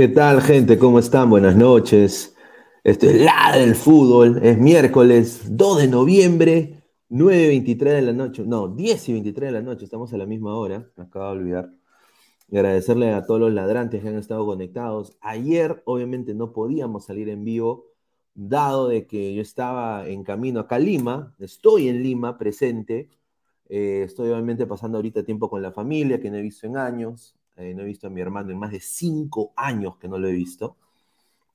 ¿Qué tal, gente? ¿Cómo están? Buenas noches. Esto es la del fútbol. Es miércoles 2 de noviembre, 9.23 de la noche. No, 10 y 23 de la noche. Estamos a la misma hora. Me acabo de olvidar. Agradecerle a todos los ladrantes que han estado conectados. Ayer, obviamente, no podíamos salir en vivo, dado de que yo estaba en camino acá a Lima. Estoy en Lima, presente. Eh, estoy obviamente pasando ahorita tiempo con la familia, que no he visto en años. Eh, no he visto a mi hermano en más de cinco años que no lo he visto.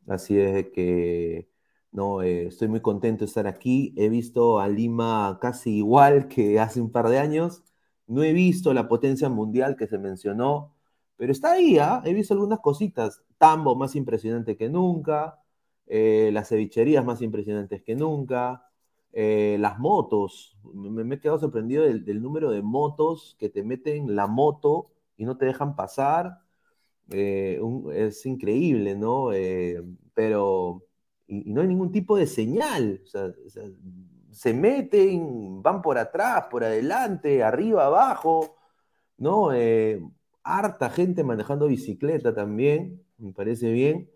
Así es que no, eh, estoy muy contento de estar aquí. He visto a Lima casi igual que hace un par de años. No he visto la potencia mundial que se mencionó, pero está ahí, ¿ah? He visto algunas cositas. Tambo más impresionante que nunca. Eh, las cevicherías más impresionantes que nunca. las motos. Me, he quedado sorprendido del número de motos que te meten la moto y no te dejan pasar. Eh, es increíble, ¿no? Eh, pero, y, no hay ningún tipo de señal. Se meten, van por atrás, por adelante, arriba, abajo, ¿no? Eh, harta gente manejando bicicleta también, me parece bien.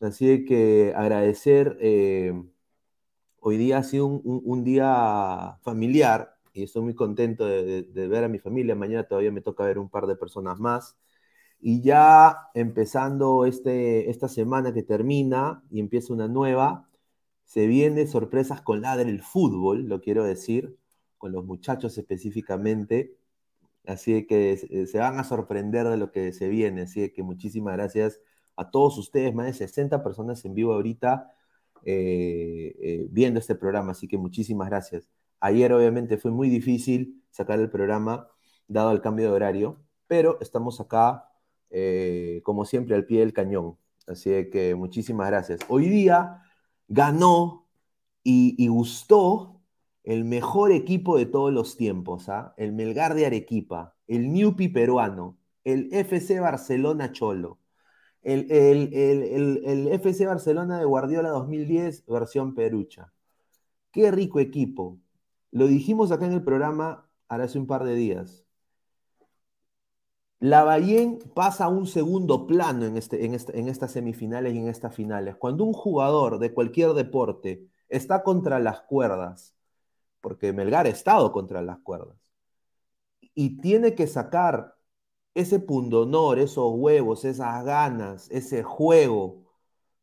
Así que agradecer, hoy día ha sido un, día familiar y estoy muy contento de, ver a mi familia. Mañana todavía me toca ver un par de personas más. Y ya empezando este, esta semana que termina y empieza una nueva, se viene sorpresas con Ladre el Fútbol, lo quiero decir, con los muchachos específicamente. Así que se van a sorprender de lo que se viene. Así que muchísimas gracias a todos ustedes, más de 60 personas en vivo ahorita eh, eh, viendo este programa, así que muchísimas gracias. Ayer obviamente fue muy difícil sacar el programa dado el cambio de horario, pero estamos acá eh, como siempre al pie del cañón, así que muchísimas gracias. Hoy día ganó y, gustó el mejor equipo de todos los tiempos, ¿ah? el Melgar de Arequipa, el Newpi peruano, el FC Barcelona Cholo el, FC Barcelona de Guardiola 2010, versión Perucha. Qué rico equipo. Lo dijimos acá en el programa hace un par de días. La Lavallén pasa a un segundo plano en, este, en, en estas semifinales y en estas finales. Cuando un jugador de cualquier deporte está contra las cuerdas, porque Melgar ha estado contra las cuerdas, y tiene que sacar ese pundonor, esos huevos, esas ganas, ese juego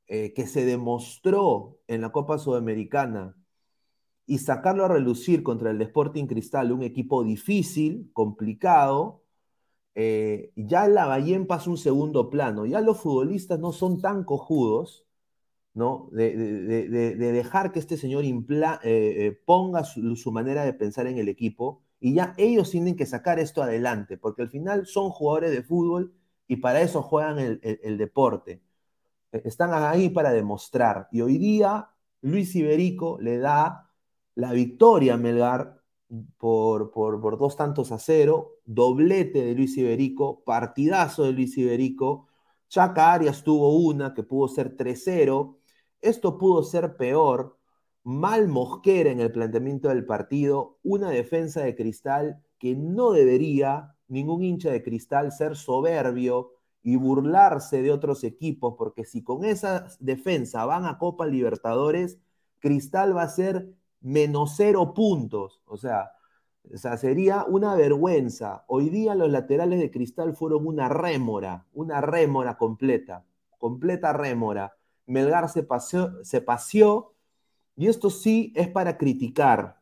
eh, que se demostró en la Copa Sudamericana y sacarlo a relucir contra el Sporting Cristal, un equipo difícil, complicado, eh, ya la Lavallén pasa un segundo plano. Ya los futbolistas no son tan cojudos, ¿no? De, dejar que este señor eh, ponga su manera de pensar en el equipo y ya ellos tienen que sacar esto adelante, porque al final son jugadores de fútbol y para eso juegan el, deporte. E, están ahí para demostrar. Y hoy día Luis Iberico le da la victoria Melgar por, por, dos tantos a cero, doblete de Luis Iberico, partidazo de Luis Iberico. Chaca Arias tuvo una que pudo ser 3-0. Esto pudo ser peor mal Mosquera en el planteamiento del partido, una defensa de cristal que no debería ningún hincha de cristal ser soberbio y burlarse de otros equipos, porque si con esa defensa van a Copa Libertadores, Cristal va a ser menos cero puntos. O sea, o sea, sería una vergüenza. Hoy día los laterales de Cristal fueron una rémora, una rémora completa, completa rémora. Melgar se paseó, se paseó y esto sí es para criticar.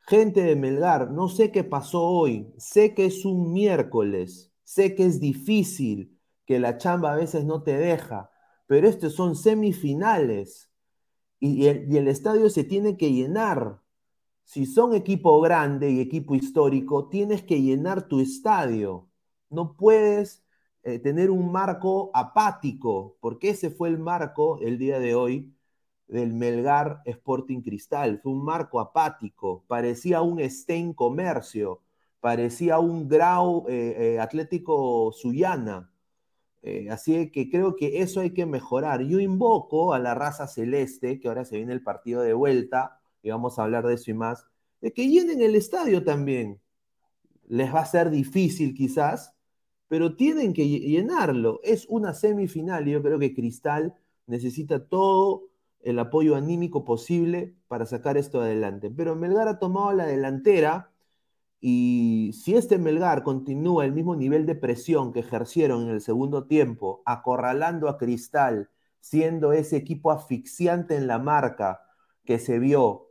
Gente de Melgar, no sé qué pasó hoy, sé que es un miércoles, sé que es difícil, que la chamba a veces no te deja, pero estos son semifinales y, el, estadio se tiene que llenar. Si son equipo grande y equipo histórico, tienes que llenar tu estadio. No puedes eh, tener un marco apático, porque ese fue el marco el día de hoy del Melgar Sporting Cristal. Fue un marco apático, parecía un Stein Comercio, parecía un Grau eh, eh, Atlético Suyana. Eh, así que creo que eso hay que mejorar. Yo invoco a la raza celeste, que ahora se viene el partido de vuelta, y vamos a hablar de eso y más, de que llenen el estadio también. Les va a ser difícil quizás, pero tienen que llenarlo. Es una semifinal y yo creo que Cristal necesita todo el apoyo anímico posible para sacar esto adelante. Pero Melgar ha tomado la delantera y si este Melgar continúa el mismo nivel de presión que ejercieron en el segundo tiempo, acorralando a Cristal, siendo ese equipo asfixiante en la marca que se vio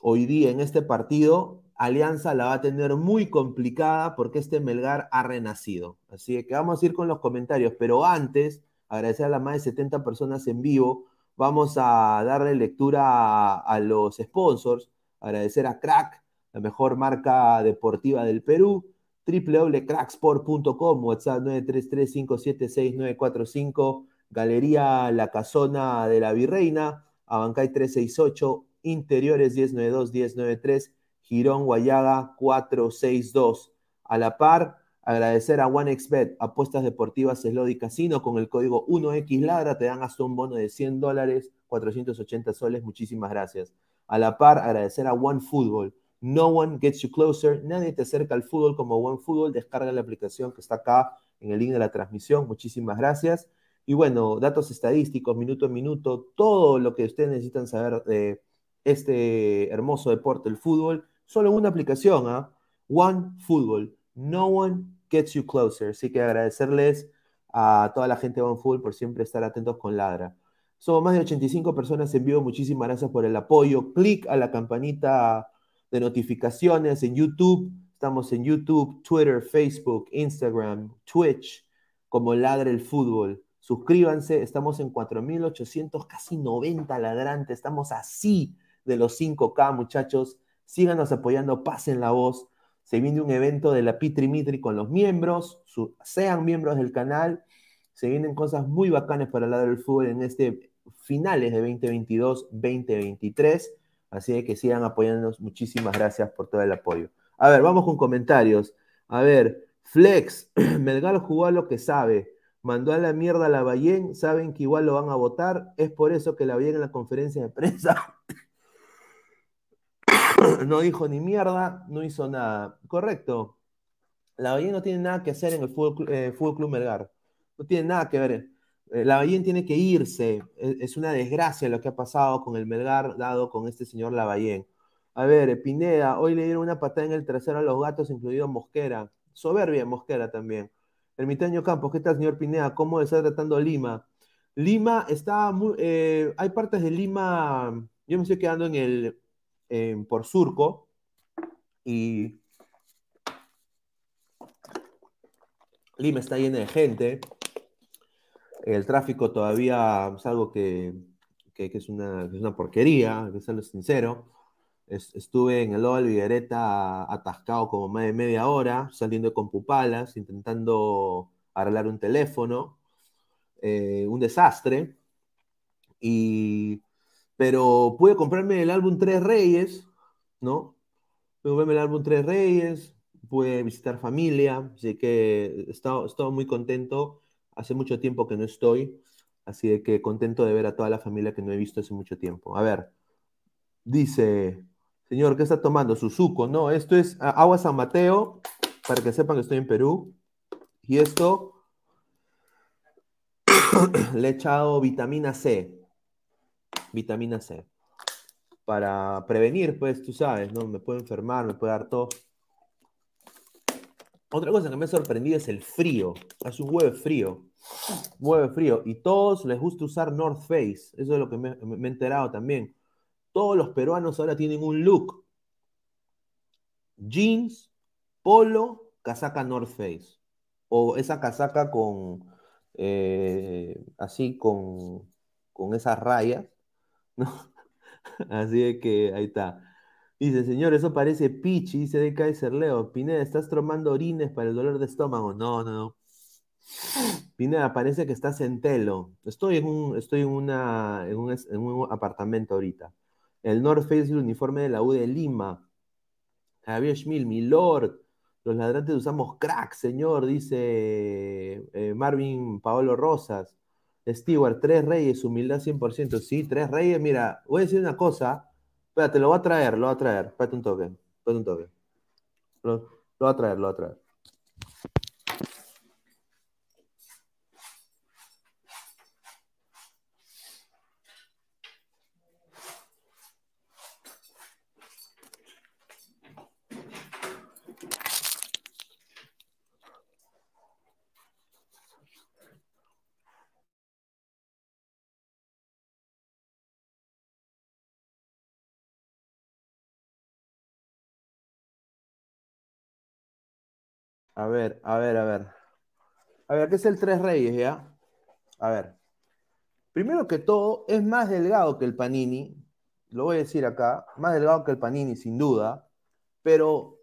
hoy día en este partido, Alianza la va a tener muy complicada porque este Melgar ha renacido. Así que vamos a ir con los comentarios, pero antes, agradecer a las más de 70 personas en vivo Vamos a darle lectura a, los sponsors, agradecer a Crack, la mejor marca deportiva del Perú, www.cracksport.com, WhatsApp 933-576-945, Galería La Casona de la Virreina, Abancay 368, Interiores 1092-1093, Girón Guayaga 462. A la par, Agradecer a OneXBet, apuestas deportivas Slody Casino, con el código 1XLadra te dan hasta un bono de 100 dólares, 480 soles, muchísimas gracias. A la par, agradecer a OneFootball, No one gets you closer. Nadie te acerca al fútbol como buen fútbol. Descarga la aplicación que está acá en el link de la transmisión. Muchísimas gracias. Y bueno, datos estadísticos, minuto a minuto, todo lo que ustedes necesitan saber de este hermoso deporte, el fútbol, solo una aplicación, ¿ah? One Football. No one gets you closer. Así que agradecerles a toda la gente de One Football por siempre estar atentos con Ladra. Somos más de 85 personas en vivo. Muchísimas gracias por el apoyo. Clic a la campanita de notificaciones en YouTube. Estamos en YouTube, Twitter, Facebook, Instagram, Twitch, como Ladra el Fútbol. Suscríbanse, estamos en 4.800, casi 90 ladrantes. Estamos así de los 5K, muchachos. Síganos apoyando, pasen la voz. Se viene un evento de la Pitri Mitri con los miembros, sean miembros del canal. Se vienen cosas muy bacanas para Ladra el Fútbol en este finales de 2022-2023. Así que sigan apoyándonos. Muchísimas gracias por todo el apoyo. A ver, vamos con comentarios. A ver, Flex, Melgar jugó a lo que sabe. Mandó a la mierda a la Ballén. Saben que igual lo van a votar. Es por eso que la Ballén en la conferencia de prensa no dijo ni mierda, no hizo nada. Correcto. La Ballén no tiene nada que hacer en el Fútbol, eh, Fútbol Club Melgar. No tiene nada que ver. Eh, la Lavallén tiene que irse. Es, es, una desgracia lo que ha pasado con el Melgar dado con este señor Lavallén. A ver, Pineda, hoy le dieron una patada en el trasero a los gatos, incluido Mosquera. Soberbia Mosquera también. Ermitaño Campos, ¿qué tal, señor Pineda? ¿Cómo está tratando Lima? Lima está muy. Eh, hay partes de Lima. Yo me estoy quedando en el. Por Surco. Y. Lima está llena de gente el tráfico todavía es algo que, que, es, una, que es, una, porquería, que sincero. Es, estuve en el Loa Viguereta atascado como más de media hora, saliendo con pupalas, intentando arreglar un teléfono. Eh, un desastre. Y, pero pude comprarme el álbum Tres Reyes, ¿no? Pude comprarme el álbum Tres Reyes, pude visitar familia, así que he estado muy contento Hace mucho tiempo que no estoy, así de que contento de ver a toda la familia que no he visto hace mucho tiempo. A ver, dice, señor, ¿qué está tomando? Suzuko, no, esto es agua San Mateo, para que sepan que estoy en Perú. Y esto le he echado vitamina C. Vitamina C. Para prevenir, pues tú sabes, ¿no? Me puedo enfermar, me puede dar tos. Otra cosa que me ha sorprendido es el frío. Hace un huevo frío. Huevo frío. Y todos les gusta usar North Face. Eso es lo que me, he enterado también. Todos los peruanos ahora tienen un look. Jeans, polo, casaca North Face. O esa casaca con, eh, así con, con esas rayas. ¿no? Así que ahí está. Dice, señor, eso parece pichi, dice de Kaiser Leo. Pineda, ¿estás tomando orines para el dolor de estómago? No, no, no. Pineda, parece que estás en telo. Estoy en un, estoy en una, en un, en un apartamento ahorita. El North Face el uniforme de la U de Lima. Javier Schmil, mi lord. Los ladrantes usamos crack, señor, dice eh, Marvin Paolo Rosas. Stewart, tres reyes, humildad 100%. Sí, tres reyes. Mira, voy a decir una cosa. Espérate, lo voy a traer, lo voy a traer. Espérate un toque. Espérate un toque. Lo, lo voy a traer, lo voy a traer. A ver, a ver, a ver. A ver, ¿qué es el Tres Reyes, ya? A ver. Primero que todo, es más delgado que el Panini. Lo voy a decir acá. Más delgado que el Panini, sin duda. Pero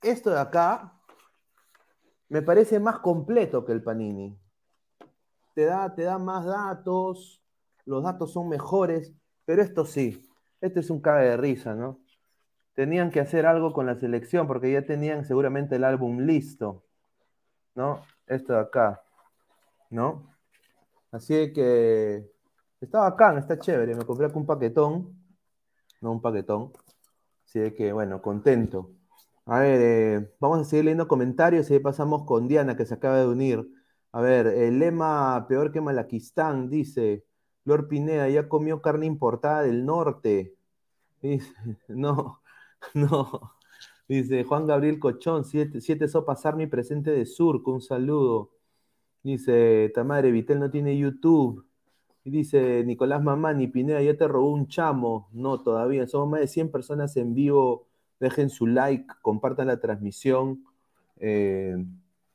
esto de acá me parece más completo que el Panini. Te da, te da más datos. Los datos son mejores. Pero esto sí. Este es un cabe de risa, ¿no? Tenían que hacer algo con la selección porque ya tenían seguramente el álbum listo, ¿no? Esto de acá, ¿no? Así que está bacán, está chévere. Me compré acá un paquetón, no un paquetón. Así que, bueno, contento. A ver, eh, vamos a seguir leyendo comentarios y ahí pasamos con Diana, que se acaba de unir. A ver, el lema peor que Malaquistán, dice. Lord Pineda ya comió carne importada del norte. Dice, no, no. Dice Juan Gabriel Cochón, siete, siete sopas presente de Surco, un saludo. Dice Tamadre Vitel no tiene YouTube. Y dice Nicolás Mamani, Pineda, ya te robó un chamo. No, todavía. Somos más de 100 personas en vivo. Dejen su like, compartan la transmisión. Eh,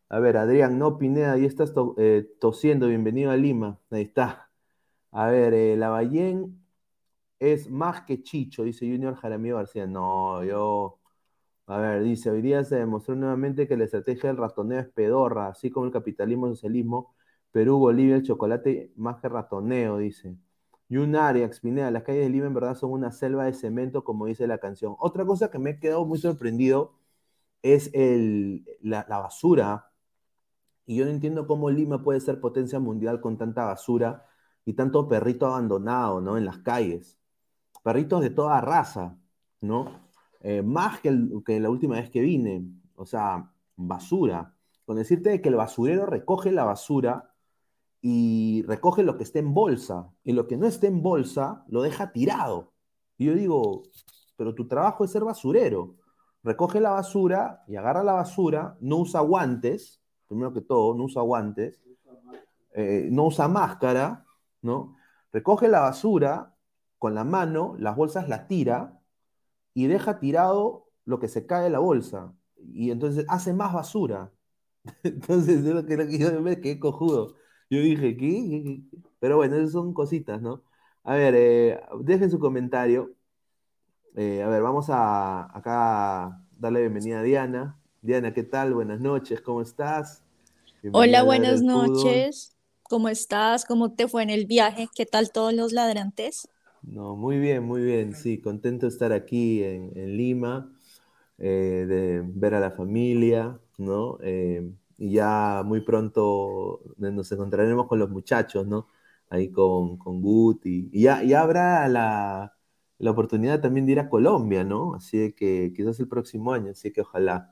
a ver, Adrián, no, Pineda, ya estás eh, tosiendo. Bienvenido a Lima. Ahí está. A ver, eh, la Ballén es más que Chicho, dice Junior Jaramillo García. No, yo. A ver, dice, hoy día se demostró nuevamente que la estrategia del ratoneo es pedorra, así como el capitalismo y el socialismo. Perú, Bolivia, el chocolate más que ratoneo, dice. Y un área, Pineda, las calles de Lima en verdad son una selva de cemento, como dice la canción. Otra cosa que me he quedado muy sorprendido es el, la, la basura. Y yo no entiendo cómo Lima puede ser potencia mundial con tanta basura y tanto perrito abandonado, ¿no? En las calles. Perritos de toda raza, ¿no? Eh, más que, la última vez que vine. O sea, basura. Con decirte que el basurero recoge la basura y recoge lo que esté en bolsa. Y lo que no esté en bolsa lo deja tirado. Y yo digo, pero tu trabajo es ser basurero. Recoge la basura y agarra la basura, no usa guantes, primero que todo, no usa guantes, eh, no usa máscara, ¿no? Recoge la basura con la mano, las bolsas las tira y deja tirado lo que se cae de la bolsa. Y entonces hace más basura. Entonces, es lo que, yo me quedé cojudo. Yo dije, ¿qué? Pero bueno, esas son cositas, ¿no? A ver, eh, dejen su comentario. Eh, a ver, vamos a acá darle bienvenida a Diana. Diana, ¿qué tal? Buenas noches, ¿cómo estás? Bienvenida Hola, buenas noches. ¿Cómo estás? ¿Cómo te fue en el viaje? ¿Qué tal todos los ladrantes? No, muy bien, muy bien. Sí, contento de estar aquí en, en Lima, eh, de ver a la familia, ¿no? Eh, y ya muy pronto nos encontraremos con los muchachos, ¿no? Ahí con, con Guti. Y ya, ya habrá la, la oportunidad también de ir a Colombia, ¿no? Así que quizás el próximo año, así que ojalá.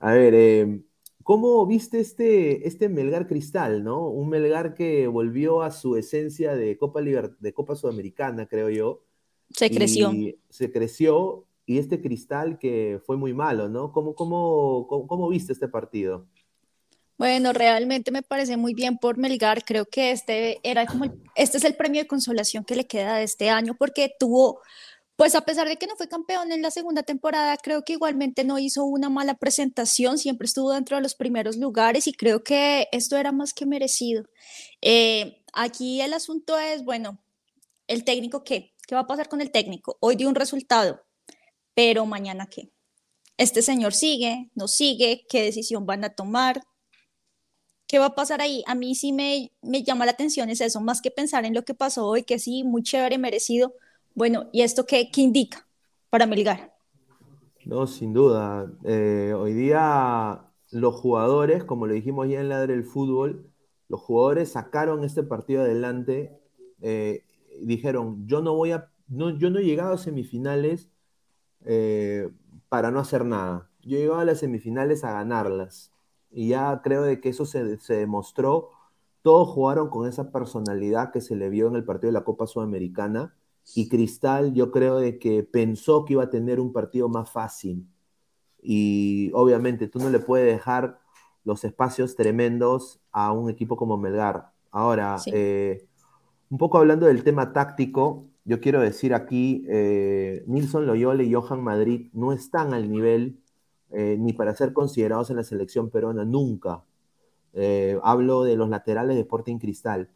A ver, eh, ¿cómo viste este, este Melgar Cristal, ¿no? Un Melgar que volvió a su esencia de Copa, Liber- de Copa Sudamericana, creo yo. Se creció. Se creció, y este Cristal que fue muy malo, ¿no? ¿Cómo, cómo, cómo, cómo viste este partido? Bueno, realmente me parece muy bien por Melgar. Creo que este era como el- este es el premio de consolación que le queda de este año porque tuvo, pues a pesar de que no fue campeón en la segunda temporada, creo que igualmente no hizo una mala presentación, siempre estuvo dentro de los primeros lugares y creo que esto era más que merecido. Eh, aquí el asunto es, bueno, el técnico qué, ¿qué va a pasar con el técnico? Hoy dio un resultado, pero mañana qué. Este señor sigue, no sigue, ¿qué decisión van a tomar? ¿Qué va a pasar ahí? A mí sí me, me llama la atención es eso, más que pensar en lo que pasó hoy, que sí, muy chévere, merecido. Bueno, ¿y esto qué, qué indica para Melgar? No, sin duda. Eh, hoy día los jugadores, como lo dijimos ya en la del fútbol, los jugadores sacaron este partido adelante, eh, dijeron, yo no voy a, no, yo no he llegado a semifinales eh, para no hacer nada. Yo he llegado a las semifinales a ganarlas. Y ya creo de que eso se, se demostró. Todos jugaron con esa personalidad que se le vio en el partido de la Copa Sudamericana. Y Cristal, yo creo de que pensó que iba a tener un partido más fácil. Y obviamente tú no le puedes dejar los espacios tremendos a un equipo como Melgar. Ahora, Sí. eh, un poco hablando del tema táctico, yo quiero decir aquí, eh, Nilson Loyola y Johan Madrid no están al nivel eh, ni para ser considerados en la selección peruana, nunca. Eh, hablo de los laterales de Sporting Cristal.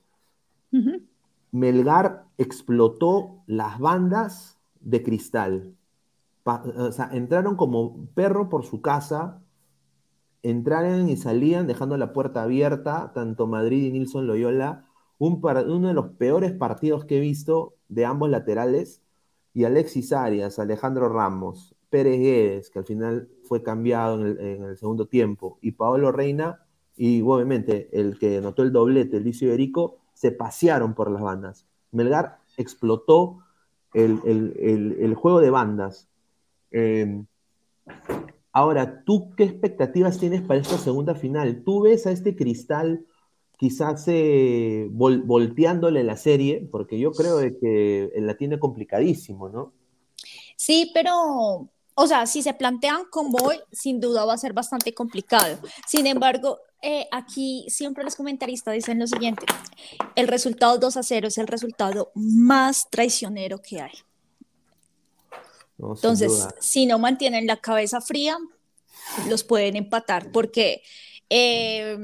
Melgar explotó las bandas de cristal. O sea, entraron como perro por su casa, entraron y salían dejando la puerta abierta, tanto Madrid y Nilson Loyola. Un uno de los peores partidos que he visto de ambos laterales. Y Alexis Arias, Alejandro Ramos, Pérez Guedes, que al final fue cambiado en el, segundo tiempo, y Paolo Reina, y obviamente el que anotó el doblete, Licio Iberico, se pasearon por las bandas. Melgar explotó el, el- el- juego de bandas. Eh, ahora, ¿tú qué expectativas tienes para esta segunda final? ¿Tú ves a este cristal quizás eh, vol- volteándole la serie? Porque yo creo que la tiene complicadísimo, ¿no? Sí, pero, o sea, si se plantean con Boy, sin duda va a ser bastante complicado. Sin embargo, eh, aquí siempre los comentaristas dicen lo siguiente, el resultado 2 a 0 es el resultado más traicionero que hay. No, Entonces, si no mantienen la cabeza fría, los pueden empatar, porque eh,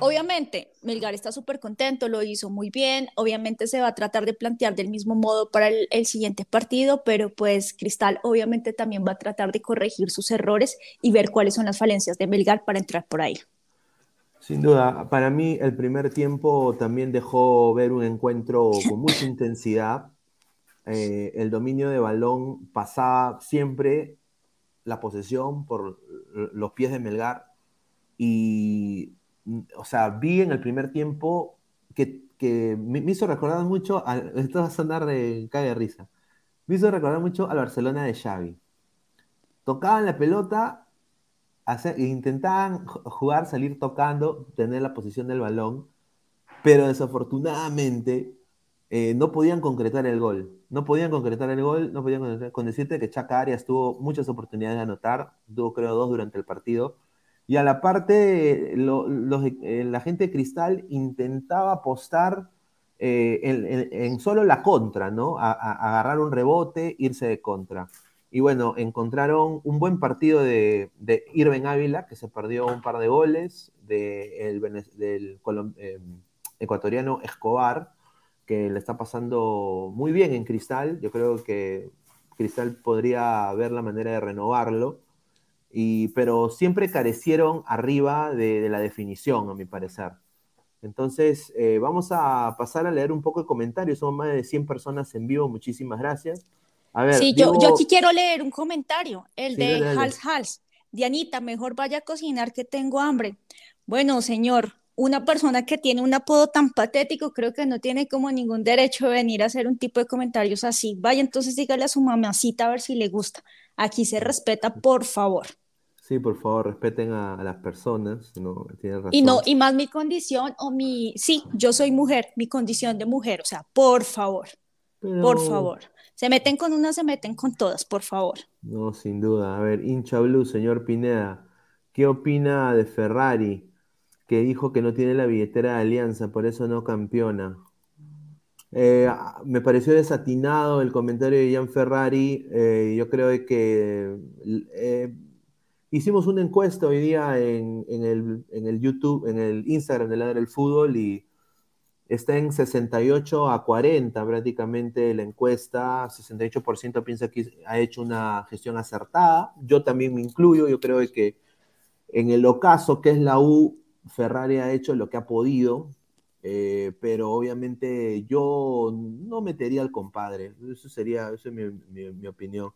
obviamente Melgar está súper contento, lo hizo muy bien, obviamente se va a tratar de plantear del mismo modo para el, el siguiente partido, pero pues Cristal obviamente también va a tratar de corregir sus errores y ver cuáles son las falencias de Melgar para entrar por ahí. Sin duda, para mí el primer tiempo también dejó ver un encuentro con mucha intensidad. Eh, el dominio de balón pasaba siempre la posesión por los pies de Melgar y, o sea, vi en el primer tiempo que, que me, hizo recordar mucho, a, esto va a sonar de cague de risa, me hizo recordar mucho al Barcelona de Xavi. Tocaban la pelota hacer, intentaban jugar, salir tocando, tener la posición del balón, pero desafortunadamente eh, no podían concretar el gol. No podían concretar el gol, no podían con decirte que Chaca Arias tuvo muchas oportunidades de anotar, tuvo creo dos durante el partido, y a la parte, eh, la gente de Cristal intentaba apostar eh, en, solo la contra, ¿no? A, agarrar un rebote, irse de contra. Y bueno, encontraron un buen partido de, de Irving Ávila, que se perdió un par de goles, de el, del eh, ecuatoriano Escobar, que le está pasando muy bien en Cristal. Yo creo que Cristal podría ver la manera de renovarlo, y, pero siempre carecieron arriba de, la definición, a mi parecer. Entonces, eh, vamos a pasar a leer un poco de comentarios. Somos más de 100 personas en vivo. Muchísimas gracias. A ver, sí, digo... yo, yo, aquí quiero leer un comentario, el Sí, de. Hals Hals. Dianita, mejor vaya a cocinar que tengo hambre. Bueno, señor, una persona que tiene un apodo tan patético creo que no tiene como ningún derecho de venir a hacer un tipo de comentarios así. Vaya, entonces dígale a su mamacita a ver si le gusta. Aquí se respeta, por favor. Sí, por favor, respeten a, a las personas. No, tienes razón. Y no, y más mi condición o mi, sí, yo soy mujer, mi condición de mujer, o sea, por favor, Pero- por favor. Se meten con una, se meten con todas, por favor. No, sin duda. A ver, hincha blue, señor Pineda. ¿Qué opina de Ferrari? Que dijo que no tiene la billetera de Alianza, por eso no campeona. Eh, me pareció desatinado el comentario de Gian Ferrari. Eh, yo creo que eh, hicimos una encuesta hoy día en, en el, en el YouTube, en el Instagram de Ladra del Fútbol y está en 68 a 40 prácticamente la encuesta. 68% piensa que ha hecho una gestión acertada. Yo también me incluyo. Yo creo que en el ocaso que es la U, Ferrari ha hecho lo que ha podido. eh, pero obviamente yo no metería al compadre. Eso sería, eso es mi, mi- mi opinión.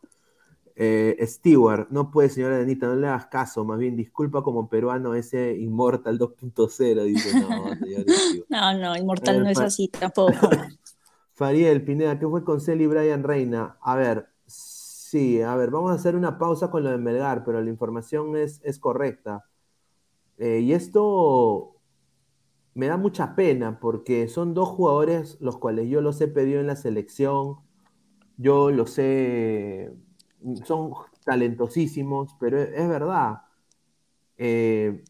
Eh, Stewart, no puede, señora Denita, no le hagas caso, más bien disculpa como peruano ese Immortal 2.0, dice, no, señor. No, no, Inmortal Eh, no es así tampoco. Fariel, Pineda, ¿qué fue con Celi y Brian Reina? A ver, sí, a ver, vamos a hacer una pausa con lo de Melgar, pero la información es, es correcta. Eh, y esto me da mucha pena porque son dos jugadores los cuales yo los he pedido en la selección, yo los he, son talentosísimos, pero es, verdad. Eh,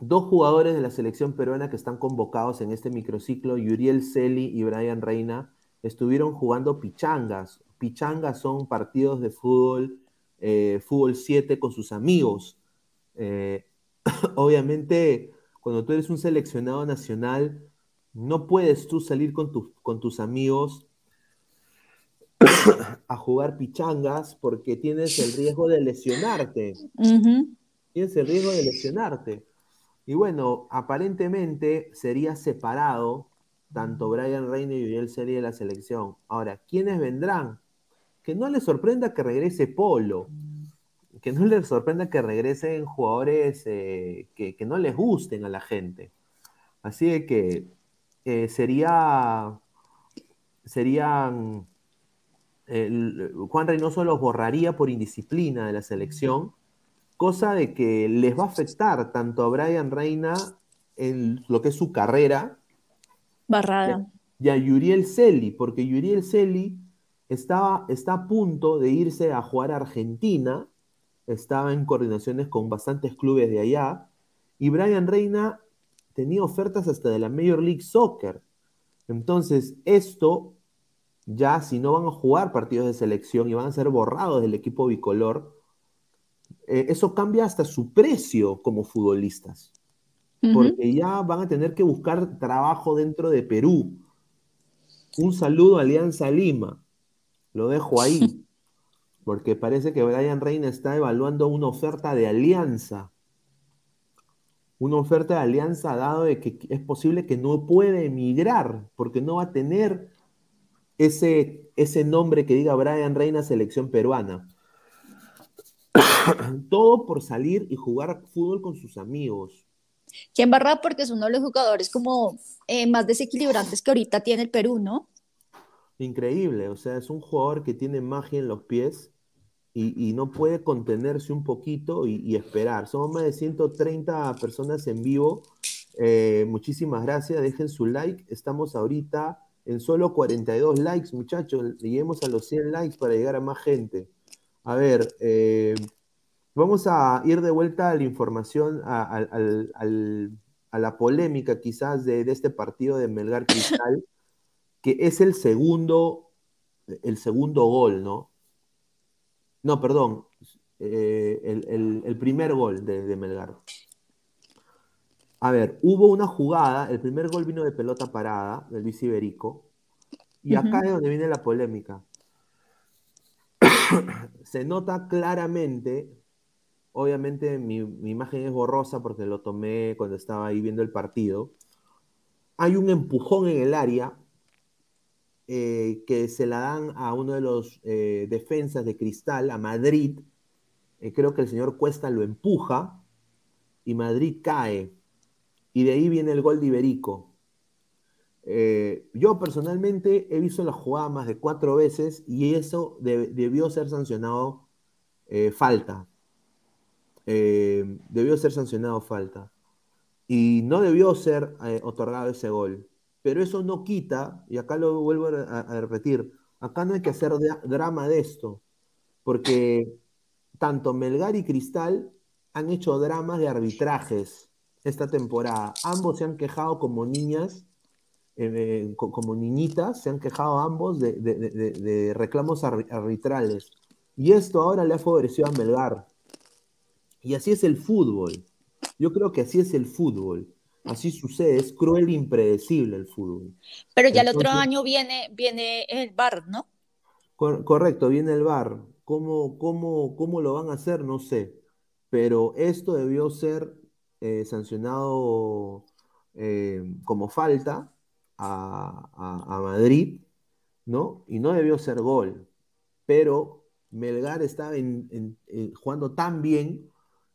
dos jugadores de la selección peruana que están convocados en este microciclo, Yuriel Celi y Brian Reina, estuvieron jugando pichangas. Pichangas son partidos de fútbol, eh, fútbol 7 con sus amigos. Eh, obviamente, cuando tú eres un seleccionado nacional, no puedes tú salir con, con tus amigos a jugar pichangas porque tienes el riesgo de lesionarte tienes el riesgo de lesionarte. Y bueno, aparentemente sería separado tanto Brian Reina y Uriel Celi de la selección. Ahora, ¿quiénes vendrán? Que no les sorprenda que regrese Polo. Que no les sorprenda que regresen jugadores eh, que, que no les gusten a la gente. Así de que eh, sería. Serían. El- Juan Reynoso los borraría por indisciplina de la selección, cosa de que les va a afectar tanto a Brian Reina en lo que es su carrera Barrada. y a Yuriel Celi, porque Yuriel Celi estaba, está a punto de irse a jugar a Argentina, estaba en coordinaciones con bastantes clubes de allá, y Brian Reina tenía ofertas hasta de la Major League Soccer. Entonces, esto, ya si no van a jugar partidos de selección y van a ser borrados del equipo bicolor, eh, eso cambia hasta su precio como futbolistas porque ya van a tener que buscar trabajo dentro de Perú. Un saludo a Alianza Lima. Lo dejo ahí. Porque parece que Brian Reina está evaluando una oferta de alianza. Una oferta de alianza dado de que es posible que no puede emigrar porque no va a tener ese, ese nombre que diga Brian Reina selección peruana. Todo por salir y jugar fútbol con sus amigos. ¿Quién barra? Porque es uno de los jugadores como eh, más desequilibrantes que ahorita tiene el Perú, ¿no? Increíble, o sea, es un jugador que tiene magia en los pies y, y no puede contenerse un poquito y, y esperar. Somos más de 130 personas en vivo. Eh, muchísimas gracias, dejen su like. Estamos ahorita en solo 42 likes, muchachos. Lleguemos a los 100 likes para llegar a más gente. A ver, eh, vamos a ir de vuelta a la información, a, la polémica quizás de, este partido de Melgar Cristal que es el segundo, el segundo gol, ¿no? No, perdón, eh, el, primer gol de Melgar. A ver, hubo una jugada, el primer gol vino de pelota parada, del Luis Iberico, y acá es donde viene la polémica. Se nota claramente, obviamente mi, mi imagen es borrosa porque lo tomé cuando estaba ahí viendo el partido. Hay un empujón en el área eh, que se la dan a uno de los eh, defensas de Cristal, a Madrid. Eh, creo que el señor Cuesta lo empuja y Madrid cae. Y de ahí viene el gol de Iberico. Eh, yo personalmente he visto la jugada más de cuatro veces y eso de- debió ser sancionado eh, falta. Eh, debió ser sancionado falta. Y no debió ser otorgado ese gol. Pero eso no quita, y acá lo vuelvo a, repetir, acá no hay que hacer dra- drama de esto, porque tanto Melgar y Cristal han hecho dramas de arbitrajes esta temporada. Ambos se han quejado como niñas, eh, co- como niñitas, se han quejado ambos de, de- de- reclamos arbi- arbitrales. Y esto ahora le ha favorecido a Melgar. Y así es el fútbol. Yo creo que así es el fútbol. Así sucede, es cruel e impredecible el fútbol. Pero ya el otro año viene, viene el VAR, ¿no? Cor- correcto, viene el VAR. ¿Cómo, cómo, cómo lo van a hacer? No sé. Pero esto debió ser eh, sancionado eh, como falta a, Madrid, ¿no? Y no debió ser gol. Pero Melgar estaba en- jugando tan bien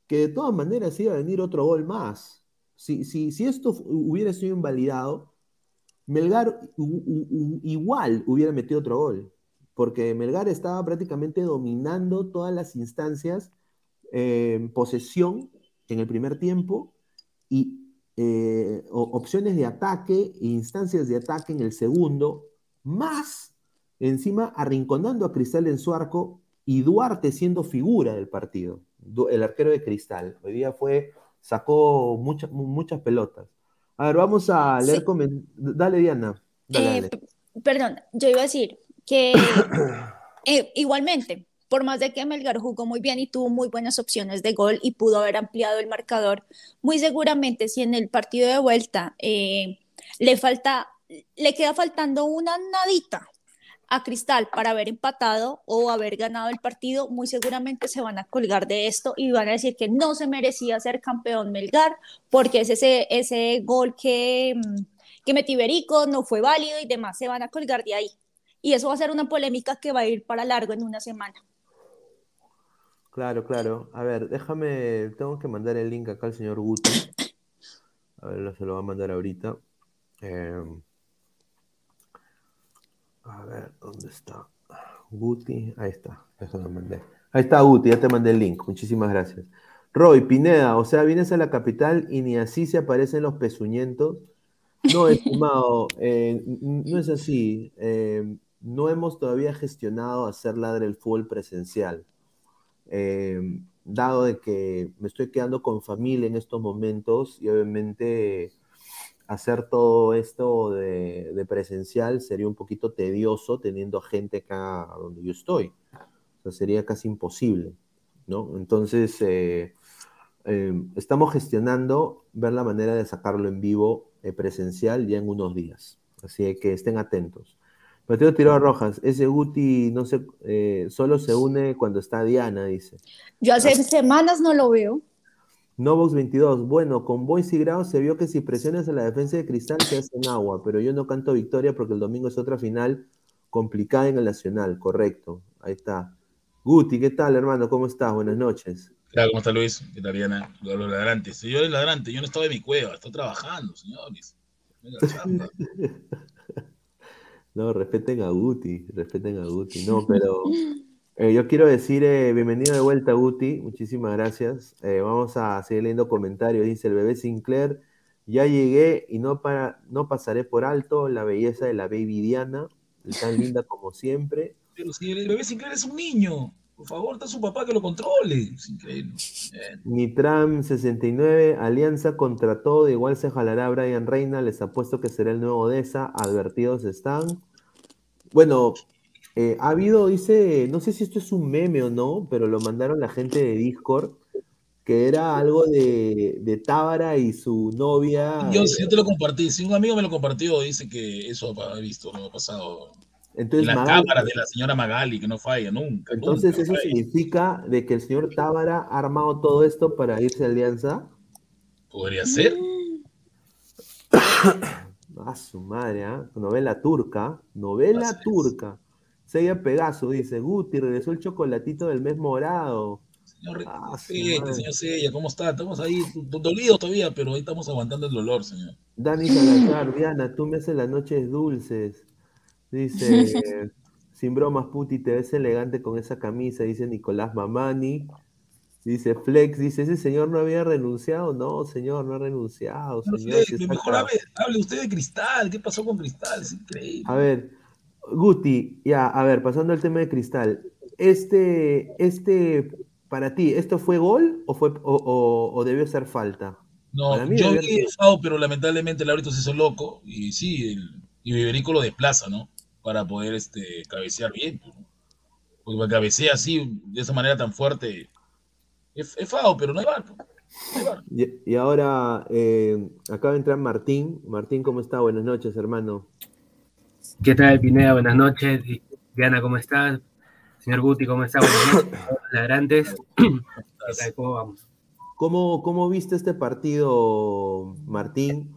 que de todas maneras iba a venir otro gol más. Si, si, si esto hubiera sido invalidado, Melgar igual hubiera metido otro gol, porque Melgar estaba prácticamente dominando todas las instancias eh, en posesión en el primer tiempo y eh, opciones de ataque e instancias de ataque en el segundo, más encima arrinconando a Cristal en su arco y Duarte siendo figura del partido, el arquero de Cristal. Hoy día fue, sacó muchas muchas pelotas. A ver, vamos a leer Sí. comen- Dale, Diana. Dale, Eh, dale. perdón, yo iba a decir que eh, igualmente, por más de que Melgar jugó muy bien y tuvo muy buenas opciones de gol y pudo haber ampliado el marcador, muy seguramente si en el partido de vuelta eh, le falta, le queda faltando una nadita a Cristal para haber empatado o haber ganado el partido, muy seguramente se van a colgar de esto y van a decir que no se merecía ser campeón Melgar porque es ese, ese gol que, que metió no fue válido y demás, se van a colgar de ahí. Y eso va a ser una polémica que va a ir para largo en una semana. Claro, claro. A ver, déjame, tengo que mandar el link acá al señor Guti. A ver, se lo va a mandar ahorita. Eh, a ver, ¿dónde está? Guti, ahí está, eso lo mandé. Ahí está Guti, ya te mandé el link, muchísimas gracias. Roy, Pineda, o sea, vienes a la capital y ni así se aparecen los pezuñentos. No, estimado, eh, no es así. Eh, no hemos todavía gestionado hacer ladre el fútbol presencial. Eh, dado de que me estoy quedando con familia en estos momentos y obviamente hacer todo esto de, presencial sería un poquito tedioso teniendo gente acá donde yo estoy. O sea, sería casi imposible, ¿no? Entonces, eh, eh, estamos gestionando ver la manera de sacarlo en vivo eh, presencial ya en unos días. Así que estén atentos. Mateo Tirado Rojas, ese Guti no se, eh, solo se une cuando está Diana, dice. Yo hace semanas no lo veo. Novox 22, bueno, con Boys y Grau se vio que si presiones a la defensa de Cristal se hacen agua, pero yo no canto victoria porque el domingo es otra final complicada en el Nacional, correcto. Ahí está. Guti, ¿qué tal, hermano? ¿Cómo estás? Buenas noches. Claro, ¿cómo está Luis? ¿Qué tal, Diana? Los ladrantes. Yo el ladrante, yo no estaba en mi cueva, estoy trabajando, señores. Venga. No, respeten a Guti, respeten a Guti. No, pero eh, yo quiero decir eh, bienvenido de vuelta, Guti. Muchísimas gracias. Eh, vamos a seguir leyendo comentarios. Dice el bebé Sinclair, ya llegué y no, para, no pasaré por alto la belleza de la baby Diana, tan linda como siempre. Pero si el bebé Sinclair es un niño, por favor, está su papá que lo controle. Es increíble. Bien. Nitram 69, Alianza contra todo, igual se jalará Brian Reina, les apuesto que será el nuevo Odessa, advertidos están. Bueno, eh, ha habido, dice, no sé si esto es un meme o no, pero lo mandaron la gente de Discord, que era algo de, de Tábara y su novia. Yo, yo te lo compartí, si un amigo me lo compartió, dice que eso ha visto, lo ha pasado. Entonces, en la Magali- cámara de la señora Magali, que no falla nunca. entonces nunca eso falla. significa de que el señor Tábara ha armado todo esto para irse a Alianza. Podría ser. A su madre, ¿ah? Novela turca. Novela es. turca. Sella Pegaso dice, Guti, regresó el chocolatito del mes morado. Señor, Ah, respete, madre. señor Sella, ¿cómo está? Estamos ahí, do- dolidos todavía, pero ahí estamos aguantando el dolor, señor. Dani Salazar, Diana, tú me haces las noches dulces. Dice, sin bromas, Puti, te ves elegante con esa camisa, dice Nicolás Mamani. Dice Flex, dice, ese señor no había renunciado. No, señor, no ha renunciado, No señor. mejor hable, hable usted de Cristal. ¿Qué pasó con Cristal? Es increíble. A ver, Guti, ya, a ver, pasando al tema de Cristal. Este, este, para ti, ¿esto fue gol o, fue, o, o- o debió ser falta? No, mí yo el FAO, pero lamentablemente el árbitro se hizo loco. Y sí, el, y Iberico lo desplaza, ¿no? Para poder este, cabecear bien. pues, ¿no? Porque para cabecea así, de esa manera tan fuerte, es, es FAO, pero no hay bar. pues. No hay bar. Y, y ahora eh, acaba de entrar Martín. Martín, ¿cómo está? Buenas noches, hermano. ¿Qué tal, Pineda? Buenas noches. Diana, ¿cómo estás? Señor Guti, ¿cómo está? Buenas noches. Ladrantes. ¿Qué tal? ¿Cómo vamos? ¿Cómo, cómo viste este partido, Martín?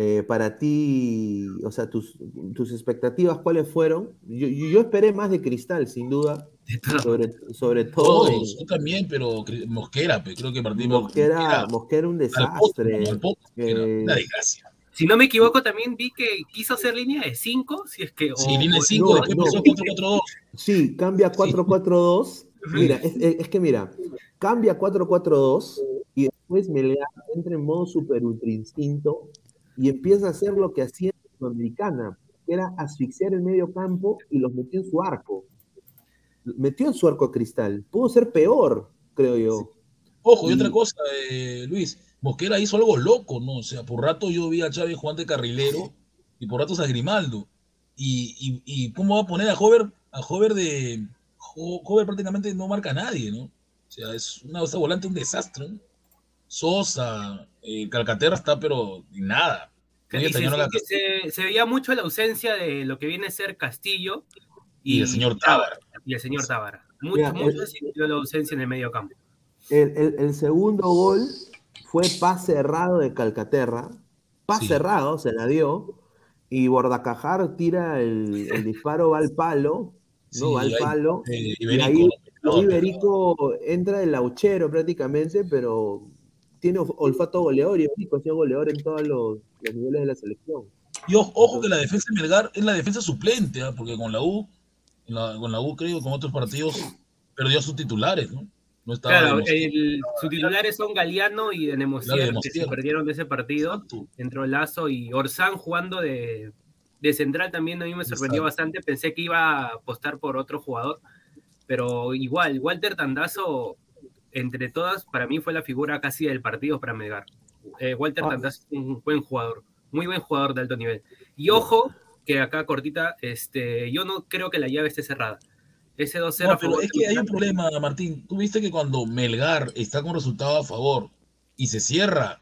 Eh, para ti, o sea, tus, tus expectativas, ¿cuáles fueron? Yo, yo- esperé más de Cristal, sin duda, De sobre, sobre todo Todos, yo también, pero Mosquera, pues, creo que Martín Mosquera, Mosquera un al poste, desastre. al poste, Mosquera, Eh, una desgracia. Si no me equivoco, también vi que quiso hacer línea de 5, si es que... Sí, línea o- 5, no, después no. pasó 4-4-2. Sí, cambia 4-4-2. Mira, es, es- es que mira, cambia 4-4-2 y después Melgar entra en modo super ultra instinto y empieza a hacer lo que hacía en Sudamericana, que era asfixiar el medio campo y los metió en su arco. Metió en su arco a Cristal. Pudo ser peor, creo yo. Ojo, y otra cosa, eh, Luis, Mosquera hizo algo loco, ¿no? O sea, por rato yo vi a Chávez Juan de Carrilero y por ratos a Grimaldo. Y, y, y ¿cómo va a poner a Hover? A Hover de. Ho- Hover prácticamente no marca a nadie, ¿no? O sea, es una esa volante un desastre, ¿no? Sosa, eh, Calcaterra está, pero nada. Se, se- se veía mucho la ausencia de lo que viene a ser Castillo y el señor Tábara. Y el señor Tábara. Mucho, Mira, mucho el- se sintió la ausencia en el medio campo. El, el- el segundo gol fue pase errado de Calcaterra. Pase Sí. errado, se la dio. Y Bordacajar tira el, el disparo, va al palo. No, Sí, va al palo. eh, Y ahí, ¿no? Iberico entra el lauchero prácticamente, pero tiene ol- olfato goleador y ha sido goleador en todos los, los niveles de la selección. Y ojo, ojo que la defensa de Melgar es la defensa suplente, ¿ah? porque con la U en la, con la U, creo, con otros partidos, perdió a sus titulares, ¿no? No estaba Claro, el- sus titulares son Galeano y Denemosier, Claro, que se perdieron de ese partido. Exacto. Entró Lazo y Orsán jugando de, de central también a mí me sorprendió Exacto. bastante. Pensé que iba a apostar por otro jugador, pero igual, Walter Tandazo, entre todas, para mí fue la figura casi del partido para Melgar. Eh, Walter Ah. Tandazo es un buen jugador, muy buen jugador de alto nivel. Y ojo, que acá cortita, este, yo no creo que la llave esté cerrada. Ese 2-0 No, pero favor es que hay un problema, Martín. Tú viste que cuando Melgar está con resultado a favor y se cierra,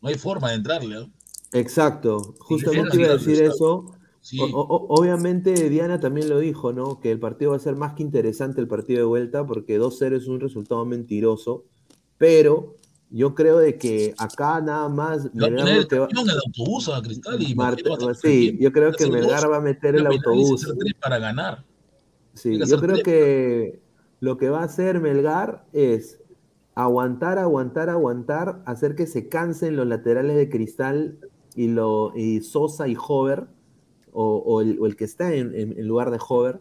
no hay forma de entrarle. Exacto, justamente iba a decir eso. Sí, O- o- obviamente Diana también lo dijo, ¿no? Que el partido va a ser más que interesante el partido de vuelta porque 2-0 es un resultado mentiroso, pero yo creo de que acá nada más le va a Melgar el va- el autobús a Cristal y a estar sí, yo creo que Melgar va a meter el autobús. para ganar. Sí, yo creo que lo que va a hacer Melgar es aguantar, aguantar, aguantar, hacer que se cansen los laterales de Cristal y, lo, y Sosa y Hover, o, el, el que está en, lugar de Hover,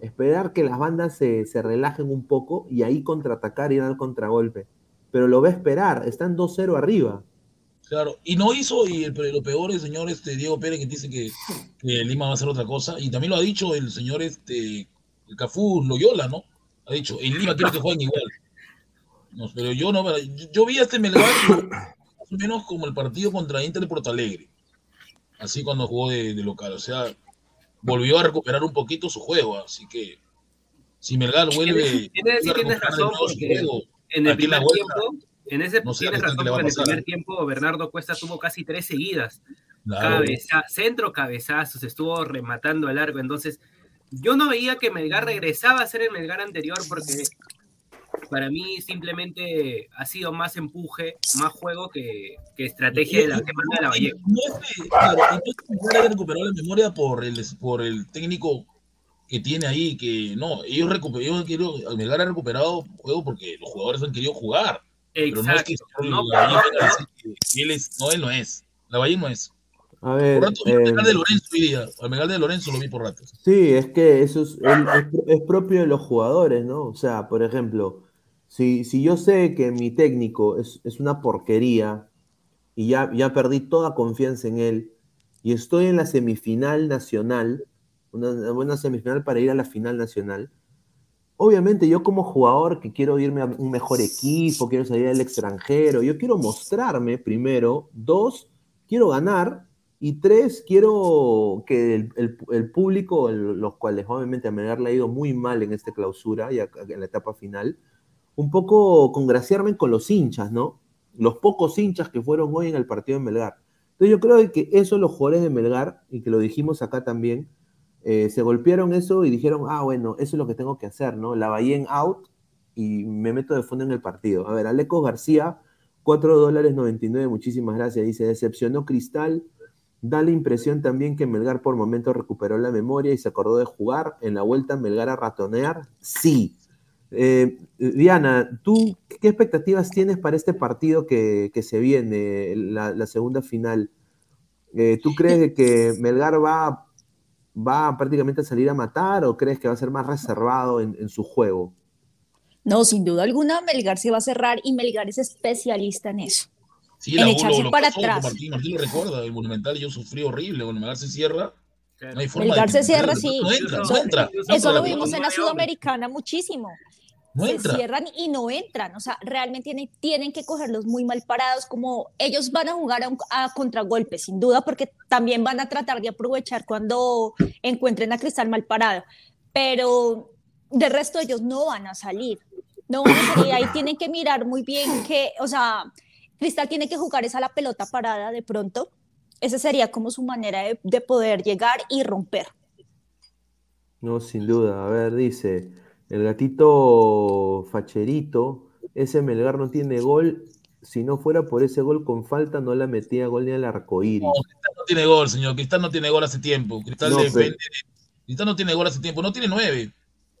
esperar que las bandas se, relajen un poco y ahí contraatacar y dar contragolpe. Pero lo va esperar, están 2-0 arriba. Claro, y no hizo, y el- lo peor el señor este, Diego Pérez que dice que, que Lima va a hacer otra cosa, y también lo ha dicho el señor este, el Cafú Loyola, ¿no? Ha dicho, en Lima quiero que jueguen igual. Pero yo no, yo, vi este Melgar más o menos como el partido contra Inter de Porto Alegre, así cuando jugó de, de local, o sea, volvió a recuperar un poquito su juego, así que si Melgar vuelve Tienes- a tienes razón, porque juego, En el primer tiempo, en ese no tienes a razón, a porque en el primer tiempo Bernardo Cuesta tuvo casi tres seguidas. claro, Cabeza, centro cabezazos, estuvo rematando al largo. Entonces, yo no veía que Melgar regresaba a ser el Melgar anterior porque para mí simplemente ha sido más empuje, más juego que, que estrategia de la que manda la Valle. No es que, claro, que la memoria por el, por el técnico que tiene ahí, que no, ellos recuperaron, Melgar ha recuperado juego porque los jugadores han querido jugar. Pero no es Exacto. que No, la no, él es, no, él no es. La Valle no es. A ver, Por rato eh, Melgar de Lorenzo hoy día. Al Melgar de Lorenzo lo vi por ratos. Sí, es que eso es, el- es pro- es propio de los jugadores, ¿no? O sea, por ejemplo, si, si yo sé que mi técnico es, es una porquería y ya, ya perdí toda confianza en él y estoy en la semifinal nacional, una, buena semifinal para ir a la final nacional, obviamente yo como jugador que quiero irme a un mejor equipo, quiero salir al extranjero, yo quiero mostrarme primero, dos, quiero ganar y tres, quiero que el, el- público, los cuales obviamente a Melgar ha ido muy mal en esta clausura y en la etapa final, un poco congraciarme con los hinchas, ¿no? Los pocos hinchas que fueron hoy en el partido de Melgar. Entonces yo creo que eso los jugadores de Melgar, y que lo dijimos acá también, eh, se golpearon eso y dijeron, ah, bueno, eso es lo que tengo que hacer, ¿no? La en out y me meto de fondo en el partido. A ver, Alecos García, 4 dólares 99, muchísimas gracias. Dice, decepcionó Cristal. Da la impresión también que Melgar por momentos recuperó la memoria y se acordó de jugar. En la vuelta Melgar a ratonear. Sí. Eh, Diana, ¿tú qué expectativas tienes para este partido que, que se viene, la, la segunda final? Eh, ¿Tú crees que Melgar va, va prácticamente a salir a matar o crees que va a ser más reservado en, en su juego? No, sin duda alguna, Melgar se va a cerrar y Melgar es especialista en eso. Sí, En la- echarse lo, lo para pasó, atrás. Martín, Martín lo recuerda, el Monumental yo sufrí horrible, cuando Melgar se cierra, no hay forma Melgar de se cierra, no sí. entra, no Eso- entra. Eso lo No vimos en la. Sudamericana muchísimo. No se cierran y no entran. O sea, realmente tienen, tienen que cogerlos muy mal parados, como ellos van a jugar a, un- a contragolpe, sin duda, porque también van a tratar de aprovechar cuando encuentren a Cristal mal parado. Pero de resto ellos no van a salir. No van a salir. Ahí tienen que mirar muy bien que, o sea, Cristal tiene que jugar esa la pelota parada de pronto. Esa sería como su manera de, de poder llegar y romper. No, sin duda. A ver, dice, el gatito facherito, ese Melgar no tiene gol. Si no fuera por ese gol con falta, no la metía gol ni al arcoíris. No, Cristal no tiene gol, señor. Cristal no tiene gol hace tiempo. Cristal No, depende. pero- Cristal no tiene gol hace tiempo. No tiene nueve.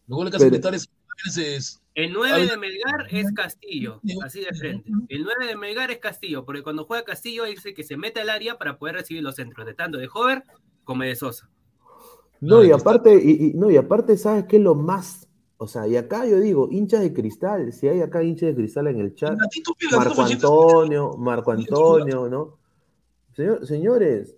Los goles que hace Pero- Cristal es, es- El 9 Al- de Melgar es Castillo, así de frente. El 9 de Melgar es Castillo, porque cuando juega Castillo es el que se mete al área para poder recibir los centros, de tanto de Hover como de Sosa. No, y aparte, y, y- no, y aparte, ¿sabes qué es lo más? O sea, y acá yo digo, hinchas de cristal, si hay acá hinchas de cristal en el chat, Marco Antonio, Marco Antonio, ¿no? Señor- señores,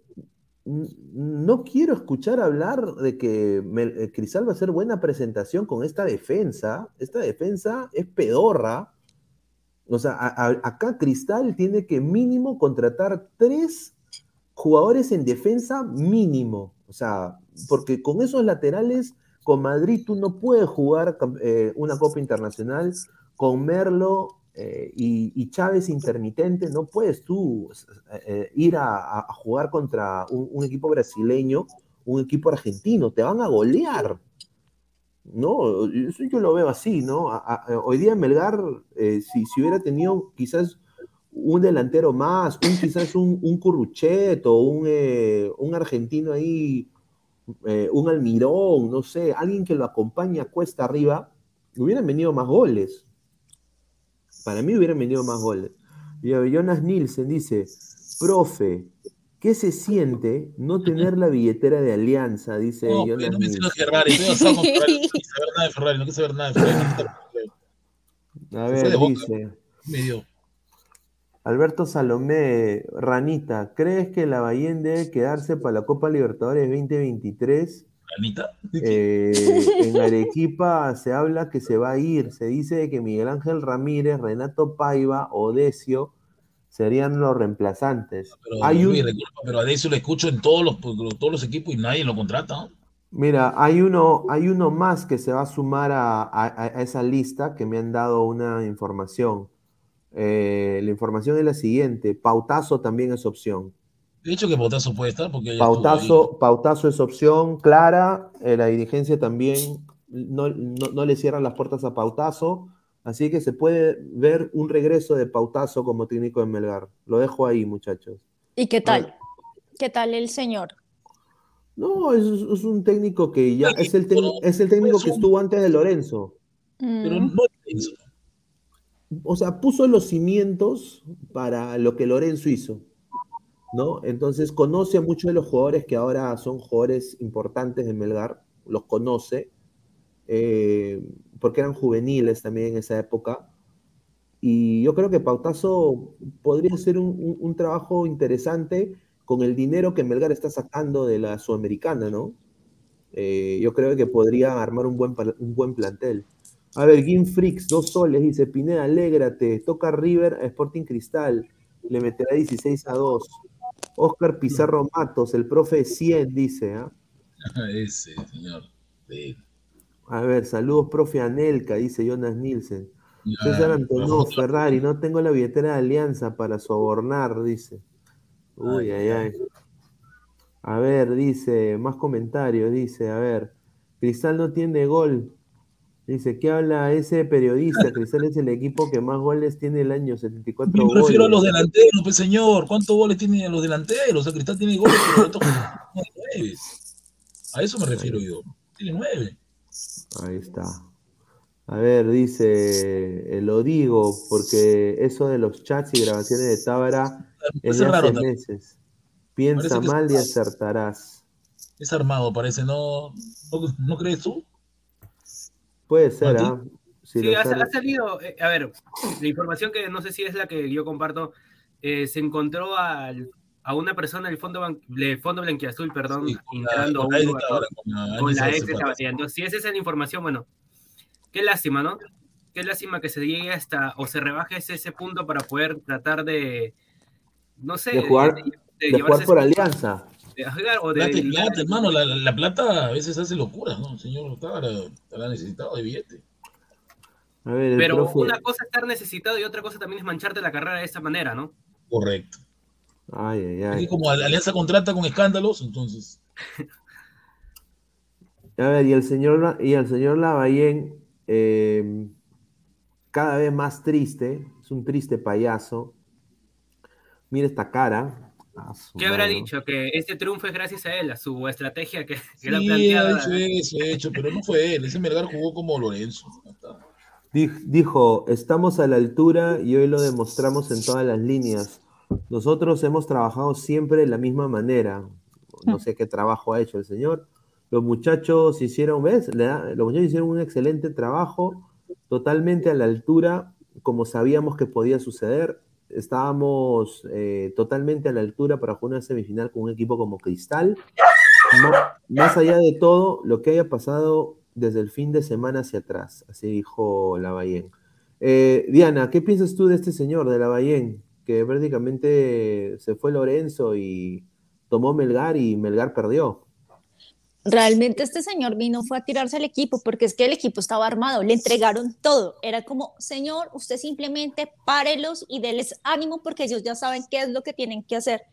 no quiero escuchar hablar de que Mel- eh, Cristal va a hacer buena presentación con esta defensa. Esta defensa es pedorra. O sea, acá Cristal tiene que mínimo contratar tres jugadores en defensa mínimo. O sea, porque con esos laterales, con Madrid tú no puedes jugar eh, una Copa Internacional. Con Merlo eh, y, Chávez intermitente, no puedes tú eh, eh, ir a, jugar contra un, equipo brasileño, un equipo argentino. Te van a golear. No, eso yo lo veo así, ¿no? A- hoy día Melgar, eh, si, hubiera tenido quizás un delantero más, un, quizás un, un un, eh, un argentino ahí, eh, un Almirón, no sé, alguien que lo acompañe a cuesta arriba, hubieran venido más goles. Para mí hubieran venido más goles. Y Jonas Nielsen dice, profe, ¿qué se siente no tener la billetera de Alianza? Dice No, Jonas no Nielsen. Ferrari, no saber nada de Ferrari, no quise saber nada de Ferrari. no A ver, dice. Me dio. Alberto Salomé, Ranita, ¿crees que la Bayern debe quedarse para la Copa Libertadores 2023? Anita. Eh, en Arequipa se habla que se va a ir. Se dice que Miguel Ángel Ramírez, Renato Paiva o Decio serían los reemplazantes. Pero, Hay un, disculpa, pero a Decio lo escucho en todos los, todos los equipos y nadie lo contrata. ¿no? mira, hay uno, hay uno más que se va a sumar a, a- a esa lista que me han dado una información. Eh, la información es la siguiente: Pautazo también es opción. De hecho, que Botazo puede estar porque. Pautazo, Pautazo es opción clara, eh, la dirigencia también no, no- no le cierran las puertas a Pautazo, así que se puede ver un regreso de Pautazo como técnico de Melgar. Lo dejo ahí, muchachos. ¿Y qué tal? ¿Qué tal el señor? No, es, es un técnico que ya es el, es el técnico que estuvo antes de Lorenzo. Pero Mm, no es eso. O sea, puso los cimientos para lo que Lorenzo hizo. ¿No? Entonces conoce a muchos de los jugadores que ahora son jugadores importantes de Melgar, los conoce, eh, porque eran juveniles también en esa época. Y yo creo que Pautazo podría ser un, trabajo interesante con el dinero que Melgar está sacando de la Sudamericana, ¿no? Eh, yo creo que podría armar un buen, un buen plantel. A ver, Game Freaks, dos soles, dice Pineda, alégrate, toca River a Sporting Cristal, le meterá 16 a 2. Oscar Pizarro Matos, el profe 100, dice, ¿ah? Ese señor. Sí. A ver, saludos, profe Anelka, dice Jonas Nielsen. Ya, César Antonio pero- Ferrari, no tengo la billetera de Alianza para sobornar, dice. Uy, ay, ay. A ver, dice, más comentarios, dice, a ver, Cristal no tiene gol. Dice, ¿qué habla ese periodista? Cristal es el equipo que más goles tiene el año, 74 Me goles. refiero a los delanteros, pues señor. ¿Cuántos goles tienen los delanteros? O sea, Cristal tiene goles, pero otros no tiene nueve. A eso me refiero yo. Tiene nueve. Ahí está. A ver, dice, eh, lo digo, porque eso de los chats y grabaciones de Tábara es de raro hace meses. Piensa mal y acertarás. Es armado, parece. ¿No, no, ¿no crees tú? Puede ser. ¿ah? Si Sí, ha, sale- ha salido, eh, a ver, la información que no sé si es la que yo comparto, eh, se encontró al- a una persona del Fondo, Ban- del fondo Blanquiazul, perdón, Sí, con la- entrando con la un de la con ex la de ex de. Entonces, si esa es la información, bueno, qué lástima, ¿no? Qué lástima que se llegue hasta, o se rebaje ese, ese punto para poder tratar de, no sé, de jugar, de de llevarse jugar por ese- alianza. O de Plata y plata, hermano. La, la- la plata a veces hace locura, ¿no? El señor estará necesitado de billete. A ver, el Pero profe- una cosa es estar necesitado y otra cosa también es mancharte la carrera de esa manera, ¿no? Correcto. Ay, ay, Aquí ay. como Alianza contrata con escándalos, entonces. A ver, y el señor, y el señor Lavallén, eh, cada vez más triste, es un triste payaso. Mira esta cara. Ah, ¿Qué habrá dicho? Que este triunfo es gracias a él, a su estrategia que, que ha Sí, ha planteado. hecho eso, ha hecho, pero no fue él. Ese Melgar jugó como Lorenzo. Dijo, estamos a la altura y hoy lo demostramos en todas las líneas. Nosotros hemos trabajado siempre de la misma manera. No sé qué trabajo ha hecho el señor. Los muchachos hicieron, ¿ves? Los muchachos hicieron un excelente trabajo, totalmente a la altura, como sabíamos que podía suceder. Estábamos eh, totalmente a la altura para jugar una semifinal con un equipo como Cristal. Más allá de todo, lo que haya pasado desde el fin de semana hacia atrás, así dijo Lavallén. Eh, Diana, ¿qué piensas tú de este señor, de Lavallén? Que prácticamente se fue Lorenzo y tomó Melgar y Melgar perdió. Realmente este señor vino fue a tirarse al equipo porque es que el equipo estaba armado, le entregaron todo. Era como, señor, usted simplemente párelos y déles ánimo porque ellos ya saben qué es lo que tienen que hacer.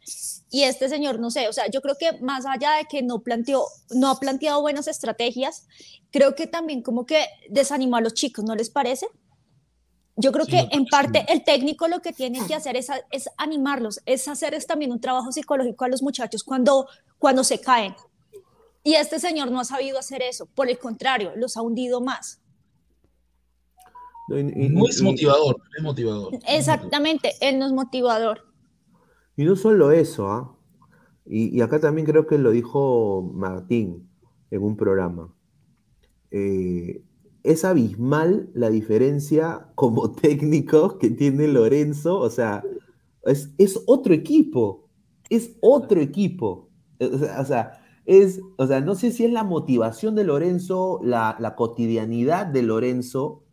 Y este señor, no sé, o sea, yo creo que más allá de que no planteó, no ha planteado buenas estrategias, creo que también como que desanimó a los chicos, ¿no les parece? Yo creo Sí, que en parte el técnico lo que tiene que hacer es, es animarlos, es hacer es también un trabajo psicológico a los muchachos cuando, cuando se caen. Y este señor no ha sabido hacer eso, por el contrario, los ha hundido más. No, y- y- No es motivador, no es motivador. Exactamente, él no es motivador. Y no solo eso, ¿ah? Y, y acá también creo que lo dijo Martín en un programa. Eh, es abismal la diferencia como técnico que tiene Lorenzo. O sea, es, es otro equipo. Es otro equipo. O sea, o sea, es, o sea, no sé si es la motivación de Lorenzo, la, la cotidianidad de Lorenzo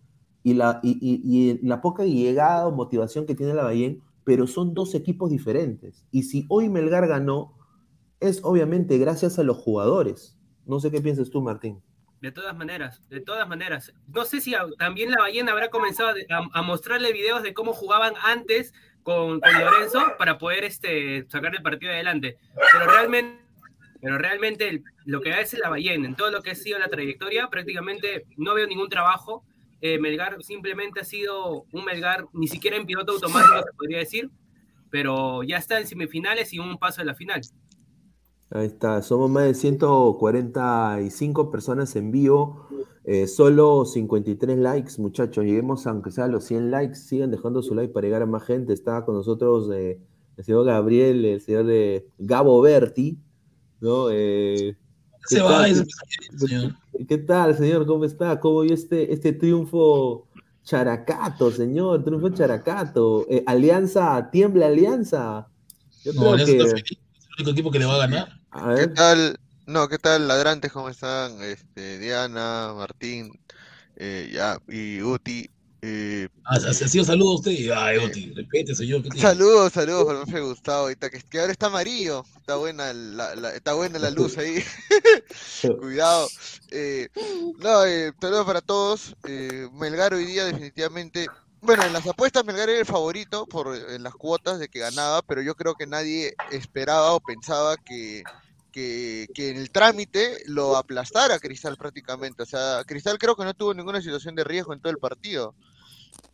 y la, y, y- la poca llegada o motivación que tiene la Bahía, pero son dos equipos diferentes. Y si hoy Melgar ganó, es obviamente gracias a los jugadores. No sé qué piensas tú, Martín. De todas maneras, de todas maneras. No sé si también la ballena habrá comenzado a, a mostrarle videos de cómo jugaban antes con, con Lorenzo para poder este, sacar el partido adelante. Pero realmente, pero realmente lo que hace la ballena en todo lo que ha sido la trayectoria, prácticamente no veo ningún trabajo. Eh, Melgar simplemente ha sido un Melgar, ni siquiera en piloto automático se podría decir, pero ya está en semifinales y un paso de la final. Ahí está, somos más de 145 personas en vivo, eh, solo 53 likes, muchachos. Lleguemos aunque sea a los 100 likes, sigan dejando su like para llegar a más gente. Está con nosotros eh, el señor Gabriel, el señor de Gabo Berti, ¿no? Eh, ¿qué Se va tal? ese señor. ¿Qué tal, señor? ¿Cómo está? ¿Cómo vio este, este triunfo characato, señor? Triunfo characato. Eh, alianza, tiembla Alianza. Yo No, creo Alianza está que. feliz. Es el único equipo que le va a ganar. A ¿Qué tal? No, ¿qué tal, ladrantes? ¿Cómo están? Este, Diana, Martín, eh, ya, y Uti. Eh, Ah, ¿Ha sido saludo a usted? Ay, Oti, repite, señor. saludos, saludos para el profe Gustavo, ahorita que, que ahora está amarillo, está buena la, la- está buena la luz ahí, cuidado. Eh, no, eh, saludos para todos. eh, Melgar hoy día definitivamente, bueno, en las apuestas Melgar era el favorito por eh, en las cuotas de que ganaba, pero yo creo que nadie esperaba o pensaba que, que, que en el trámite lo aplastara Cristal prácticamente. O sea, Cristal creo que no tuvo ninguna situación de riesgo en todo el partido.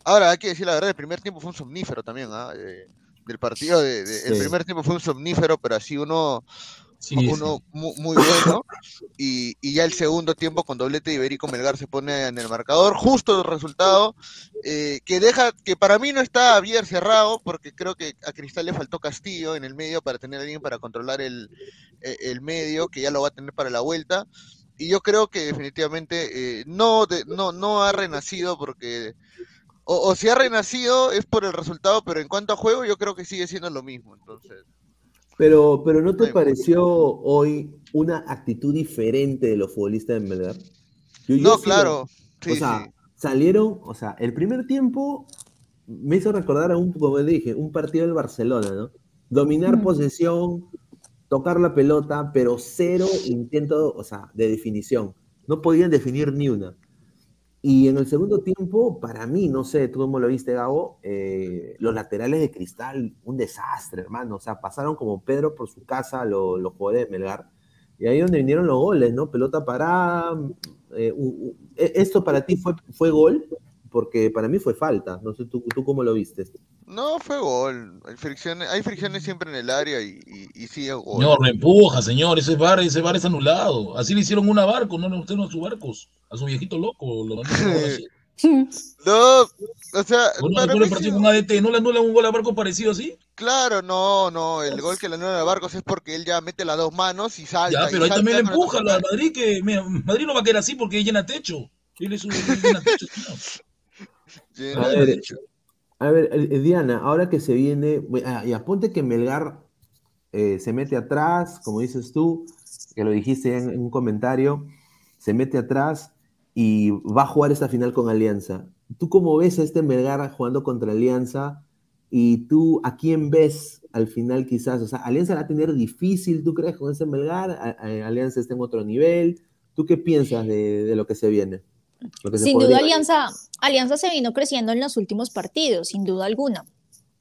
Ahora, hay que decir la verdad, el primer tiempo fue un somnífero también, ¿ah? Eh, del partido, de, de- el primer tiempo fue un somnífero, pero así uno, Sí, uno sí. mu- muy, bueno. Y, y ya el segundo tiempo con doblete de Iberico Melgar se pone en el marcador, justo el resultado, eh, que deja, que para mí no está bien cerrado, porque creo que a Cristal le faltó Castillo en el medio para tener a alguien para controlar el, eh, el medio, que ya lo va a tener para la vuelta. Y yo creo que definitivamente eh, no, de- no, no ha renacido porque o, o si ha renacido es por el resultado, pero en cuanto a juego yo creo que sigue siendo lo mismo. Entonces, pero, pero ¿no te Ay, pareció hoy una actitud diferente de los futbolistas de Melgar? Yo- yo no, sí claro. lo- o sea, sí. salieron, o sea, el primer tiempo me hizo recordar a un, como dije, un partido del Barcelona, ¿no? Dominar Mm. posesión, tocar la pelota, pero cero intento, o sea, de definición. No podían definir ni una. Y en el segundo tiempo, para mí, no sé, tú cómo lo viste, Gabo, eh, los laterales de cristal, un desastre, hermano. O sea, pasaron como Pedro por su casa lo- los jugadores de Melgar. Y ahí donde vinieron los goles, ¿no? Pelota parada. eh, u- u- e- ¿Esto para ti fue, fue gol? Porque para mí fue falta. No sé, ¿tú, tú cómo lo viste? No, fue gol. Hay fricciones, hay fricciones siempre en el área y, y, y sí es gol. Señor, no empuja, señor. Ese bar, ese bar es anulado. Así le hicieron una barco, no le gustaron a sus barcos. A su viejito loco. Lo así. No, o sea, ¿O no partido sí- con ADT? ¿No le anulan un gol a Barco parecido así? Claro, no, no, el gol que le anulan a Barcos es porque él ya mete las dos manos y salta. Ya, pero ahí salta también le empuja a Madrid, que mira, Madrid no va a quedar así porque llena techo. Él es un llena techo. ¿no? Llena A de ver, derecho. A ver, eh, eh, Diana, ahora que se viene, ah, y aponte que Melgar eh, se mete atrás, como dices tú, que lo dijiste en, en un comentario, se mete atrás y va a jugar esta final con Alianza. ¿Tú cómo ves a este Melgar jugando contra Alianza? Y tú, ¿a quién ves al final quizás? O sea, Alianza la va a tener difícil, ¿tú crees, con ese Melgar? A- a- Alianza está en otro nivel. ¿Tú qué piensas de, de lo que se viene? Que Sin duda, Alianza, Alianza se vino creciendo en los últimos partidos, sin duda alguna.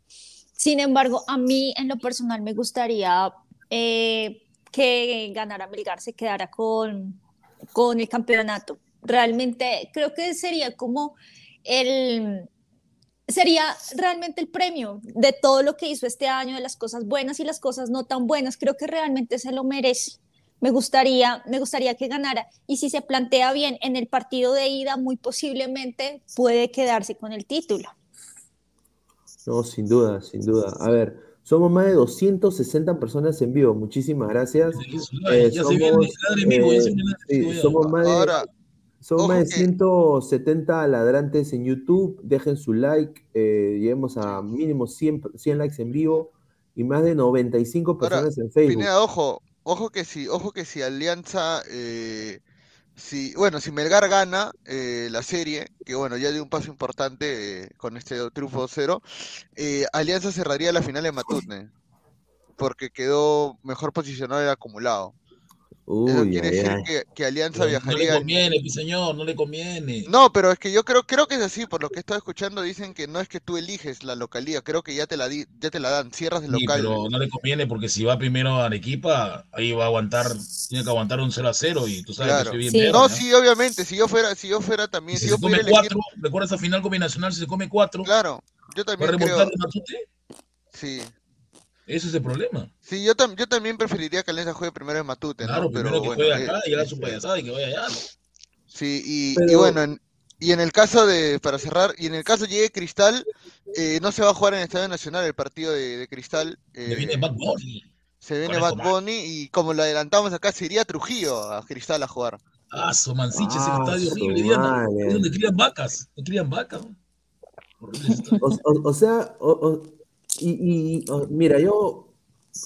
Sin embargo, a mí en lo personal me gustaría eh, que ganara Melgar, se quedara con, con el campeonato. Realmente creo que sería como el, sería realmente el premio de todo lo que hizo este año, de las cosas buenas y las cosas no tan buenas. Creo que realmente se lo merece. Me gustaría, me gustaría que ganara. Y si se plantea bien en el partido de ida, muy posiblemente puede quedarse con el título. No, sin duda, sin duda. A ver, somos más de 260 personas en vivo. Muchísimas gracias. Eh, Ya se viene ladre en vivo, ya se viene ladre en sí, somos más de, Ahora, somos más de que- 170 ladrantes en YouTube. Dejen su like. eh, lleguemos a mínimo 100, 100 likes en vivo y más de 95 Ahora, personas en Facebook. Pineda, ojo, ojo que si, ojo que si Alianza, eh, si, bueno, si Melgar gana eh, la serie, que bueno, ya dio un paso importante eh, con este triunfo 2-0, eh, Alianza cerraría la final en Matute, porque quedó mejor posicionado el acumulado. Eso Uy, quiere ay, decir ay. que, que Alianza Pero no le viajaría. conviene, mi señor, no le conviene. No, pero es que yo creo, creo que es así, por lo que he estado escuchando, dicen que no es que tú eliges la localidad, creo que ya te la di- ya te la dan, cierras de Sí, local. pero no le conviene porque si va primero a Arequipa, ahí va a aguantar, tiene que aguantar un 0 a 0 y tú sabes Claro. que soy bien Sí. verde, No, ¿no? sí, obviamente, si yo fuera, si yo fuera también, si si yo se come pudiera elegir, 4, ¿recuerdas esa final combinacional? Si se come 4, claro, yo ¿va a también creo, remontar de Matute? sí, Ese es el problema. sí, yo, tam- yo también preferiría que Alianza juegue primero en Matute, Claro, ¿no? primero Pero que bueno, juegue eh, acá y haga su este, payasada y que vaya allá. ¿no? sí, y, y Pero- bueno, en- y en el caso de, para cerrar, y en el caso llegue Cristal, eh, no se va a jugar en el Estadio Nacional el partido de, de Cristal, Le eh, viene Bad Bunny. se viene Bad. Bunny, y como lo adelantamos acá, se iría a Trujillo a Cristal a jugar. Ah, su mansiche, ese Ah, estadio horrible. Es donde crían vacas. No crían vacas. O, o- o sea, o- o- y, mira, yo,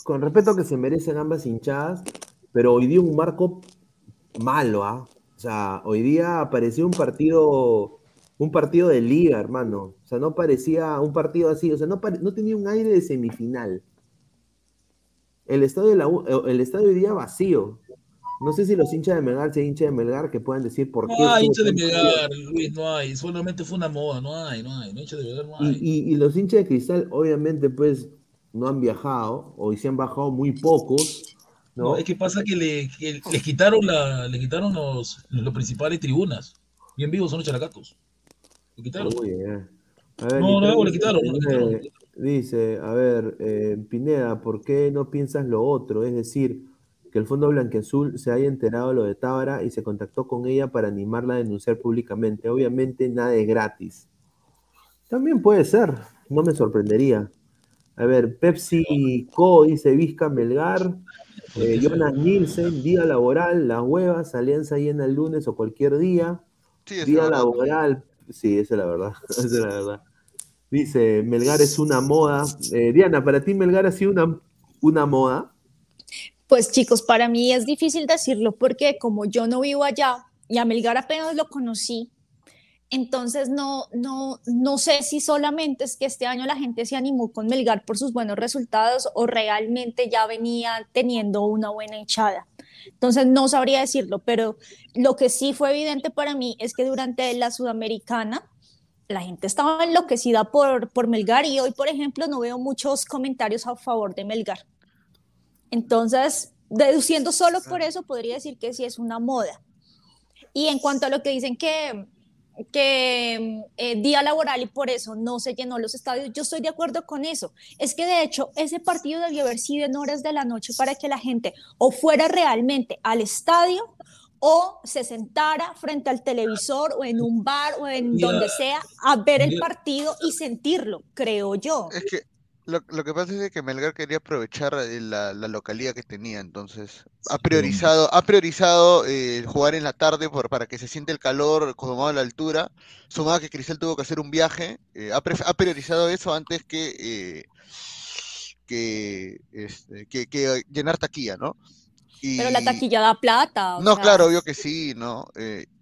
con respeto que se merecen ambas hinchadas, pero hoy día un marco malo, ¿ah? O sea, hoy día parecía un partido, un partido de liga, hermano. O sea, no parecía un partido así, o sea, no, tenía un aire de semifinal. El estadio, de la el estadio hoy día vacío. No sé si los hinchas de Melgar, si hay hinchas de Melgar que puedan decir por qué. No hay estuvo hincha de. Melgar, Luis, no hay. Solamente fue una moda, no hay, no hay. No hincha de Melgar, no Y, hay. y- y los hinchas de cristal, obviamente, pues, no han viajado, o se han bajado muy pocos, No, ¿no? es que pasa que, le, que les quitaron, la, le quitaron los, los principales tribunas. Bien vivos son los characatos. Le quitaron. Uy, ya. A ver, No, no, le quitaron, no, le dice, quitaron. dice, a ver, eh, Pineda, ¿por qué no piensas lo otro? Es decir, que el Fondo Blanqueazul se haya enterado de lo de Tábara y se contactó con ella para animarla a denunciar públicamente. Obviamente nada es gratis. También puede ser, no me sorprendería. A ver, Pepsi Co. dice Vizca Melgar, eh, Jonas Nielsen, día laboral, las huevas, alianza llena el lunes o cualquier día. Sí, Día verdad. laboral, sí, esa es la verdad, esa es la verdad. Dice, Melgar es una moda. Eh, Diana, ¿para ti Melgar ha sido una, una moda? Pues chicos, para mí es difícil decirlo porque como yo no vivo allá y a Melgar apenas lo conocí, entonces no, no, no sé si solamente es que este año la gente se animó con Melgar por sus buenos resultados o realmente ya venía teniendo una buena hinchada. Entonces no sabría decirlo, pero lo que sí fue evidente para mí es que durante la Sudamericana la gente estaba enloquecida por, por Melgar y hoy, por ejemplo, no veo muchos comentarios a favor de Melgar. Entonces, deduciendo solo por eso, podría decir que sí es una moda. Y en cuanto a lo que dicen que, que eh, día laboral y por eso no se llenó los estadios, yo estoy de acuerdo con eso. Es que de hecho ese partido debió haber sido en horas de la noche para que la gente o fuera realmente al estadio o se sentara frente al televisor o en un bar o en donde sea a ver el partido y sentirlo, creo yo. Es que lo, lo que pasa es que Melgar quería aprovechar eh, la, la localidad que tenía, entonces ha priorizado, ha priorizado eh, jugar en la tarde por, para que se siente el calor como a la altura, sumado que Cristal tuvo que hacer un viaje, eh, ha, priorizado eso antes que, eh, que, este, que, que llenar taquilla, ¿no? Pero la taquilla da plata. o No, sea, claro, obvio que sí, ¿no?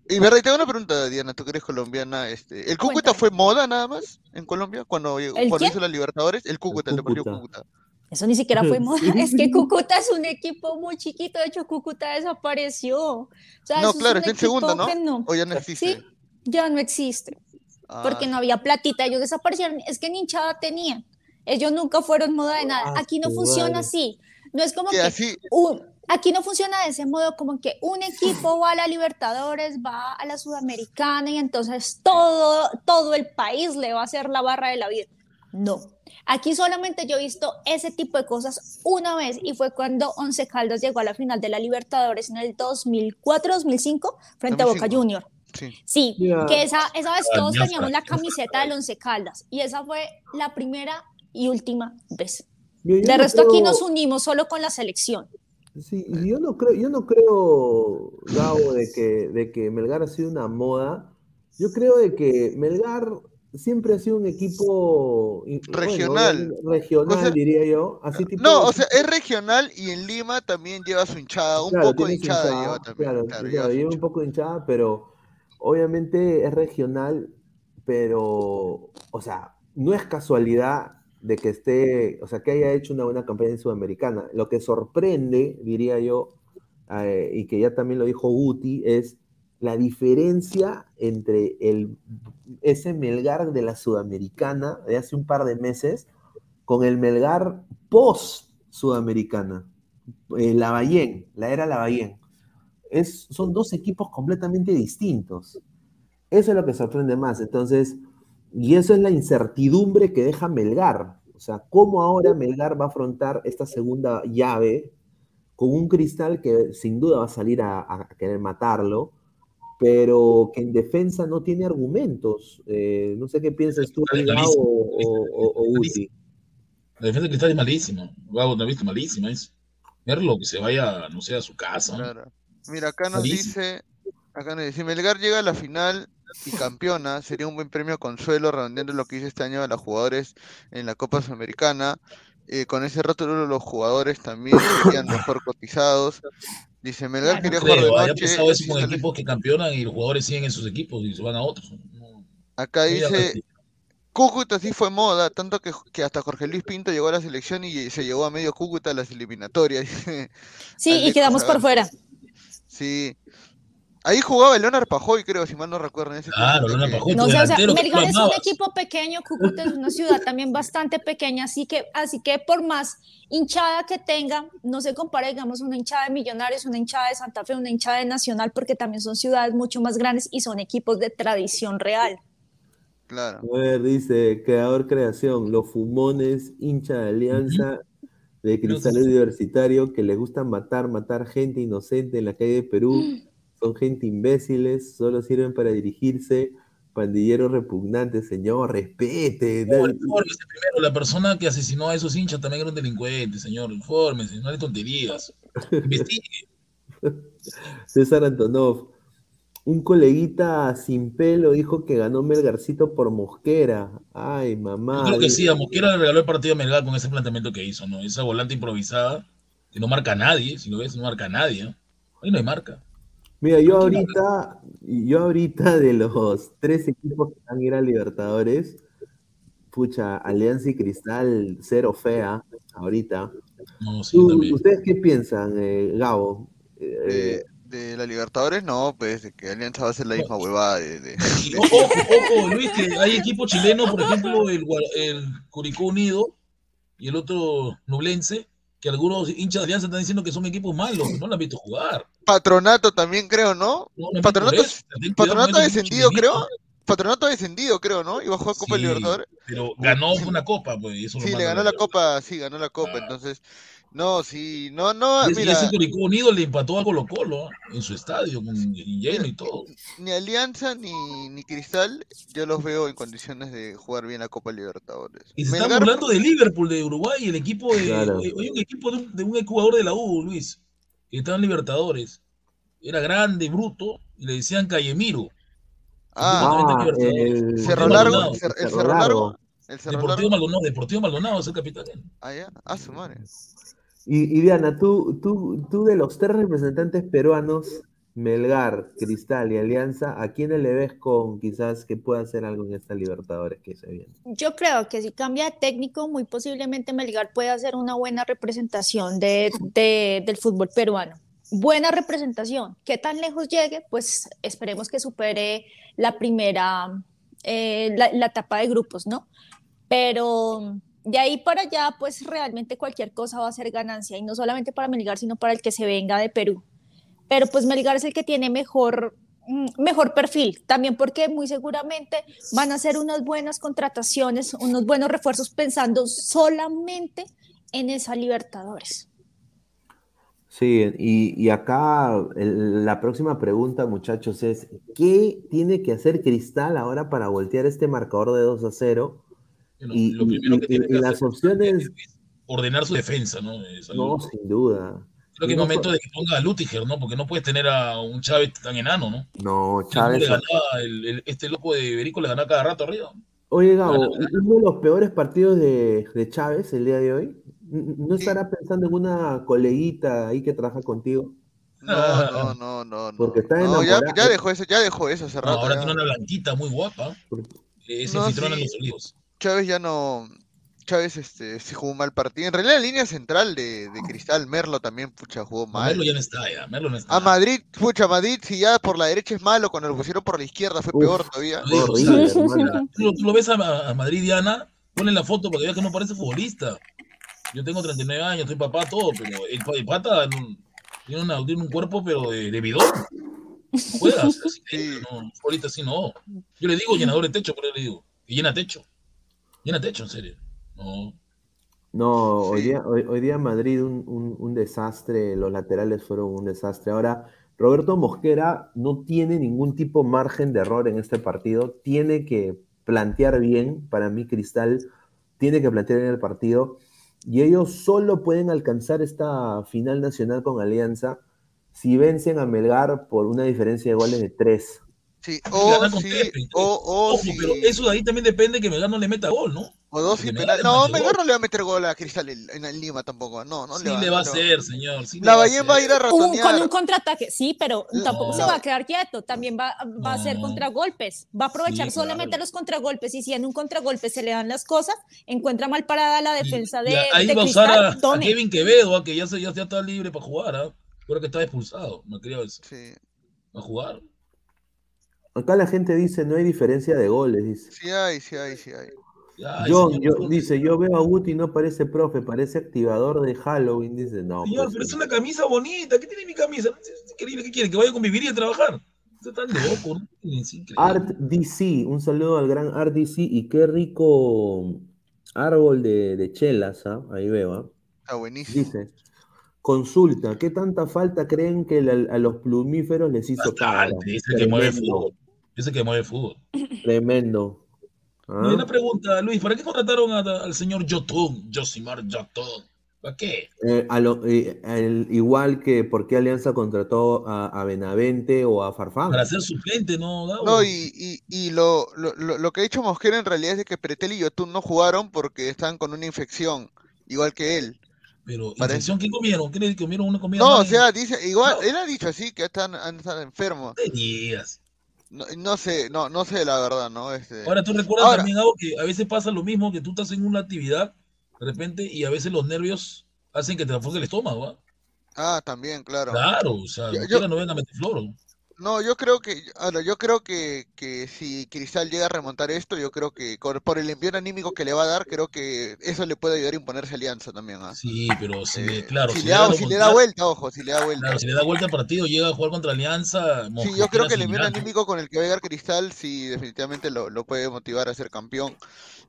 Eh, y verdad, y tengo una pregunta, Diana, tú que eres colombiana, este, ¿el Cúcuta Cuéntame. fue moda nada más en Colombia cuando, ¿El cuando quién? hizo la Libertadores? El Cúcuta, el Deportivo Cúcuta. Cúcuta. Eso ni siquiera fue moda. Sí. Es que Cúcuta es un equipo muy chiquito. De hecho, Cúcuta desapareció. O sea, No, es claro, un está en segunda, ¿no? O ya no existe. Sí, ya no existe. Porque Ah, no había platita. Ellos desaparecieron. Es que ni hinchada tenían. Ellos nunca fueron moda de nada. Ah, Aquí no funciona así. No es como que que así, un- aquí no funciona de ese modo como que un equipo va a la Libertadores, va a la Sudamericana y entonces todo, todo el país le va a hacer la barra de la vida. No. Aquí solamente yo he visto ese tipo de cosas una vez y fue cuando Once Caldas llegó a la final de la Libertadores en el 2004-2005 frente a Boca 2005. Junior. sí. Sí, que esa, esa vez todos teníamos la camiseta del Once Caldas y esa fue la primera y última vez. De resto aquí nos unimos solo con la selección. Sí, y yo no creo, yo no creo, Gabo, de que, de que Melgar ha sido una moda. Yo creo de que Melgar siempre ha sido un equipo bueno, Regional. regional, O sea, diría yo. Así tipo, No, o sea, es regional y en Lima también lleva su hinchada, un Claro, poco de hinchada hinchada, lleva también. claro, claro, claro, lleva lleva un poco de hinchada, pero obviamente es regional, pero, o sea, no es casualidad de que esté, o sea, que haya hecho una buena campaña en Sudamericana. Lo que sorprende, diría yo, eh, y que ya también lo dijo Guti, es la diferencia entre el, ese Melgar de la Sudamericana de hace un par de meses con el Melgar post-Sudamericana. Eh, Lavallén, la era Lavallén. Es, son dos equipos completamente distintos. Eso es lo que sorprende más. Entonces, y eso es la incertidumbre que deja Melgar. O sea, cómo ahora Melgar va a afrontar esta segunda llave con un cristal que sin duda va a salir a, a querer matarlo, pero que en defensa no tiene argumentos. Eh, no sé qué piensas tú, Gabo o, o- o Guti. La defensa de Cristal es malísima. Gabo, ¿no has visto? Malísima es. Verlo, que se vaya, no sé, a su casa. Mira, acá nos Malísimo. dice, acá nos dice, si Melgar llega a la final y campeona, sería un buen premio consuelo, redondeando lo que hizo este año a los jugadores en la Copa Sudamericana. Eh, con ese rótulo los jugadores también serían mejor cotizados. Dice, Melgar quería jugar de Creo, haya noche. pasado eso con equipos que campeonan y los jugadores siguen en sus equipos y se van a otros. No, Acá dice, apetecible. Cúcuta sí fue moda, tanto que, que hasta Jorge Luis Pinto llegó a la selección y se llevó a medio Cúcuta a las eliminatorias. Sí, y quedamos por fuera. Sí. Ahí jugaba el Leonard Pajoy, creo, si mal no recuerdo. En ese Claro, Leonard que- Pajoy. No sé, o sea, Melgar es un equipo pequeño, Cúcuta es una ciudad también bastante pequeña, así que, así que por más hinchada que tenga, no se compara, digamos, una hinchada de Millonarios, una hinchada de Santa Fe, una hinchada de Nacional, porque también son ciudades mucho más grandes y son equipos de tradición real. Claro. A ver, dice, creador creación, los fumones, hincha de alianza de Cristal Universitario que les gusta matar, matar gente inocente en la calle de Perú, son gente imbéciles, solo sirven para dirigirse, pandilleros repugnantes, señor, respete. No, infórmese primero, la persona que asesinó a esos hinchas también era un delincuente, señor. Infórmese, no hay tonterías. Investigue. César Antonov, un coleguita sin pelo dijo que ganó Melgarcito por Mosquera. Ay, mamá. Yo creo que sí, a Mosquera le regaló el partido a Melgar con ese planteamiento que hizo, ¿no? Esa volante improvisada, que no marca a nadie, si lo ves, no marca a nadie. Ahí no hay marca. Mira, yo ahorita, yo ahorita de los tres equipos que van a ir a Libertadores, pucha, Alianza y Cristal, cero fea, ahorita. No, sí. ¿Ustedes qué piensan, eh, Gabo? Eh, De, de la Libertadores, no, pues de que Alianza va a ser la misma huevada de, Ojo, ojo, Luis, que hay equipos chilenos, por ejemplo, el, el Curicó Unido y el otro Nublense, que algunos hinchas de Alianza están diciendo que son equipos malos, que no lo han visto jugar. Patronato también creo, ¿no? Patronato, eso, Patronato ha descendido, creo. Patronato ha descendido, creo, ¿no? Iba a jugar Copa Sí, Libertadores. Pero ganó una copa, pues. Eso lo Sí, le ganó la copa, sí, ganó la copa, Ah. entonces No, sí, no, no, Y ese- y mira, ese Curicó Unido le empató a Colo Colo en su estadio, con lleno y todo. ni Alianza ni, ni Cristal, yo los veo en condiciones de jugar bien la Copa Libertadores. Y se están Melgar, burlando de Liverpool, de Uruguay, el equipo de. Claro. Hay un equipo de un, de un jugador de la U, Luis, que estaba en Libertadores. Era grande, bruto, y le decían Callemiro. ah, Ah, el Cerro Largo, el Cerro Cerro Largo, Largo. el Cerro Deportivo Largo, Maldonado, Deportivo Maldonado es el capitán. ah, ya, ah, su madre. Y, Diana, tú, tú, tú de los tres representantes peruanos, Melgar, Cristal y Alianza, ¿a quiénes le ves con quizás que pueda hacer algo en esta Libertadores que se viene? Yo creo que si cambia de técnico, muy posiblemente Melgar puede hacer una buena representación de, de- del fútbol peruano. Buena representación. ¿Qué tan lejos llegue? Pues esperemos que supere la primera, eh, la, la etapa de grupos, ¿no? Pero de ahí para allá, pues realmente cualquier cosa va a ser ganancia, y no solamente para Melgar, sino para el que se venga de Perú. Pero pues Melgar es el que tiene mejor, mm, mejor perfil, también porque muy seguramente van a hacer unas buenas contrataciones, unos buenos refuerzos pensando solamente en esa Libertadores. Sí, y, acá la próxima pregunta, muchachos, es ¿qué tiene que hacer Cristal ahora para voltear este marcador de 2 a 0? Bueno, Y, lo primero que tiene y que las hacer opciones, es ordenar su defensa, ¿no? Es algo- no, sin duda. creo que es no momento de que ponga a Lutiger, ¿no? Porque no puedes tener a un Chávez tan enano, ¿no? No, ¿Cómo Chávez. le ganaba el- el- este loco de Berico le ganaba cada rato arriba. Oye, Gabo, uno de los peores partidos de, de Chávez el día de hoy, ¿n- ¿no estará pensando en una coleguita ahí que trabaja contigo? No, no, no, no, no. Porque está No, ya, ya dejó eso, ya dejó eso hace No, rato. ahora ya. tiene una blanquita muy guapa. No, anfitriona sí. en los olivos. Chávez ya no. Chávez este, se jugó un mal partido. En realidad, la línea central de, de Cristal, Merlo también, pucha, jugó mal. Merlo ya no está, ya. Merlo no está. A Madrid, pucha, Madrid, si ya por la derecha es malo, cuando lo pusieron por la izquierda fue Uf, peor todavía. Digo, o sea, tú, lo- tú lo ves a, a Madrid Diana, ponle la foto para que veas que no parece futbolista. Yo tengo 39 años, soy papá, todo, pero el, el pata tiene, una- tiene un cuerpo, pero de, de bidón. No juega, así, Sí. no, futbolista así no. Yo le digo llenador de techo, pero le digo, que llena techo. Llena techo, en serio. No. No, hoy día, hoy, hoy día Madrid un, un- un desastre, los laterales fueron un desastre. Ahora, Roberto Mosquera no tiene ningún tipo de margen de error en este partido, tiene que plantear bien, para mí Cristal tiene que plantear bien el partido, y ellos solo pueden alcanzar esta final nacional con Alianza si vencen a Melgar por una diferencia de goles de tres. Sí, o sí, o, o Ojo, sí, pero eso de ahí también depende que Melgar no le meta gol, ¿no? o dos sin Melgar No, Melgar no le va a meter gol a Cristal en, en el Lima tampoco. No, no sí le va, le va a hacer, señor. sí La Ballén va a ir a ratonear. con un contraataque, sí, pero tampoco se va a quedar quieto, también va, va a hacer contragolpes, va a aprovechar Sí, solamente claro. los contragolpes y si en un contragolpe se le dan las cosas, encuentra mal parada la Y- defensa y de, ahí de va a usar a, a. Kevin Quevedo, ah, que ya, se, ya, está libre para jugar. ¿ah? Creo que está expulsado. No quería eso. Sí, ¿Va a jugar? Acá la gente dice no hay diferencia de goles, dice. sí hay, sí hay, sí hay. Ay, John, señor, yo- dice, yo veo a Guti y no parece profe, parece activador de Halloween, dice, no. Señor, pues, pero es una camisa bonita. ¿Qué tiene mi camisa? Es increíble. ¿Qué quiere? ¿Que vaya a convivir y a trabajar? Está tan loco. ¿no? Art DC, un saludo al gran Art DC y qué rico árbol de, de chelas, ¿ah? ahí veo, ¿ah? Está buenísimo. dice, consulta, ¿qué tanta falta creen que la- a los plumíferos les hizo cara? Bastante. Es el que mueve fútbol. Es el que mueve fútbol. tremendo. ¿Ah? Una pregunta, Luis. ¿Para qué contrataron a- al señor Yotun? Josimar Yotun. ¿Para qué? Eh, a lo- eh, el- igual que por qué Alianza contrató a, a Benavente o a Farfán. Para ser suplente, ¿no? Gabo? No, y, y, y lo, lo, lo, lo que ha dicho Mosquera en realidad es de que Pretel y Yotun no jugaron porque están con una infección, igual que él. Pero, Para- ¿infección qué comieron? ¿Qué le comieron una comida? No, o sea, dice, igual, No. él ha dicho así, que están, han estado enfermos. ¿Qué días? No, no sé, no, no sé la verdad, ¿no? Este, Ahora, ¿tú recuerdas Ahora- también algo que a veces pasa lo mismo, que tú estás en una actividad de repente y a veces los nervios hacen que te enfoque el estómago, ¿ah? Ah, también, claro. Claro, o sea, Yo- yo- no venga a meter floro. No, yo creo que, ahora, yo creo que, que si Cristal llega a remontar esto, yo creo que con- por el envío anímico que le va a dar, creo que eso le puede ayudar a imponerse Alianza también, ¿ah? Sí, pero si, Eh, claro, si, si le da, si le da vuelta, ojo, si le da vuelta. Claro, si le da vuelta al partido, llega a jugar contra Alianza. Sí, yo creo que el envío anímico con el que va a llegar Cristal, sí, definitivamente lo, lo puede motivar a ser campeón.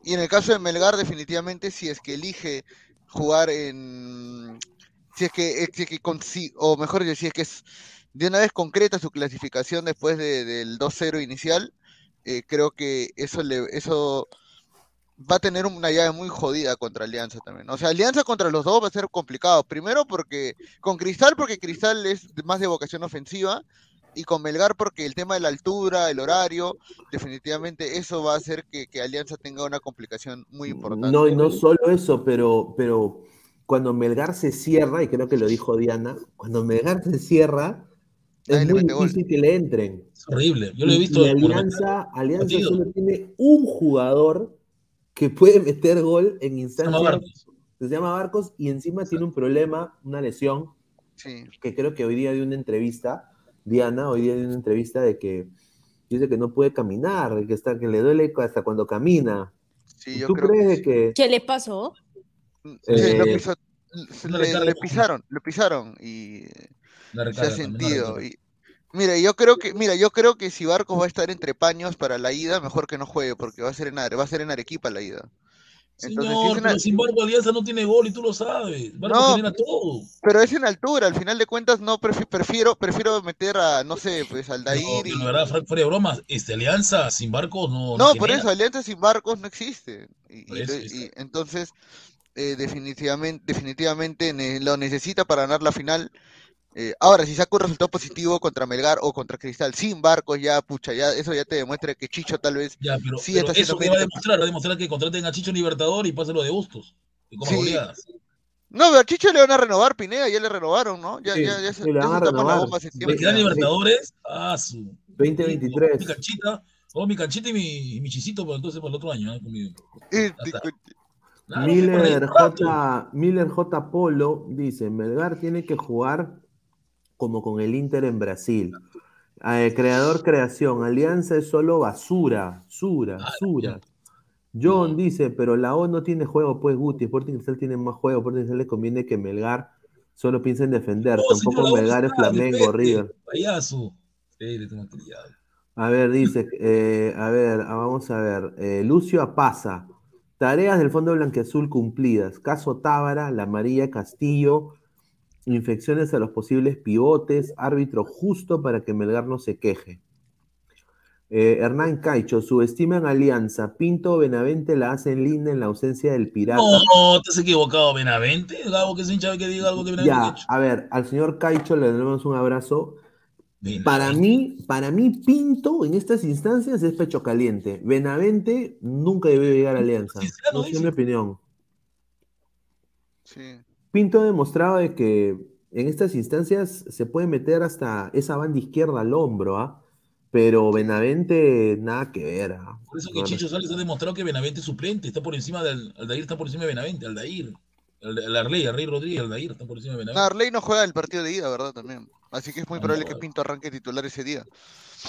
Y en el caso de Melgar, definitivamente, si es que elige jugar en, si es que, eh, si es que consi- o mejor dicho, si es que es de una vez concreta su clasificación después de- del 2-0 inicial, eh, creo que eso le, eso va a tener una llave muy jodida contra Alianza también. O sea, Alianza contra los dos va a ser complicado. Primero porque con Cristal, porque Cristal es más de vocación ofensiva, y con Melgar porque el tema de la altura, el horario, definitivamente eso va a hacer que, que Alianza tenga una complicación muy importante. No, y no solo eso, pero, pero cuando Melgar se cierra, y creo que lo dijo Diana, cuando Melgar se cierra, Nadie es le muy mete gol. difícil que le entren. Es horrible. Yo lo he visto. y Alianza, Alianza solo tiene un jugador que puede meter gol en Se llama instancias. Barcos. Se llama Barcos y encima tiene un problema, una lesión, Sí. que creo que hoy día dio una entrevista, Diana, hoy día dio una entrevista de que dice que no puede caminar, que, está, que le duele hasta cuando camina. Sí, yo ¿Tú creo crees que de que ¿Qué le pasó? Sí, Eh, lo le, pisaron, lo pisaron y Se ha sentido. Y, mira, yo creo que, mira, yo creo que si Barcos va a estar entre paños para la ida, mejor que no juegue, porque va a ser en Are- va a ser en Arequipa la ida. Entonces, Señor, es una- pero sin Barco Alianza no tiene gol y tú lo sabes. Barco No, genera todo. pero es en altura, al final de cuentas no prefi- prefiero, prefiero meter a, no sé, pues al Dair pero y... la verdad, fuera fuera de bromas, este, Alianza sin Barco no. No, no por eso, Alianza sin Barcos no existe. Y, Por y eso, lo- y exacto. entonces, eh, definitivamente, definitivamente ne- lo necesita para ganar la final. Eh, ahora, si saca un resultado positivo contra Melgar o contra Cristal sin Barcos, ya, pucha, ya eso ya te demuestra que Chicho tal vez Ya, pero, sí pero está eso que va a demostrar, va a demostrar que contraten a Chicho Libertador y pásenlo de Bustos. Y como Sí. No, pero a Chicho le van a renovar, Pineda, ya le renovaron, ¿no? Ya, Sí, ya, ya, se- le van a renovar. bomba hace Sí, tiempo. Me quedan ya, Libertadores. Ah, su. 2023. Mi canchita. Oh, mi canchita y mi, y mi chisito, pero entonces para el otro año. ¿eh? Conmigo. Claro, Miller. J, Miller J. Polo dice, Melgar tiene que jugar como con el Inter en Brasil. Eh, creador, creación. Alianza es solo basura, sura, Ah, sura. John dice, pero la O no tiene juego, pues Guti, Sporting Cristal tiene más juego, Sporting Cristal le conviene que Melgar solo piense en defender, tampoco señor, ¿a Melgar es? Flamengo, River. Payaso. A ver, dice, eh, a ver, ah, vamos a ver. eh, Lucio Apaza. Tareas del Fondo Blanqueazul cumplidas. Caso Tábara, la María Castillo. Infecciones a los posibles pivotes. Árbitro justo para que Melgar no se queje. Eh, Hernán Caicho, subestiman Alianza. Pinto Benavente la hacen linda en la ausencia del Pirata. No, te has equivocado, Benavente. Gabo, que es hincha que diga algo que Benavente ha ya, hecho. a ver, al señor Caicho le damos un abrazo. Benavente. Para mí, para mí, Pinto en estas instancias es pecho caliente. Benavente nunca debió llegar a Alianza. No sé dice. mi opinión. sí. Pinto ha demostrado de que en estas instancias se puede meter hasta esa banda izquierda al hombro, ¿ah? Pero Benavente, nada que ver. ¿ah? Por eso que No, Chicho Sales ha demostrado que Benavente es suplente, está por encima del. Aldair está por encima de Benavente, Aldair. El, el Arley, Arley Rodríguez, Aldair está por encima de No, Benavente. Arley no juega el partido de ida, ¿verdad? También. Así que es muy Ah, probable que bueno. Pinto arranque titular ese día.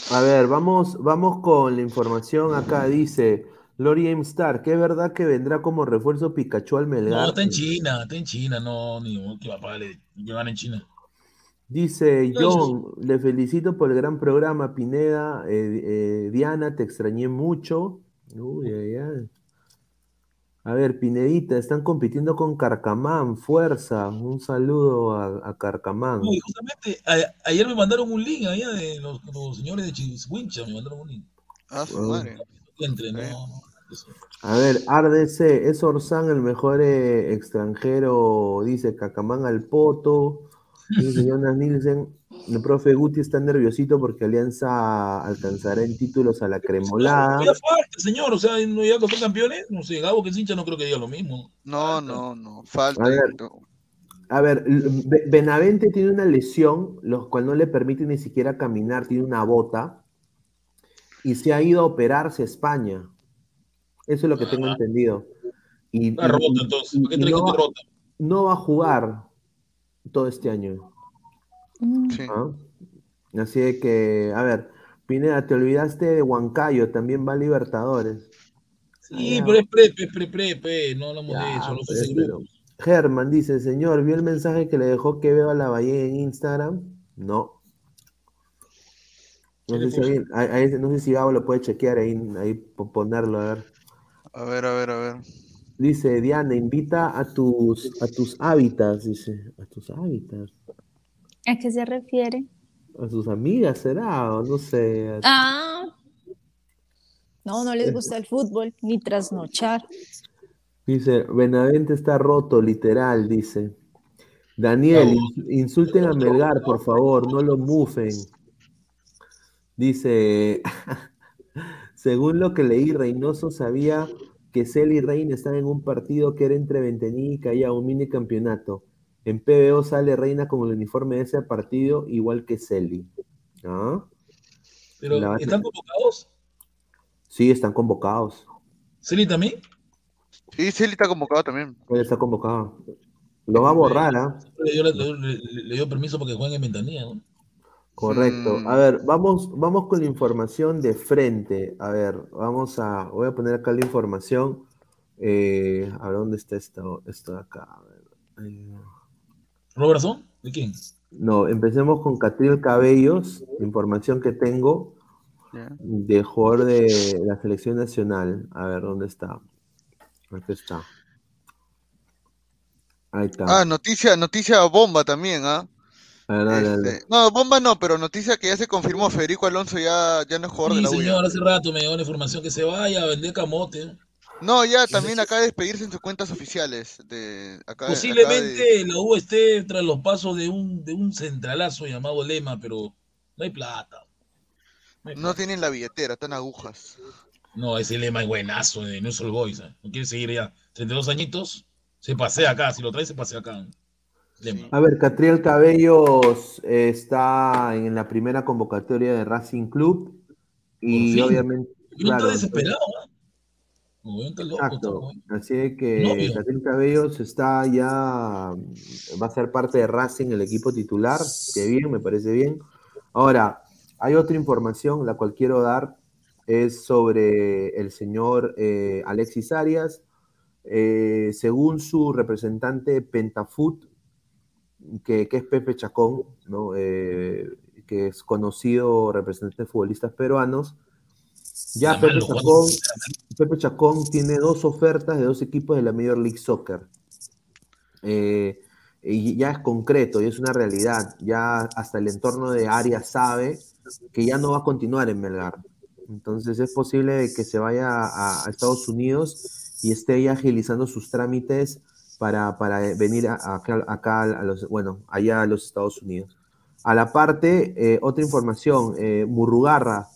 A ver, vamos, vamos con la información acá. Dice Lori M. Star, que es verdad que vendrá como refuerzo Pikachu al Melgar. No, está en China, está en China, no, ni modo que va a pagarle, que van en China. Dice John, le felicito por el gran programa, Pineda. Eh, eh, Diana, te extrañé mucho. Uy, ay, ay. A ver, Pinedita, están compitiendo con Carcamán, fuerza. Un saludo a, a Carcamán. No, y justamente a- ayer me mandaron un link allá de los, los señores de Chiswincha, me mandaron un link. Ah, su madre. Entre, no. A ver, RDC, es Orsán el mejor eh, extranjero, dice Cacamán al Poto. Dice Jonas Nielsen, el profe Guti está nerviosito porque Alianza alcanzará en títulos a la cremolada. Ya falta, señor, o sea, no ya con campeones, no sé, Gabo que es hincha no creo que diga lo mismo. No, Falta. no, no. Falta. A ver. no. A ver, L- Be- Benavente tiene una lesión, lo cual no le permite ni siquiera caminar, tiene una bota, y se ha ido a operarse a España. Eso es lo que tengo Ah. entendido. Y, Está y- y- entonces, ¿por qué y no, va, rota? no va a jugar todo este año. Sí. ¿ah? Así de que, a ver, Pineda, te olvidaste de Huancayo, también va a Libertadores. Sí, Ah, pero es pre, pre, pre, pre, no hablamos de Ya, eso, no pues, pero-. Germán dice, señor, ¿vio el mensaje que le dejó que veo a la Bahía en Instagram? No. No ¿Qué sé, si ahí- ahí- no sé si Gabo lo puede chequear ahí, ahí po- ponerlo, a ver. A ver, a ver, a ver. Dice Diana, invita a tus, a tus hábitats, dice, a tus hábitats, ¿A qué se refiere? a sus amigas, será, o no sé. a- Ah. No, no les gusta el fútbol ni trasnochar. Dice, Benavente está roto, literal, dice. Daniel, ins- insulten a Melgar, por favor, no lo mufen. Dice, según lo que leí, Reynoso sabía que Celi y Reina están en un partido que era entre Ventení y Callao, un mini campeonato. En PBO sale Reina con el uniforme de ese partido, igual que Celi. ¿Ah? Pero, La- ¿están convocados? Sí, están convocados. ¿Celi también? Sí, Celi está convocado también. Él está convocado. Lo va a borrar, ¿ah? Le dio, le- le- le dio permiso para que jueguen en ventanilla, ¿no? Correcto. Mm. A ver, vamos, vamos con la información de frente. A ver, vamos a, voy a poner acá la información. Eh, a ver, ¿dónde está esto? Esto de acá. A ver. Ahí. ¿Robertson? ¿De quién? No, empecemos con Catriel Cabellos, información que tengo de jugador de la selección nacional. A ver, ¿dónde está? Aquí está. Ahí está. Ah, noticia, noticia bomba también, ¿ah? Este, no, bomba no, pero noticia que ya se confirmó, Federico Alonso ya, ya no es jugador de la U. señor, hace rato me llegó la información que se vaya a vender camote. No, ya también acaba de despedirse en sus cuentas oficiales. De, acá, de- Posiblemente la U esté tras los pasos de un, de un centralazo llamado Lema, pero no hay plata. No, hay no plata. tienen la billetera, están agujas. No, ese Lema es buenazo de News All Boys. ¿eh? No quiere seguir ya. 32 añitos, se pasea acá. Si lo trae, se pasea acá. A ver, Catriel Cabellos eh, está en la primera convocatoria de Racing Club y fin. obviamente, claro, está desesperado, ¿no? Está loco, está exacto. loco. Así que Novio. Catriel Cabellos está ya, va a ser parte de Racing, el equipo titular, que bien, me parece bien. Ahora, hay otra información, la cual quiero dar, es sobre el señor eh, Alexis Arias. Eh, según su representante Pentafoot, que, que es Pepe Chacón, ¿no? Eh, que es conocido representante de futbolistas peruanos. Ya Pepe malo. Chacón, Pepe Chacón tiene dos ofertas de dos equipos de la Major League Soccer. Eh, y ya es concreto y es una realidad. Ya hasta el entorno de Arias sabe que ya no va a continuar en Melgar. Entonces es posible que se vaya a, a Estados Unidos y esté ya agilizando sus trámites para, para venir a- a- acá, acá a los, bueno, allá a los Estados Unidos. A la parte, eh, otra información, eh, Murrugarra,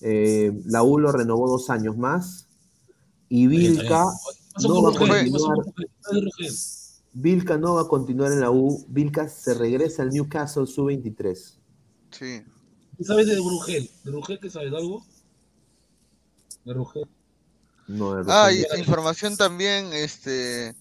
eh, la U lo renovó dos años más y Vilca ¿Qué pasó no va a continuar. Vilca no va a continuar en la U, Vilca se regresa al Newcastle Sub-23. Sí. ¿Qué sabes de Brugel? ¿De Brugel qué sabes algo? De Brugel. No, de Ah, Rugel. y información también, este,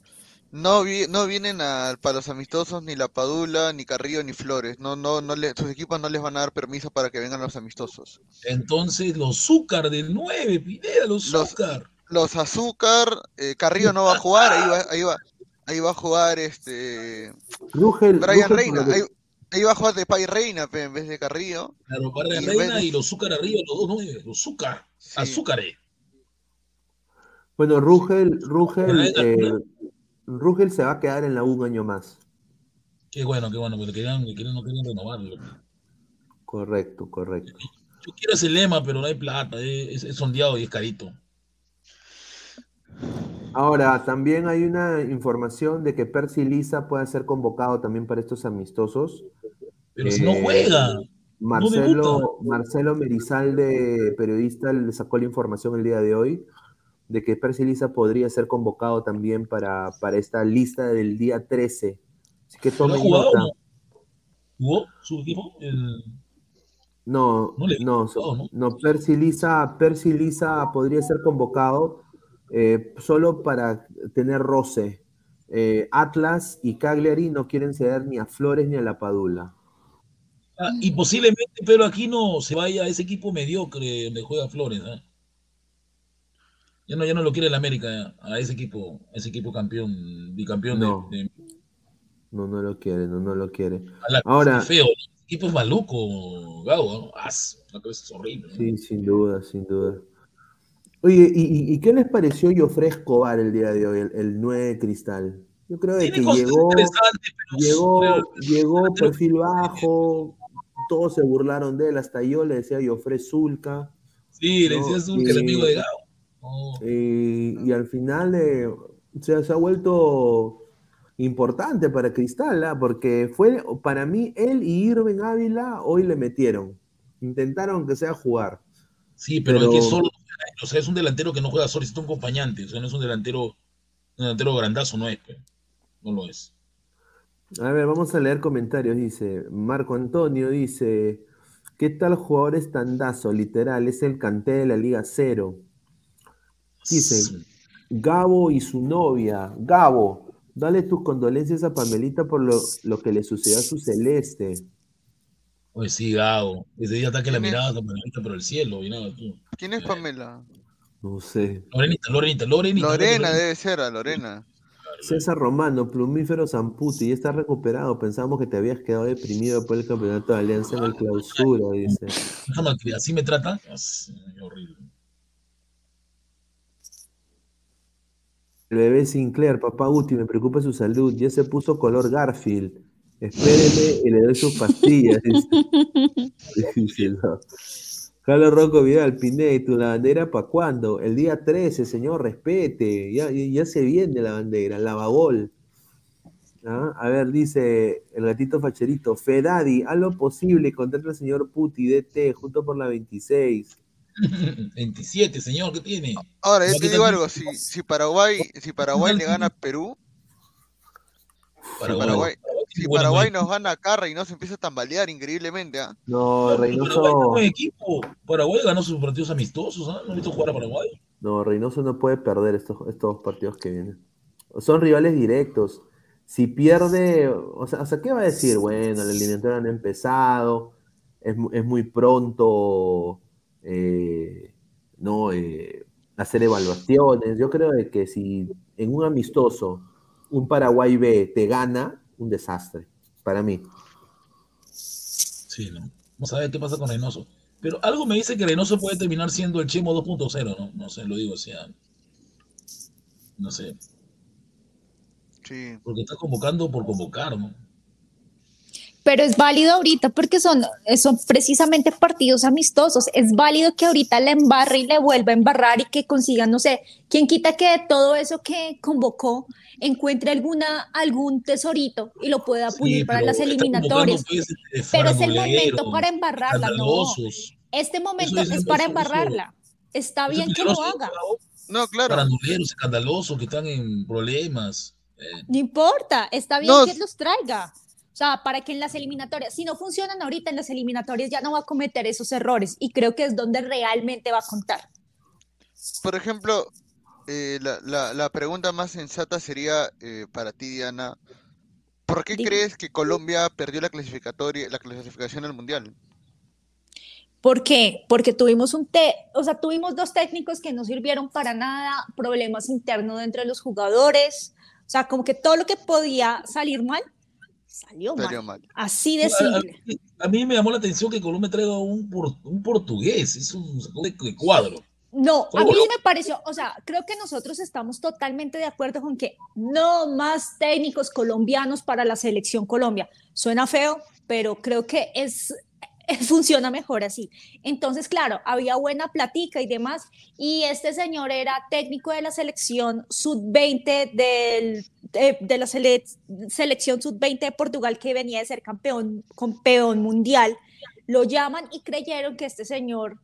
no vi- no vienen a, para los amistosos ni La Padula, ni Carrillo, ni Flores. No, no, no le, sus equipos no les van a dar permiso para que vengan los amistosos. Entonces, los Zúcar del 9, Pineda, los Los- Zúcar. Los Azúcar, eh, Carrillo no va a jugar, ahí va, ahí va, ahí va a jugar este Rugel, Brian Rugel, Reina, ahí, ahí va a jugar de Pay Reina pe, en vez de Carrillo. Claro, para Y Reina de- y los Zúcar arriba, los dos 9, los Zúcar. Sí. Azúcares. Bueno, Rugel, Rugel, Brian eh. Rugel se va a quedar en la U un año más. Qué bueno, qué bueno, porque querían, querían, no querían renovarlo. Correcto, correcto. Yo quiero ese lema, pero no hay plata, es, es sondeado y es carito. Ahora, también hay una información de que Percy Lisa puede ser convocado también para estos amistosos. Pero si no Eh, juega, no Marcelo, debuta. Marcelo Merizalde, periodista, le sacó la información el día de hoy de que Percy Lisa podría ser convocado también para, para esta lista del día 13. Así que ¿Pero ha tome jugado nota. o no? ¿Jugó su equipo? El- No, No no, ¿no? no, Percy Lisa, Percy Lisa podría ser convocado eh, solo para tener roce. Eh, Atlas y Cagliari no quieren ceder ni a Flores ni a la Padula. Ah, y posiblemente Pedro Aquino se vaya a ese equipo mediocre donde juega Flores. ¿ah? Ya, no, ya no lo quiere el América, a ese equipo, a ese equipo campeón, bicampeón de- No. de, No, no lo quiere, no, no lo quiere. a la- Ahora- feo. El equipo es maluco, Gago. ¿no? Ah, la cabeza es horrible. Sí, sin duda, sin duda. Oye, ¿y, y qué les pareció Jofre Escobar el día de hoy, el, el 9 Cristal? Yo creo de que llegó, llegó, llegó perfil bajo, todos se burlaron de él, hasta yo le decía Jofre Zulca. Sí, le decía Zulca, el amigo de Y, al final eh, se, ha vuelto importante para Cristal, ¿ah? porque fue para mí él y Irving Ávila hoy le metieron. Intentaron que sea jugar. Sí, pero, es que solo, o sea, es un delantero que no juega solo, es un acompañante, o sea, no es un delantero, un delantero grandazo, no es, no lo es. A ver, vamos a leer comentarios. Dice Marco Antonio, dice, ¿qué tal jugador estandazo? Literal, es el canté de la Liga Cero. Dice, Gabo y su novia. Gabo, dale tus condolencias a Pamelita por lo, que le sucedió a su celeste. Pues sí, Gabo. Ese día está que la miraba a Pamelita por el cielo. Y nada, tú. ¿Quién es Pamela? No sé. Lorenita, Lorenita, Lorenita. Lorena debe ser, a Lorena. César Romano, plumífero Zamputi, ya está recuperado. Pensamos que te habías quedado deprimido por el campeonato de Alianza en el clausura, dice. Así me trata. Es horrible. El bebé Sinclair, papá Guti, me preocupa su salud. Ya se puso color Garfield. Espéreme y le doy sus pastillas. Difícil, Carlos Rocco Vidal, Pineto, ¿la bandera para cuándo? El día 13, señor, respete. Ya, ya se viene la bandera, la bagol. ¿Ah? A ver, dice el gatito facherito, Fedadi, haz lo posible contra el señor Puti, DT, junto por la 26. 27, señor, ¿qué tiene? Ahora, yo te digo algo, si, si Paraguay, si Paraguay le gana a Perú, Paraguay, si Paraguay nos gana a y no se empieza a tambalear increíblemente. ¿ah? No, Reynoso. equipo. Paraguay ganó sus partidos amistosos. ¿ah? No he visto jugar a Paraguay. No, Reynoso no puede perder estos, estos partidos que vienen. Son rivales directos. Si pierde, o sea, ¿qué va a decir? Bueno, el eliminatorio han empezado, es, es muy pronto eh, no eh, hacer evaluaciones. Yo creo que si en un amistoso un Paraguay B te gana, un desastre, para mí. Sí, ¿no? Vamos a ver qué pasa con Reynoso. Pero algo me dice que Reynoso puede terminar siendo el Chemo 2.0, ¿no? No sé, lo digo, o sea. No sé. Sí. Porque está convocando por convocar, ¿no? Pero es válido ahorita porque son, son precisamente partidos amistosos. Es válido que ahorita le embarre y le vuelva a embarrar y que consigan, no sé, quién quita que de todo eso que convocó encuentre alguna, algún tesorito y lo pueda pulir para las eliminatorias. Pero es el momento para embarrarla, no. Este momento es para embarrarla. Está bien que lo haga. No, claro. Faranduleros, escandalosos que están en problemas. Eh. No importa, está bien que los traiga sea, para que en las eliminatorias, si no funcionan ahorita en las eliminatorias, ya no va a cometer esos errores y creo que es donde realmente va a contar. Por ejemplo, eh, la, pregunta más sensata sería eh, para ti, Diana. ¿Por qué crees que Colombia perdió la clasificatoria, la clasificación al mundial? ¿Por qué? Porque tuvimos un te o sea, tuvimos dos técnicos que no sirvieron para nada, problemas internos entre los jugadores, o sea, como que todo lo que podía salir mal Salió, mal. Así de simple. A, mí me llamó la atención que Colombia traiga un, un portugués, es un, cuadro. No, a mí me pareció, o sea, creo que nosotros estamos totalmente de acuerdo con que no más técnicos colombianos para la selección Colombia. Suena feo, pero creo que es funciona mejor así. Entonces, claro, había buena platica y demás, y este señor era técnico de la selección sub-20 del, de, la selección sub-20 de Portugal que venía de ser campeón, campeón mundial. Lo llaman y creyeron que este señor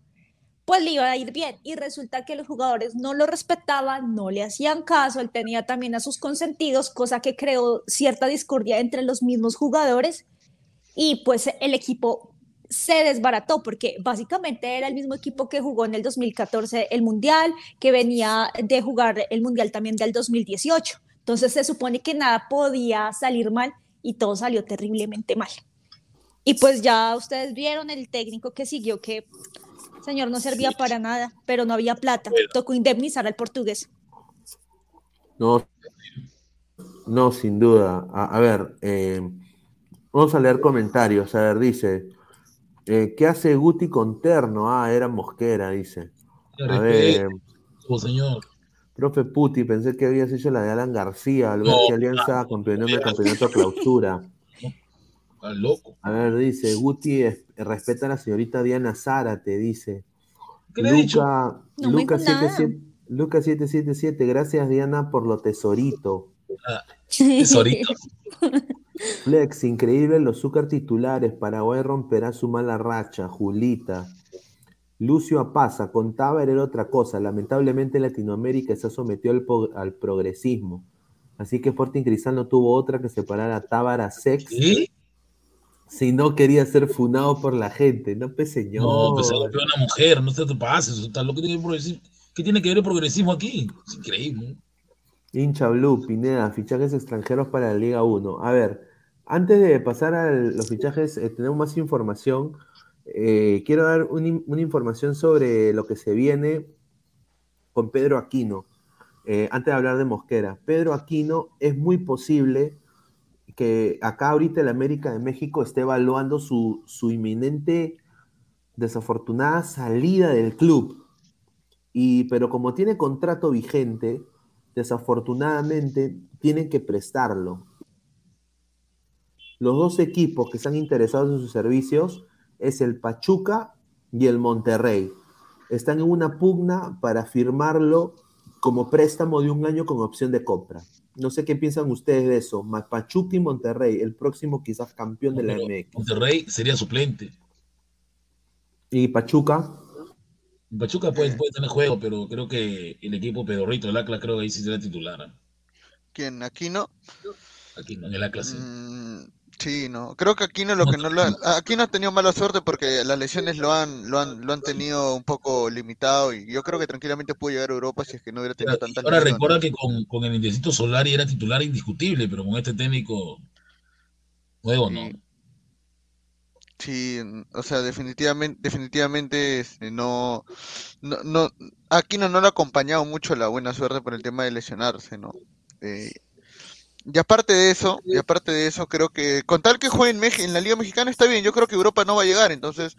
pues le iba a ir bien y resulta que los jugadores no lo respetaban, no le hacían caso, él tenía también a sus consentidos, cosa que creó cierta discordia entre los mismos jugadores y pues el equipo se desbarató porque básicamente era el mismo equipo que jugó en el 2014 el Mundial, que venía de jugar el Mundial también del 2018. Entonces se supone que nada podía salir mal y todo salió terriblemente mal. Y pues ya ustedes vieron el técnico que siguió que señor no servía para nada, pero no había plata. Tocó indemnizar al portugués. No, no, sin duda. A, ver, eh, vamos a leer comentarios. A ver, dice, eh, ¿Qué hace Guti con Terno? Ah, era Mosquera, dice. A ver, Oh, señor. Profe Puti, pensé que habías hecho la de Alan García al ver No, que Alianza campeonó en el campeonato clausura. Está loco. A ver, dice, Guti es- respeta a la señorita Diana Zárate, dice. ¿Qué le? Luca, No Luca, dijo nada. 77 Luca 777, gracias Diana por lo tesorito. Tesorito. Flex, increíble los Zúcar titulares. Paraguay romperá su mala racha. Julita. Lucio Apaza, contaba era otra cosa. Lamentablemente Latinoamérica se sometió al, al progresismo. Así que Sporting Cristal no tuvo otra que separar a Tábara Sex si no quería ser funado por la gente. No, pues señor. No, pues se golpeó a una mujer, no te pases. ¿Qué tiene, que progresismo? ¿Qué tiene que ver el progresismo aquí? Es increíble. Hincha Blue, Pineda, fichajes extranjeros para la Liga 1. A ver, antes de pasar a los fichajes, eh, tenemos más información. Eh, quiero dar una información sobre lo que se viene con Pedro Aquino. Eh, antes de hablar de Mosquera, Pedro Aquino es muy posible que acá ahorita el América de México esté evaluando su, su inminente desafortunada salida del club. Y, pero como tiene contrato vigente, desafortunadamente tienen que prestarlo. Los dos equipos que están interesados en sus servicios es el Pachuca y el Monterrey. Están en una pugna para firmarlo como préstamo de un año con opción de compra. No sé qué piensan ustedes de eso. Ma- Pachuca y Monterrey, el próximo quizás campeón de la MX. Monterrey sería suplente. Y Pachuca, Pachuca puede, puede tener juego, pero creo que el equipo pedorrito del Atlas creo que ahí sí será titular. ¿Quién? ¿Aquino? Aquí no, en el Atlas sí. Mm, sí, no. Creo que Aquino lo que no lo ha, Aquino ha tenido mala suerte porque las lesiones lo han, lo han, lo han tenido un poco limitado y yo creo que tranquilamente pudo llegar a Europa si es que no hubiera tenido tantas Ahora lesiones. recuerda que con, con el Indecito Solari era titular indiscutible, pero con este técnico nuevo no. Sí, o sea, definitivamente, definitivamente este, no, no, no, Aquino no le ha acompañado mucho la buena suerte por el tema de lesionarse, ¿no? Eh, y aparte de eso, y aparte de eso, creo que con tal que juegue en, Mex- en la Liga Mexicana está bien, yo creo que Europa no va a llegar, entonces,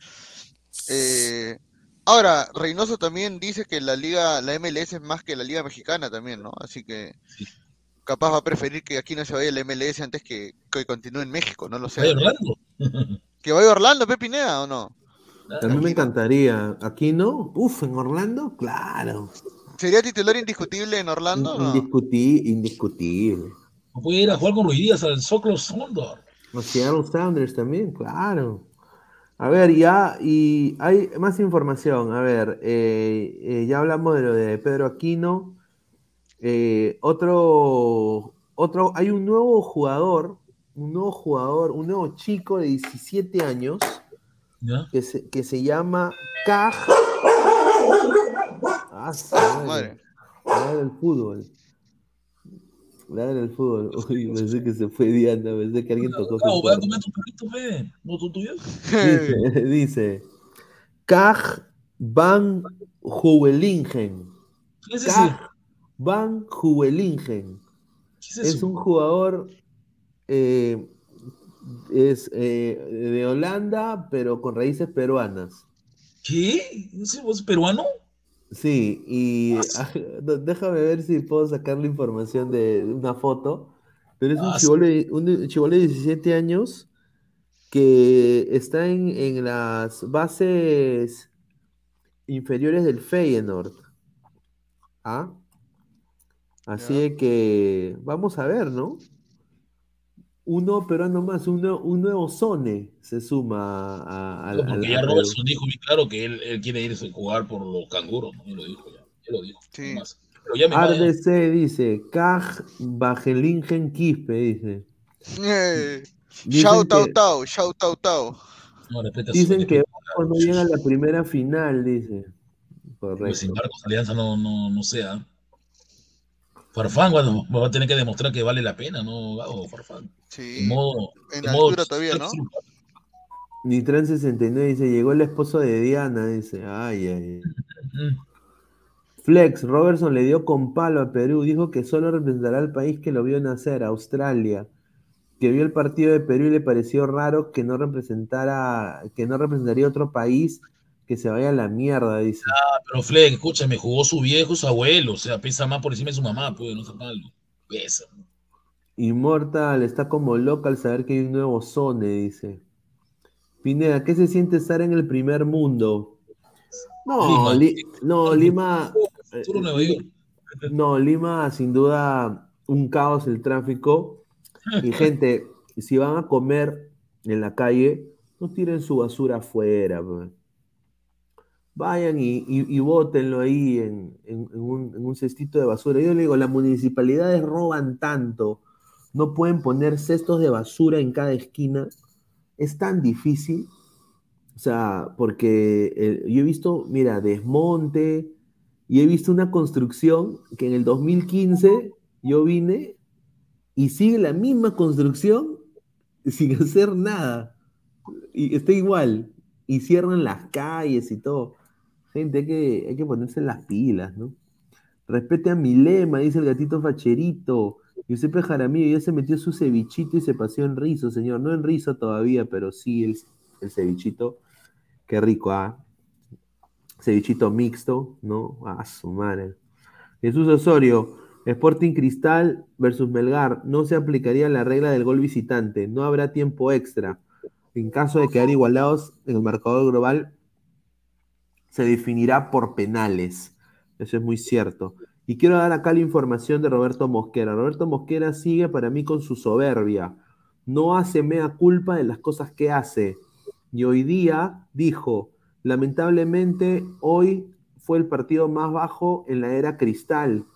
eh, ahora, Reynoso también dice que la Liga, la MLS es más que la Liga Mexicana también, ¿no? Así que capaz va a preferir que Aquino se vaya la MLS antes que, que continúe en México, no lo sé. Vaya Orlando. ¿Que vaya Orlando, Pepe Pineda, o no? a mí me encantaría. ¿Aquí no? Uf, en Orlando, claro. ¿Sería titular indiscutible en Orlando o no? Indiscuti- indiscutible. No puede ir a jugar con Ruiz Díaz al Soclo Sondor. Los Seattle Sounders también, claro. A ver, ya, y hay más información. A ver, eh, eh, ya hablamos de lo de Pedro Aquino. Eh, otro, otro, hay un nuevo jugador, un nuevo jugador, un nuevo chico de 17 años ¿Ya? que se, que se llama Caj. Ah, madre. Ladra el fútbol. Ladra el fútbol. Uy, pensé que se fue Diana, pensé que alguien tocó Cabo, voy a comer tu poquito, fe. ¿No tú tuyo? Dice, dice Kaj van Huelingen. ¿Quién es ese? Van Huelingen. es Es eso? un jugador eh, es, eh, de Holanda, pero con raíces peruanas. ¿Qué? ¿Ese vos es peruano? Sí, y ah, déjame ver si puedo sacar la información de una foto. Pero es un Ah, un de 17 años que está en, en las bases inferiores del Feyenoord. ¿Ah? Así de que vamos a ver, ¿no? Uno peruano más, uno, un nuevo Sone se suma a, a- No, porque a ya. Robertson dijo bien claro que él, él quiere irse a jugar por los canguros, ¿no? Él lo dijo ya. Él lo dijo. Sí. nomás. Pero ya me vaya. RDC dice, Kaj Bajelingen Quispe, dice. Shout out, que- tau, shout out, tau. No, Dicen que no llega a la primera final, dice. Pues Correcto. sin Marcos Alianza no, no, no sea. Farfán bueno, va a tener que demostrar que vale la pena, ¿no? Gabo? Farfán. Sí. En modo. En en modo- altura todavía, ¿no? Nitran 69 dice, llegó el esposo de Diana, dice. Ay, ay. Flex, Robertson le dio con palo a Perú, dijo que solo representará al país que lo vio nacer, Australia, que vio el partido de Perú y le pareció raro que no representara, que no representaría otro país Que se vaya a la mierda, dice. Ah, pero Fleck, escúchame, jugó su viejo, su abuelo, o sea, pesa más por encima de su mamá, pues, no sea malo. Pesa. Immortal está como loca al saber que hay un nuevo Zone, dice. Pineda, ¿qué se siente estar en el primer mundo? No, Lima. Li- no, Lima. eh, Nueva York. No, Lima, sin duda, un caos el tráfico. Y gente, si van a comer en la calle, no tiren su basura afuera. pues. Vayan y, y, bótenlo ahí en un cestito de basura. Yo le digo, las municipalidades roban tanto, no pueden poner cestos de basura en cada esquina. Es tan difícil. O sea, porque eh, yo he visto, mira, desmonte, y he visto una construcción que en el 2015 yo vine y sigue la misma construcción sin hacer nada. Y está igual. Y cierran las calles y todo. Gente, hay que, ponerse las pilas, ¿no? Respete a mi lema, dice el gatito facherito. Giuseppe Jaramillo ya se metió su cevichito y se paseó en rizo, señor. No en rizo todavía, pero sí el, el cevichito. Qué rico, ¿ah? cevichito mixto, ¿no? A su madre. Jesús Osorio, Sporting Cristal versus Melgar, no se aplicaría la regla del gol visitante, no habrá tiempo extra. En caso de quedar igualados en el marcador global, se definirá por penales. Eso es muy cierto. Y quiero dar acá la información de Roberto Mosquera. Roberto Mosquera sigue para mí con su soberbia. No hace mea culpa de las cosas que hace. Y hoy día dijo, lamentablemente hoy fue el partido más bajo en la era cristal,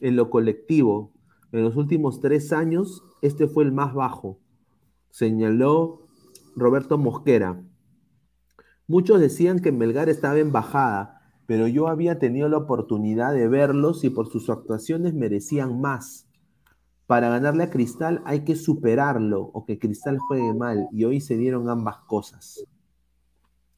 en lo colectivo. En los últimos tres años, este fue el más bajo, señaló Roberto Mosquera. Muchos decían que Melgar estaba en bajada, pero yo había tenido la oportunidad de verlos y por sus actuaciones merecían más. Para ganarle a Cristal hay que superarlo o que Cristal juegue mal y hoy se dieron ambas cosas.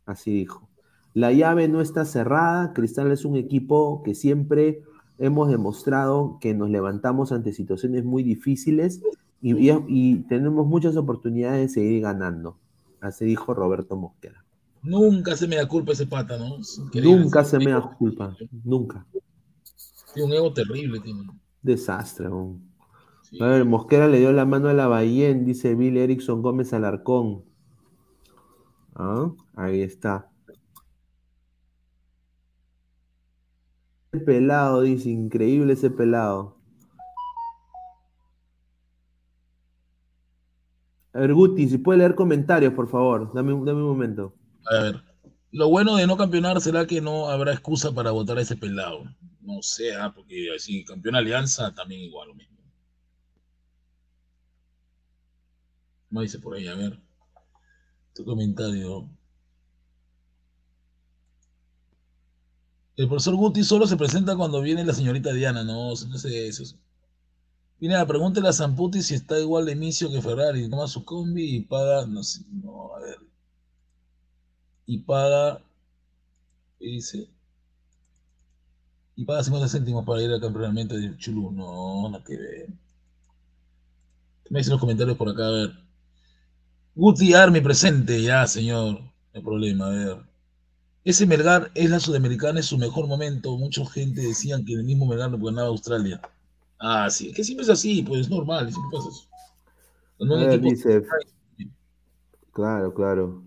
Así dijo. La llave no está cerrada, Cristal es un equipo que siempre hemos demostrado que nos levantamos ante situaciones muy difíciles y, tenemos muchas oportunidades de seguir ganando. Así dijo Roberto Mosquera. Nunca se me da culpa ese pata, ¿no? Increíble. Nunca se me da culpa, nunca. Tiene un ego terrible, tiene. Desastre. weón. A ver, Mosquera le dio la mano a la Bahía, dice Bill Erickson Gómez Alarcón. Ah, ahí está. Ese pelado, dice, increíble ese pelado. A ver, Guti, si puede leer comentarios, por favor. Dame, dame un momento. A ver, lo bueno de no campeonar será que no habrá excusa para votar a ese pelado. No sé, ah, porque si campeona Alianza, también igual lo mismo. No dice por ahí, a ver. Tu comentario. El profesor Guti solo se presenta cuando viene la señorita Diana, no, no sé eso. Viene a pregúntele a Zamputi si está igual de inicio que Ferrari, toma su combi y paga, no sé, no, a ver. Y paga, ¿qué dice? Y paga 50 céntimos para ir al campeonato de Chulú, no, nada que ver. ¿Qué me dicen los comentarios por acá? A ver. Guti Army presente, ya, señor. No hay problema, a ver. Ese Melgar es la sudamericana, es su mejor momento. Mucha gente decían que el mismo Melgar no ganaba Australia. Ah, sí, que siempre es así, pues es normal, siempre pasa eso. A ver, dice, claro, claro.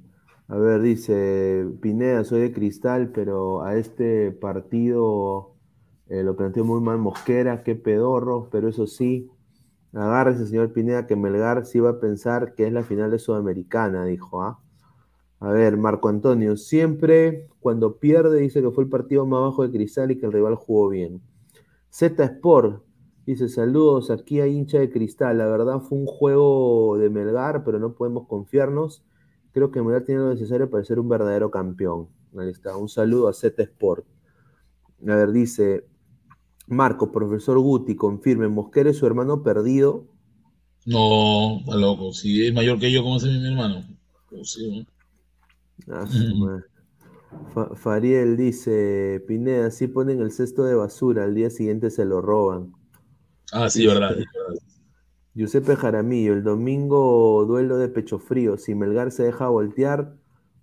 A ver, dice Pineda, soy de cristal, pero a este partido eh, lo planteó muy mal Mosquera, qué pedorro, pero eso sí, agárrese, señor Pineda, que Melgar sí va a pensar que es la final de Sudamericana, dijo, ¿ah? A ver, Marco Antonio, siempre cuando pierde dice que fue el partido más bajo de Cristal y que el rival jugó bien. Z Sport dice, saludos, aquí hay hincha de Cristal, la verdad fue un juego de Melgar, pero no podemos confiarnos. Creo que Melgar tiene lo necesario para ser un verdadero campeón. Ahí está, un saludo a Z Sport. A ver, dice Marco, profesor Guti, confirme, Mosquera es su hermano perdido. No, loco. Si es mayor que yo, ¿cómo es mi hermano? Sí, ¿no? Ah. Fa- Fariel dice, Pineda, si ponen el cesto de basura, al día siguiente se lo roban. Ah, sí, verdad. es verdad. Giuseppe Jaramillo, el domingo duelo de pecho frío. Si Melgar se deja voltear,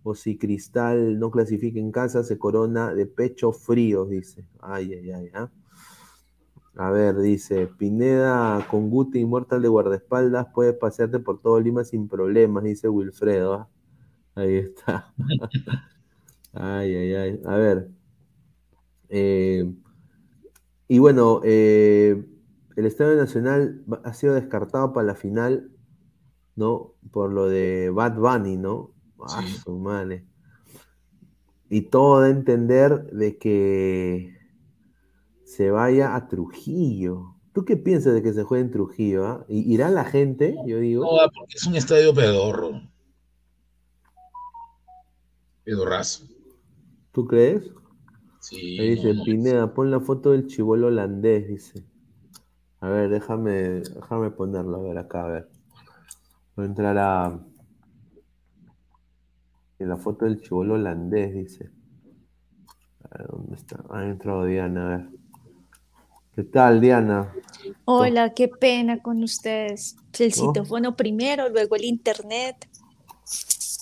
o si Cristal no clasifica en casa, se corona de pecho frío, dice. Ay, ay, ay. ¿ah? A ver, dice, Pineda con Guti inmortal de guardaespaldas puede pasearte por todo Lima sin problemas, dice Wilfredo. ¿ah? Ahí está. ay, ay, ay. A ver. Eh, y bueno, eh, el Estadio Nacional ha sido descartado para la final, ¿no? Por lo de Bad Bunny, ¿no? Ah, su madre. Y todo da a entender de que se vaya a Trujillo. ¿Tú qué piensas de que se juegue en Trujillo? ah? ¿I- ¿Irá la gente? Yo digo. No, ah, porque es un estadio pedorro. Pedorrazo. ¿Tú crees? Sí. Ahí dice, no, no. Pineda, pon la foto del chivolo holandés, dice. A ver, déjame, déjame ponerlo, a ver acá, a ver. Voy a entrar a... En la foto del chivolo holandés, dice. A ver, ¿dónde está? Ha entrado Diana, a ver. ¿Qué tal, Diana? Hola, qué pena con ustedes. El ¿No? citófono primero, luego el internet.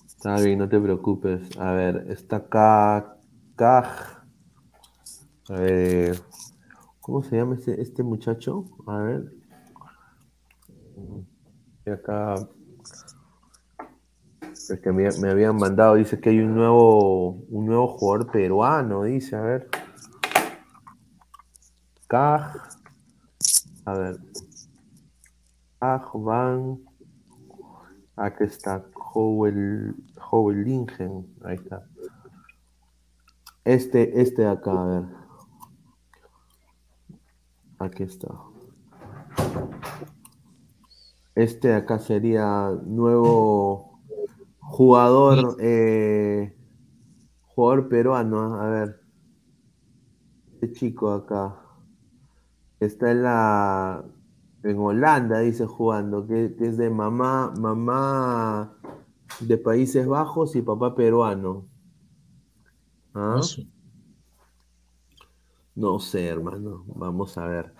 Está bien, no te preocupes. A ver, está acá. Kaj. A ver. ¿Cómo se llama este, este muchacho? A ver. Y acá. Es que me, me habían mandado, dice que hay un nuevo, un nuevo jugador peruano, dice, a ver. Kaj. A ver. Kaj Van. Aquí está. Howell, Howellingen. Ahí está. Este, este de acá, a ver. Aquí está. Este de acá sería nuevo jugador, eh, jugador peruano. A ver. Este chico acá. Está en la. En Holanda, dice jugando, que, que es de mamá, mamá de Países Bajos y papá peruano. ¿Ah? No sé, hermano. Vamos a ver.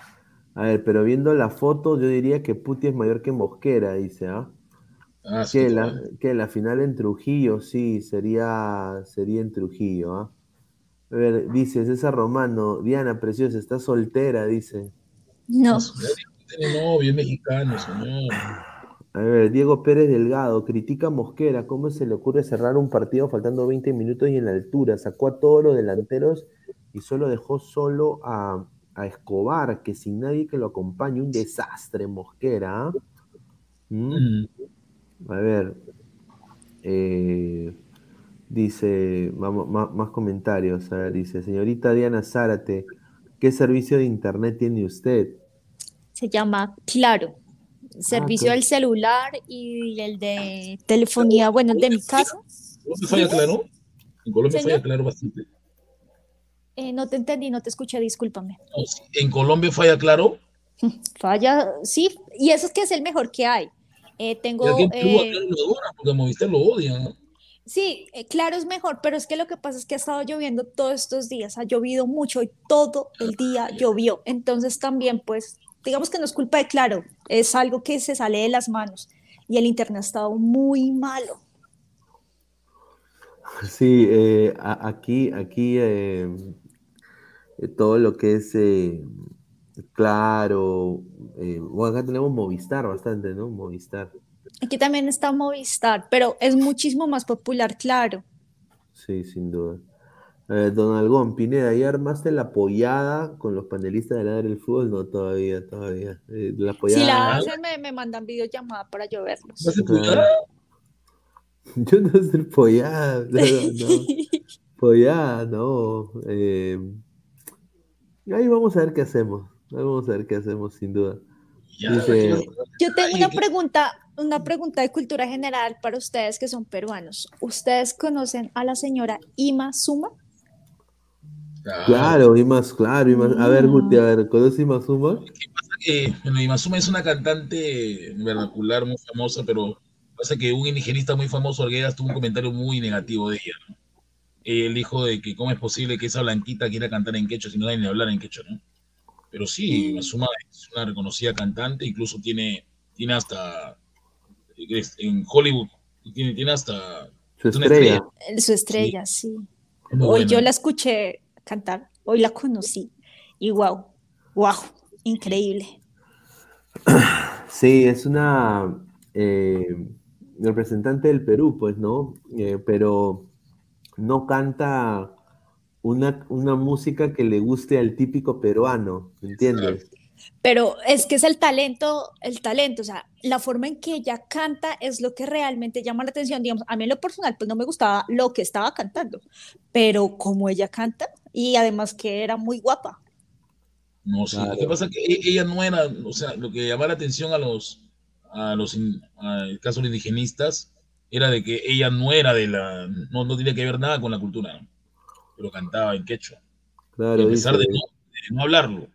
A ver, pero viendo la foto, yo diría que Puti es mayor que Mosquera, dice, ¿ah? Ah, sí, que, la, que la final en Trujillo, sí, sería, sería en Trujillo, ¿ah? A ver, dice César Romano, Diana, preciosa, está soltera, dice. No. Tiene novio, es mexicano, señor. A ver, Diego Pérez Delgado, critica a Mosquera, ¿cómo se le ocurre cerrar un partido faltando 20 minutos y en la altura? Sacó a todos los delanteros y solo dejó solo a, a Escobar, que sin nadie que lo acompañe, un desastre Mosquera. ¿ah? ¿Mm? A ver, eh, dice, vamos, más, más comentarios, a ver, dice, señorita Diana Zárate, ¿qué servicio de internet tiene usted? Se llama Claro. Servicio claro. del celular y el de telefonía, bueno, el de mi casa. ¿Colombia falla claro? En Colombia Señor. falla claro bastante. Eh, no te entendí, no te escuché, discúlpame. En Colombia falla claro. Falla, sí, y eso es que es el mejor que hay. Eh, tengo, eh, Claro lo adoran porque a Movistar lo odian. ¿no? Sí, claro es mejor, pero es que lo que pasa es que ha estado lloviendo todos estos días, ha llovido mucho y todo el día llovió. Entonces también, pues, digamos que no es culpa de Claro, es algo que se sale de las manos y el internet ha estado muy malo. Sí, eh, aquí, aquí eh, todo lo que es eh, claro, eh, bueno, acá tenemos Movistar bastante, ¿no? Movistar, Aquí también está Movistar, pero es muchísimo más popular Claro. sí, sin duda. Eh, don Algón, Pineda, ¿ya armaste la pollada con los panelistas de Ladra el Fútbol? No, todavía, todavía. Eh, la Si la hacen, me, me mandan videollamada para yo verlos. ¿Vas a Claro. estudiar? Yo no sé pollada, no, no. Pollada, no. eh, ahí vamos a ver qué hacemos. Ahí vamos a ver qué hacemos, sin duda. Ya, Dice, aquí- Yo tengo una pregunta, una pregunta de cultura general para ustedes que son peruanos. ¿Ustedes conocen a la señora Ima Suma? Claro, más, claro, más. A ver, Guti, a ver, ¿conoces Imazuma? que, bueno, Imazuma es una cantante vernacular muy famosa, pero pasa que un indigenista muy famoso, Arguedas, tuvo un comentario muy negativo de ella. ¿no? Él dijo de que cómo es posible que esa blanquita quiera cantar en quechua si no sabe ni hablar en quechua, ¿no? Pero sí, es una reconocida cantante, incluso tiene, tiene hasta, en Hollywood, tiene, tiene hasta Su estrella. Eh, Su estrella, sí. Hoy buena. yo la escuché cantar, hoy la conocí. Y wow, wow, increíble. Sí, es una eh, representante del Perú, pues, ¿no? Eh, pero no canta una, una música que le guste al típico peruano, ¿entiendes? Pero es que es el talento, el talento, o sea, la forma en que ella canta es lo que realmente llama la atención. Digamos, a mí en lo personal, pues no me gustaba lo que estaba cantando, pero como ella canta, y además que era muy guapa. No, sí. Lo que Claro. pasa es que e- ella no era, o sea, lo que llamaba la atención a los, a los, in- al caso de indigenistas, era de que ella no era de la, no, no tenía que ver nada con la cultura, pero cantaba en quechua. Y a pesar de no, de no hablarlo,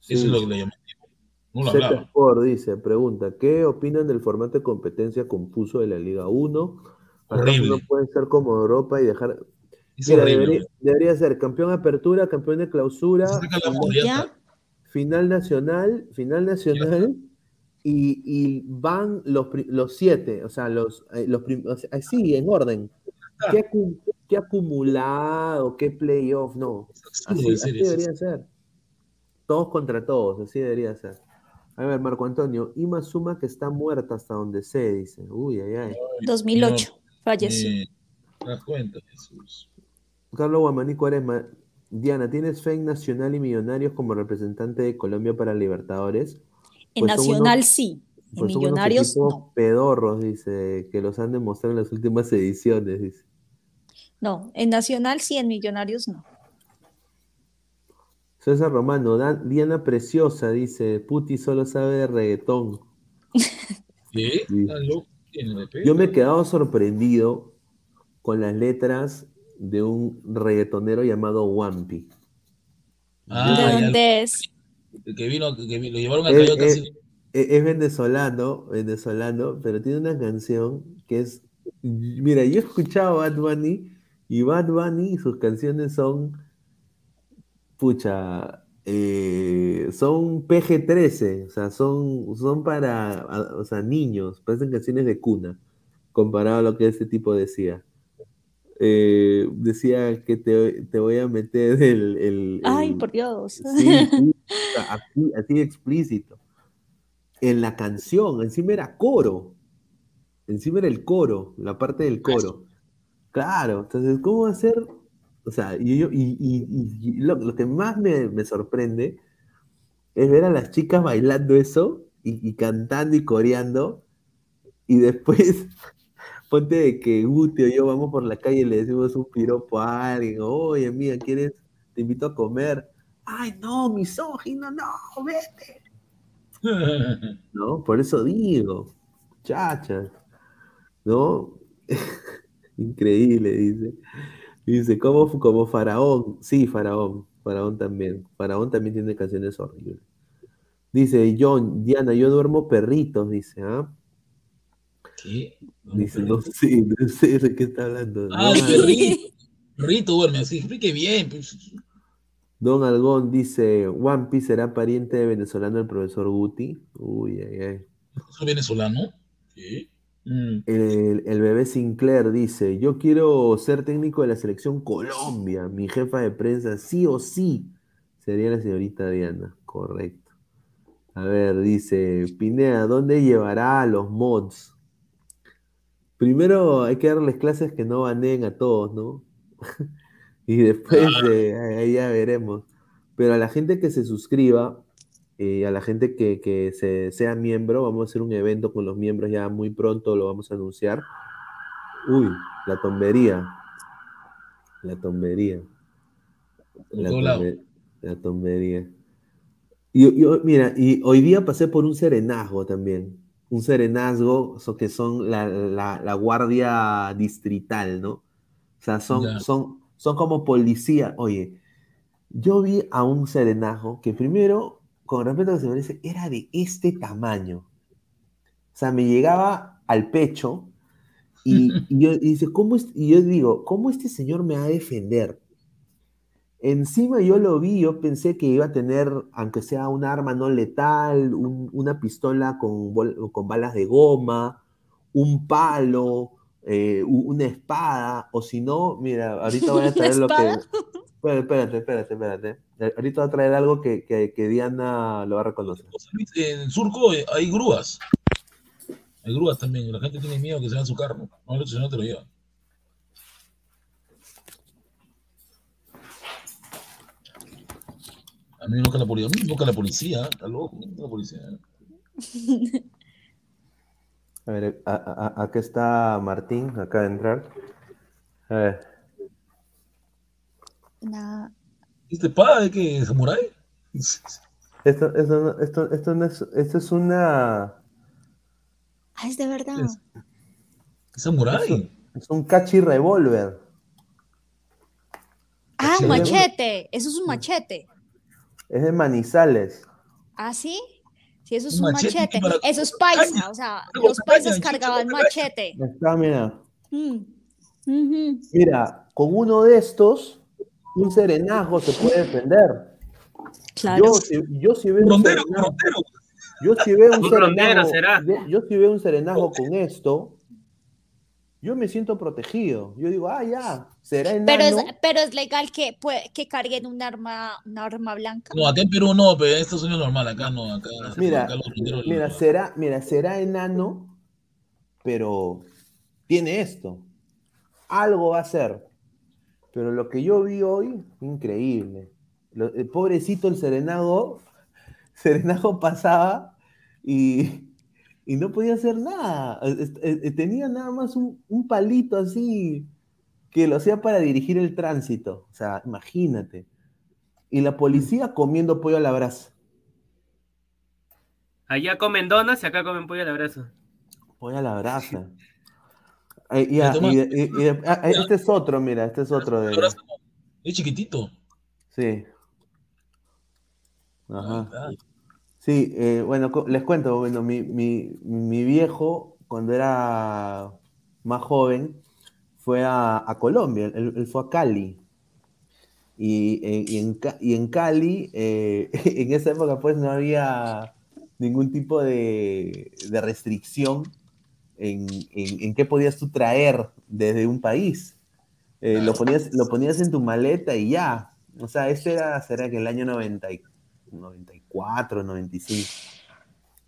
sí. eso es lo que le llamativo. No lo hablaba. Sport dice, pregunta, ¿qué opinan del formato de competencia confuso de la Liga 1? ¿Acaso Horrible. no puede ser como Europa y dejar... Es Mira, horrible. debería, debería ser campeón de apertura, campeón de clausura, final nacional, final nacional, y, y van los, pri- los siete, o sea, los, eh, los o sea, así, en orden. ¿Qué, acu- qué acumulado, qué playoff? No, así, debería ser. Todos contra todos, así debería ser. A ver, Marco Antonio, Ima Suma que está muerta hasta donde sé, dice. Uy, ay, ay. 2008, falleció. Eh, ¿Te das cuenta, Jesús? Carlos Guamaní Cuaresma, Diana, ¿tienes fe en Nacional y Millonarios como representante de Colombia para Libertadores? En Pues son Nacional unos- sí, en Pues son unos Millonarios equipos no. pedorros, dice, que los han demostrado en las últimas ediciones, dice. No, en Nacional sí, en Millonarios no. César Romano, Dan- Diana Preciosa, dice, Puti solo sabe de reggaetón. ¿Qué? Sí. Yo me he quedado sorprendido con las letras de un reggaetonero llamado Wampi. Ah, ¿De dónde es? El que vino, que vi- lo llevaron a Es, venezolano, venezolano, pero tiene una canción que es, mira, yo he escuchado a Bad Bunny y Bad Bunny, sus canciones son, pucha, eh, son PG-13, o sea, son, son para, o sea, niños, parecen canciones de cuna, comparado a lo que ese tipo decía. Eh, decía que te, te voy a meter el, el- Ay, el- por Dios. Sí, así, así explícito. En la canción, encima era coro. Encima era el coro, la parte del coro. Claro, entonces, ¿cómo va a ser? O sea, y, yo- y- y- y- y lo, lo que más me, me sorprende es ver a las chicas bailando eso y, y cantando y coreando, y después ponte de que Guti o yo vamos por la calle y le decimos un piropo a alguien, oye, amiga, ¿quieres? Te invito a comer. Ay, no, misógino, no, vete. ¿No? Por eso digo, chachas, ¿no? Increíble, dice. Dice, como, como Faraón. Sí, Faraón. Faraón también. Faraón también tiene canciones horribles. Dice, John, Diana, yo duermo perritos, dice, ¿ah? ¿Qué? Dice, no sé, no sé de qué está hablando. Ah, el perrito. Perrito duerme así, explique bien. Pues. Don Algón dice, One Piece será pariente de venezolano del profesor Guti. Uy, ay, ay. ¿Soy venezolano? ¿Qué? Mm. El, el bebé Sinclair dice, yo quiero ser técnico de la selección Colombia. Mi jefa de prensa, sí o sí, sería la señorita Diana. Correcto. A ver, dice, Pinea, ¿dónde llevará a los mods? Primero hay que darles clases que no baneen a todos, ¿no? y después eh, ahí ya veremos. Pero a la gente que se suscriba, eh, a la gente que, que se, sea miembro, vamos a hacer un evento con los miembros ya muy pronto, lo vamos a anunciar. Uy, la tombería. La tombería. La, tombe- la tombería. Y, yo- mira, y hoy día pasé por un serenazgo también. Un serenazgo, so que son la, la- la guardia distrital, ¿no? O sea, son, son, son como policía. Oye, yo vi a un serenajo que primero, con respecto a lo que se merece, era de este tamaño. O sea, me llegaba al pecho y, y yo, y dice, ¿cómo es? y yo digo, ¿cómo este señor me va a defender? Encima yo lo vi, yo pensé que iba a tener, aunque sea un arma no letal, un- una pistola con, balas de goma, un palo, eh, una espada, o si no, mira, ahorita voy a traer lo que... espada? Espérate, espérate, espérate, espérate. Eh, Ahorita voy a traer algo que, que- que Diana lo va a reconocer. En el surco eh, hay grúas. Hay grúas también. La gente tiene miedo que se vean su carro. No, el señor te lo lleva. A mí nunca la policía. A mí nunca la policía. Está loco. nunca la policía. A ver, a- a- a- acá está Martín, acaba de entrar. A ver, Una- ¿Este espada de qué? ¿Samurai? esto, esto, no- esto, esto, no es, esto es una... Ah, es de verdad. Es- ¿Samurai? Es un cachi revólver. Ah, machete. Eso es un machete. Es de Manizales. ¿Ah, sí? Sí, eso es Un un machete machete. para Eso es paisa. caña. O sea, Para los paisas caña, cargaban machete. Está, mira. Mm. Mira, con uno de estos, un serenajo se puede defender. Claro. Yo, si, yo si veo un serenajo, yo si veo un serenajo, yo- yo si veo un serenajo con esto, yo me siento protegido. Yo digo, ah, ya, será enano. Pero es, pero es legal que, que carguen un arma, un arma blanca. No, acá en Perú no, pero en Estados Unidos es normal. Acá no. Acá, Mira, acá los ronderos- mira, será, mira, será enano, pero tiene esto. Algo va a ser. Pero lo que yo vi hoy, increíble. Lo- el pobrecito el serenago, serenago pasaba y, y no podía hacer nada. Es- es- es- Tenía nada más un, un palito así que lo hacía para dirigir el tránsito. O sea, imagínate. Y la policía comiendo pollo a la brasa. Allá comen donas y acá comen pollo al abrazo. Pollo a la brasa. Eh, ya, y- y- y- ah, ah, este es otro, mira, este es otro de. Es chiquitito. Sí. Ajá. Sí, eh, bueno, les cuento, bueno, mi, mi, mi viejo, cuando era más joven, fue a, a Colombia, él, él fue a Cali. Y, eh, y en, y en Cali, eh, en esa época, pues no había ningún tipo de, de restricción en, en, en qué podías tú traer desde un país. Eh, lo, ponías, lo ponías en tu maleta y ya. O sea, este era, será que el año 90 y- 94, 95.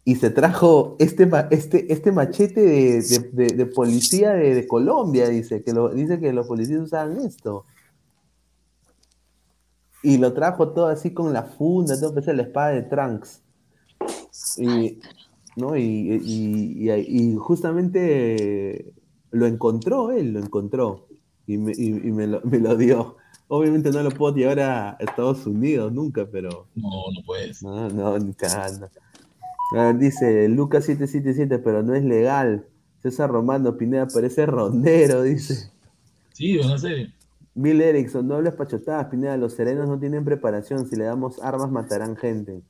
Y se trajo este, este, este machete de, de- policía de, Colombia, dice que, lo, dice que los policías usaban esto. Y lo trajo todo así con la funda, todo parece la espada de Trunks. Y, ¿no? y, y- justamente lo encontró él, lo encontró. Y me, me lo, me lo dio. Obviamente no lo puedo llevar a Estados Unidos nunca, pero. No, no puedes. No, no, ni cagando. Ah, dice Lucas 777, pero no es legal. César Romano Pineda parece rondero, dice. Sí, no sé. Bill Erickson, no hables pachotadas, Pineda. Los serenos no tienen preparación. Si le damos armas, matarán gente.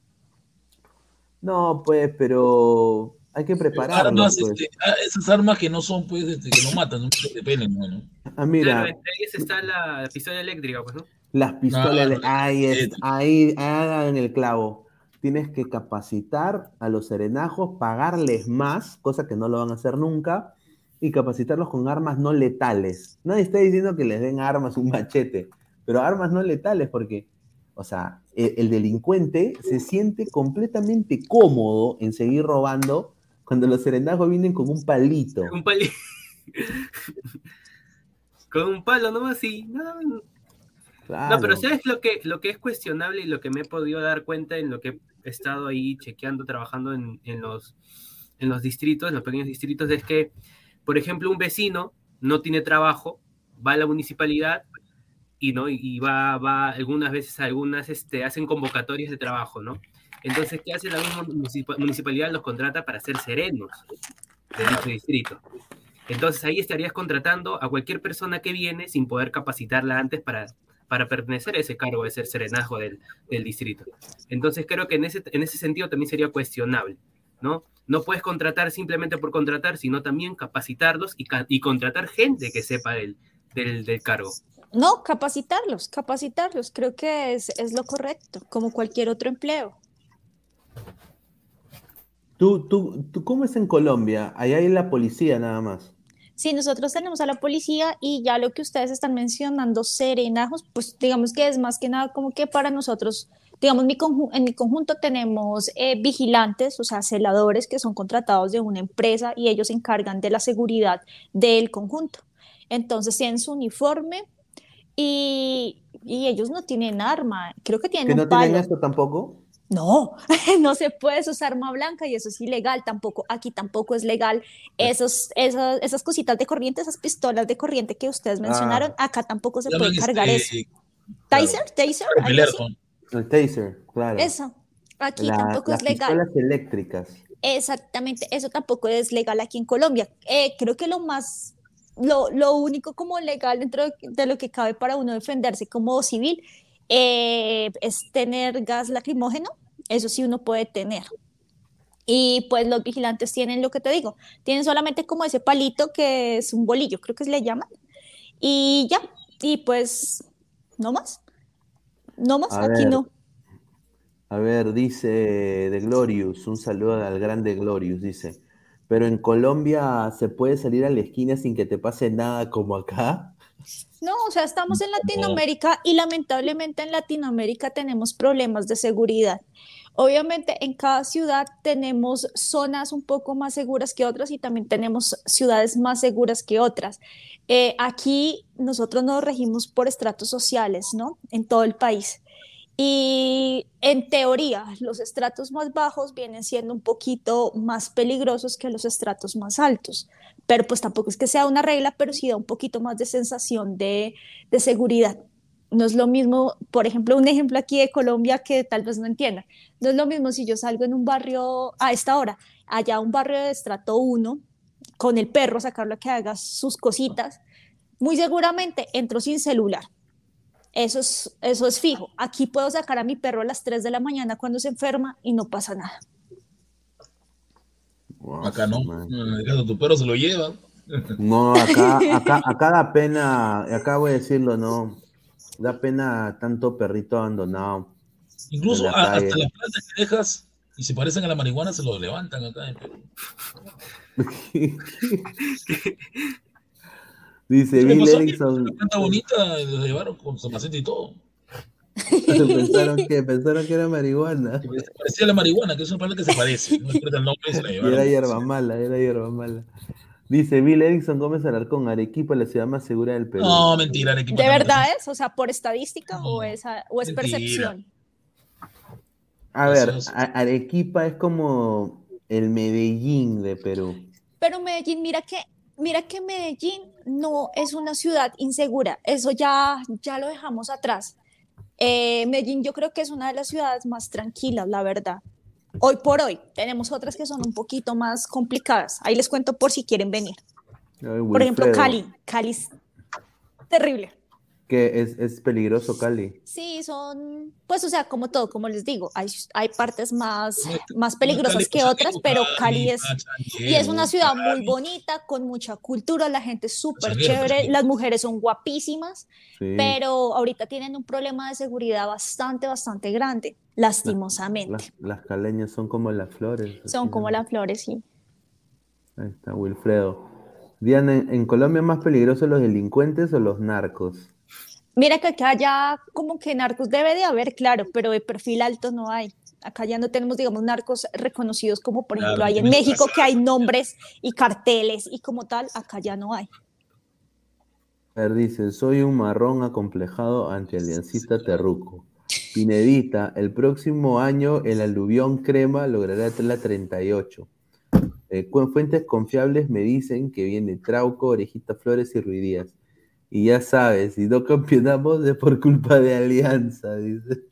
No, pues, pero hay que prepararlos. Armas, pues. este, ah, esas armas que no son, pues, este, que no matan, no repelen, ¿no? Ah, mira, Claro, entre ellas está la pistola eléctrica, pues, ¿no? las pistolas. de- Claro, ahí, es, ahí hagan el clavo. Tienes que capacitar a los serenajos, pagarles más, cosa que no lo van a hacer nunca, y capacitarlos con armas no letales. Nadie está diciendo que les den armas, un machete, pero armas no letales, porque, o sea, el, el delincuente se siente completamente cómodo en seguir robando cuando los serenajos vienen con un palito. Un pali- Con un palo nomás y no, no, Claro. pero ¿sabes lo que, lo que es cuestionable y lo que me he podido dar cuenta en lo que he estado ahí chequeando, trabajando en, en los, en los distritos, en los pequeños distritos, es que, por ejemplo, un vecino no tiene trabajo, va a la municipalidad y, ¿no? y y va, va algunas veces, algunas este, hacen convocatorias de trabajo, ¿no? Entonces, ¿qué hace la misma municipa- municipalidad? Los contrata para ser serenos de dicho distrito. Entonces ahí estarías contratando a cualquier persona que viene sin poder capacitarla antes para, para pertenecer a ese cargo de ser serenazgo del, del distrito. Entonces creo que en ese, en ese sentido también sería cuestionable, ¿no? No puedes contratar simplemente por contratar, sino también capacitarlos y, y contratar gente que sepa del, del, del cargo. No, capacitarlos, capacitarlos. Creo que es, es lo correcto, como cualquier otro empleo. ¿Tú, tú, tú, ¿Cómo es en Colombia? Allá hay la policía nada más. Sí, nosotros tenemos a la policía y ya lo que ustedes están mencionando, serenajos, pues digamos que es más que nada como que para nosotros, digamos, mi en mi conjunto tenemos eh, vigilantes, o sea, celadores que son contratados de una empresa y ellos se encargan de la seguridad del conjunto. Entonces tienen su uniforme y, y ellos no tienen arma, creo que tienen ¿Que un no tienen esto tampoco? No, no se puede usar arma blanca y eso es ilegal tampoco. Aquí tampoco es legal. Esos, esas, esas cositas de corriente, esas pistolas de corriente que ustedes mencionaron, acá tampoco se puede cargar eso. este, claro, ¿Taser? ¿Taser? el taser, claro. Eso. Aquí La- tampoco las es legal. pistolas eléctricas. Exactamente, eso tampoco es legal aquí en Colombia. Eh, creo que lo más, lo, lo único como legal dentro de, de lo que cabe para uno defenderse como civil eh, es tener gas lacrimógeno, eso sí uno puede tener. Y pues los vigilantes tienen lo que te digo, tienen solamente como ese palito que es un bolillo, creo que se le llama, y ya, y pues no más, no más, A aquí ver. no. A ver, dice de Glorious, un saludo al grande Glorious, dice. Pero en Colombia se puede salir a la esquina sin que te pase nada como acá. No, o sea, estamos en Latinoamérica y lamentablemente en Latinoamérica tenemos problemas de seguridad. Obviamente en cada ciudad tenemos zonas un poco más seguras que otras y también tenemos ciudades más seguras que otras. Eh, aquí nosotros nos regimos por estratos sociales, ¿no? En todo el país. Y en teoría, los estratos más bajos vienen siendo un poquito más peligrosos que los estratos más altos. Pero pues tampoco es que sea una regla, pero sí da un poquito más de sensación de, de seguridad. No es lo mismo, por ejemplo, un ejemplo aquí de Colombia que tal vez no entienda. No es lo mismo si yo salgo en un barrio a esta hora, allá un barrio de estrato 1, con el perro, sacarlo a que haga sus cositas, muy seguramente entro sin celular. Eso es, eso es fijo. Aquí puedo sacar a mi perro a las 3 de la mañana cuando se enferma y no pasa nada. Acá no. En el caso de tu perro se lo lleva. No, acá, acá, acá da pena, acá voy a decirlo, no. Da pena tanto perrito abandonado. Incluso en la a- hasta las plantas que dejas y se parecen a la marihuana se lo levantan acá en Perú. Dice ¿Qué Bill? Erickson. Una planta bonita la llevaron con su maceta y todo. Pensaron, que, pensaron que era marihuana. Parecía la marihuana, que es una planta que se parece. No el nombre y se la Y llevaron. era hierba mala, era hierba mala. Dice Bill Erickson Gómez Alarcón, Arequipa, la ciudad más segura del Perú. No, mentira, Arequipa ¿De verdad es? O sea, por estadística o es, o es mentira. percepción. A ver, Arequipa es como el Medellín de Perú. Pero Medellín, mira que, mira que Medellín no es una ciudad insegura. Eso ya, ya lo dejamos atrás. Eh, Medellín yo creo que es una de las ciudades más tranquilas, la verdad. Hoy por hoy tenemos otras que son un poquito más complicadas. Ahí les cuento por si quieren venir. Ay, Por ejemplo, Cali. Cali es terrible. Que es, es peligroso Cali. Sí, son, pues, o sea, como todo, como les digo, hay, hay partes más, más peligrosas que otras, pero Cali, es, y es una ciudad muy bonita, con mucha cultura, la gente es súper chévere, las mujeres son guapísimas, Sí. pero ahorita tienen un problema de seguridad bastante, bastante grande, lastimosamente. Las, las caleñas son como las flores. Son como las flores, sí. Ahí está, Wilfredo. Diana, ¿en, en Colombia más peligrosos los delincuentes o los narcos? Mira que acá ya como que narcos debe de haber, claro, pero de perfil alto no hay. Acá ya no tenemos, digamos, narcos reconocidos como por Claro, ejemplo hay en México, que hay nombres y carteles y como tal, acá ya no hay. A ver, dice, soy un marrón acomplejado ante Aliancista Terruco. Pinedita, el próximo año el aluvión crema logrará la 38. Eh, fuentes confiables me dicen que viene Trauco, Orejita Flores y Ruidías. Y ya sabes, si no campeonamos es por culpa de Alianza, dice.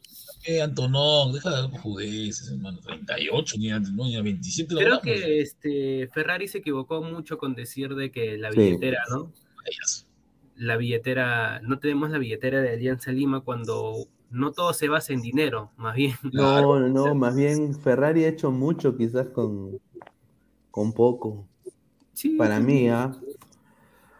Eh, Antonón, deja de dar judeces, hermano. 38, ni no, ni a 27 Creo que este Ferrari se equivocó mucho con decir de que la Sí. billetera, ¿no? Vayas. La billetera, no tenemos la billetera de Alianza Lima cuando no todo se basa en dinero, más bien. No, no, no, más bien Ferrari ha hecho mucho quizás con, con poco. Sí, Para sí, mí, ¿ah?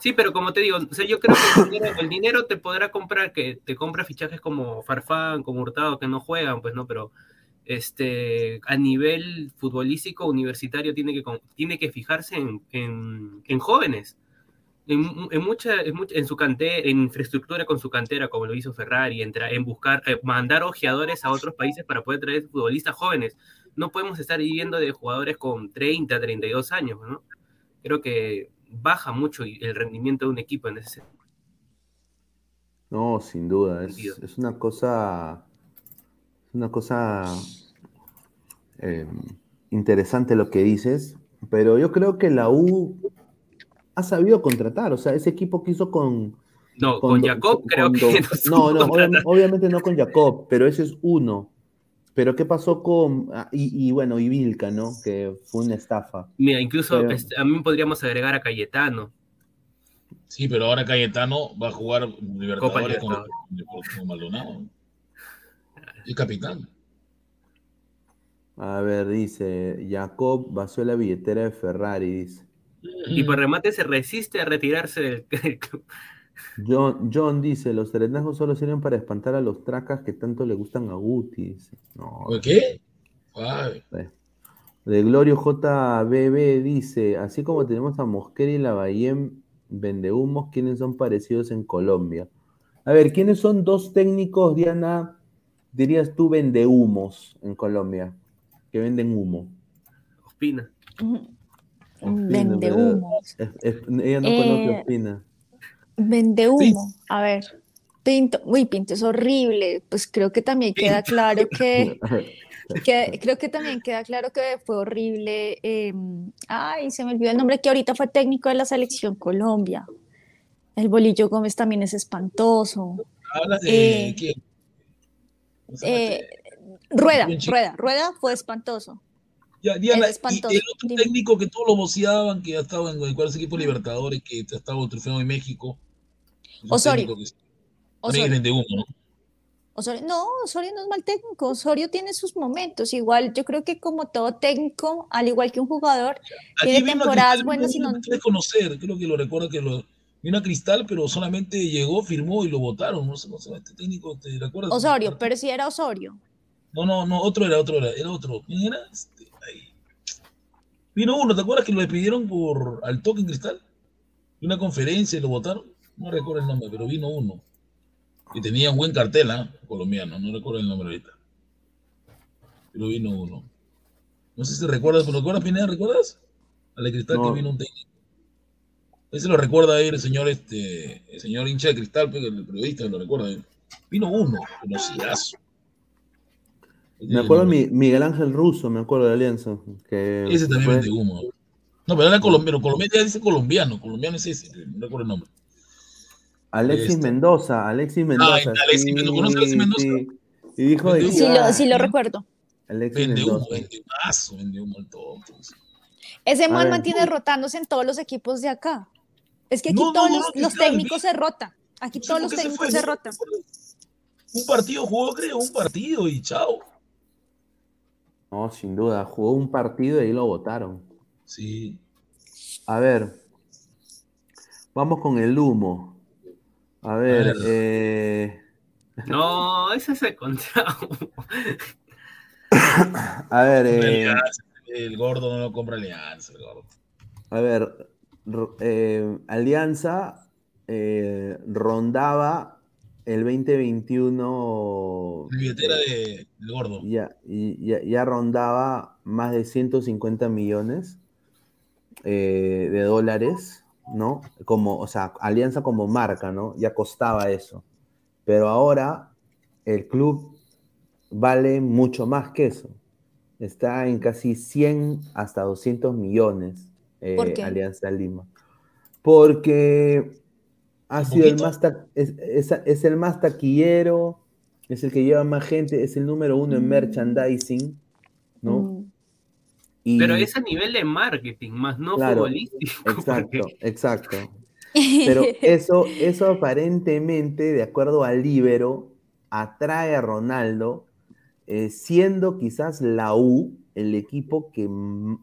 Sí, pero como te digo, o sea, yo creo que el dinero, el dinero te podrá comprar, que te compra fichajes como Farfán, como Hurtado, que no juegan, pues no, pero este, a nivel futbolístico universitario tiene que, tiene que fijarse en, en- en jóvenes. en, mucha, en, mucha- en su cantera, en infraestructura con su cantera, como lo hizo Ferrari, en, en buscar, eh, mandar ojeadores a otros países para poder traer futbolistas jóvenes. No podemos estar viviendo de jugadores con 30, 32 años, ¿no? Creo que baja mucho el rendimiento de un equipo en ese sentido. No, sin duda, es, es una cosa, es una cosa eh, interesante lo que dices, pero yo creo que la U ha sabido contratar, o sea, ese equipo que hizo con... No, con, Jacob creo con que no no, no, obviamente no con Jacob, pero ese es uno. Pero ¿qué pasó con... ah, y, y bueno, y Vilca, ¿no? Que fue una estafa. Mira, incluso Pero- este, a mí podríamos agregar a Cayetano. Sí, pero ahora Cayetano va a jugar Libertadores con, Libertadores. con Maldonado. Y capitán. A ver, dice, Jacob vació la billetera de Ferrari, dice. Y por remate se resiste a retirarse del club. John, John dice, los serenazgos solo sirven para espantar a los tracas que tanto le gustan a Guti. No, ¿Por qué? Ay, De Glorio JBB dice, así como tenemos a Mosquera y Lavallén vendehumos, ¿quiénes son parecidos en Colombia? A ver, ¿quiénes son dos técnicos, Diana, dirías tú, vendehumos en Colombia? Que venden humo. Ospina. Vende pero- humo. Es- es- ella no conoce Eh, a Ospina. Vende humo. A ver. Pinto, uy, Pinto es horrible. Pues creo que también queda claro que, que- creo que también queda claro que fue horrible. eh, ay, se me olvidó el nombre que ahorita fue técnico de la selección Colombia. El Bolillo Gómez también es espantoso. Hablas de Eh, quién? Eh, Rueda. Rueda, Rueda fue espantoso. Ya, Diana, es y el otro Dime. técnico que todos lo voceaban, que ha estado en el cuál es el equipo Libertadores, que ha estado en México. Osorio. técnico que también Osorio. vendehumo, ¿no? Osorio, no, Osorio no es mal técnico, Osorio tiene sus momentos, igual yo creo que como todo técnico, al igual que un jugador, Aquí tiene temporadas buenas y no no... lo quiere conocer, creo que lo recuerda que lo vino a Cristal, pero solamente llegó, firmó y lo votaron. No sé, no sé, este técnico, ¿te recuerdas? Osorio, pero si era Osorio. No, no, no, otro era, otro era, era otro. ¿Quién era? Ahí. Vino uno, ¿te acuerdas que lo despidieron por al toque en Cristal? Una conferencia y lo votaron. No recuerdo el nombre, pero vino uno. Y tenía un buen cartel, ¿ah? Colombiano, no recuerdo el nombre ahorita. Pero vino uno. No sé si recuerdas, ¿pero recuerdas, Pineda? ¿Recuerdas? Al de Cristal No. que vino un técnico. Ese lo recuerda ahí el señor, este, el señor hincha de Cristal, pues, el periodista lo recuerda. ahí. Vino uno, conocidazo. Me acuerdo Mi- Miguel Ángel Russo, me acuerdo de Alianza. Que Ese también fue- vende humo. No, pero era colombiano. Colombiano ya dice colombiano. Colombiano es ese. No recuerdo el nombre. Alexis Este. Mendoza, Alexis Mendoza. Alexis Mendoza, ¿conoce a Alexis Mendoza? sí. Y dijo de que, Sí lo, ah, sí lo recuerdo. Alexis Vende humo, Mendoza. vende vende humo al todo. Ese man mantiene rotándose en todos los equipos de acá. Es que aquí No, todos no, los, técnicos se rotan. Aquí todos los se técnicos se ¿no? rotan. Un partido jugó, creo, un partido y chao. No, sin duda. Jugó un partido y ahí lo votaron. Sí. A ver. Vamos con el humo. A ver, A ver. eh, No, ese es el contrato. a ver, eh, Alianza, el gordo no lo compra Alianza, el gordo. a ver, eh, Alianza eh, rondaba el 2021 La billetera de, del gordo. ya, y- ya, ya rondaba más de 150 millones eh, de dólares, ¿no? Como, o sea, Alianza como marca, ¿no? Ya costaba eso. Pero ahora el club vale mucho más que eso. Está en casi 100 hasta 200 millones eh, ¿Por qué? Alianza Lima. Porque ha ¿Un sido el más, ta- es, es- es el más taquillero, es el que lleva más gente, es el número uno en Mm. merchandising, ¿no? Mm. Y- Pero es a nivel de marketing, más no Claro, futbolístico. Exacto, porque- exacto. Pero eso, eso aparentemente, de acuerdo al Libero, atrae a Ronaldo, eh, siendo quizás la U el equipo que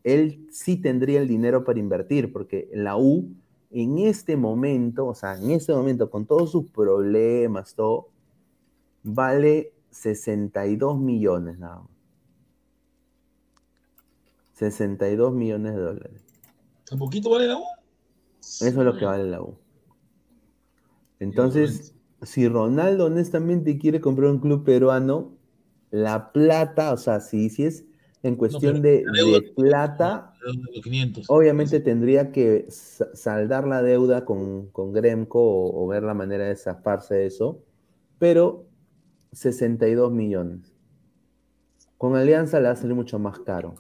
él sí tendría el dinero para invertir, porque la U en este momento, o sea, en este momento, con todos sus problemas, todo, vale 62 millones nada más. 62 millones de dólares. ¿Un poquito vale la U? Eso es lo que vale la U. Entonces, si Ronaldo honestamente quiere comprar un club peruano, la plata, o sea, si, si es en cuestión de, la deuda- de plata, Los 500. obviamente tendría que sa- saldar la deuda con, con Gremco o, o ver la manera de zafarse de eso, pero 62 millones. Con Alianza le va a salir mucho más caro.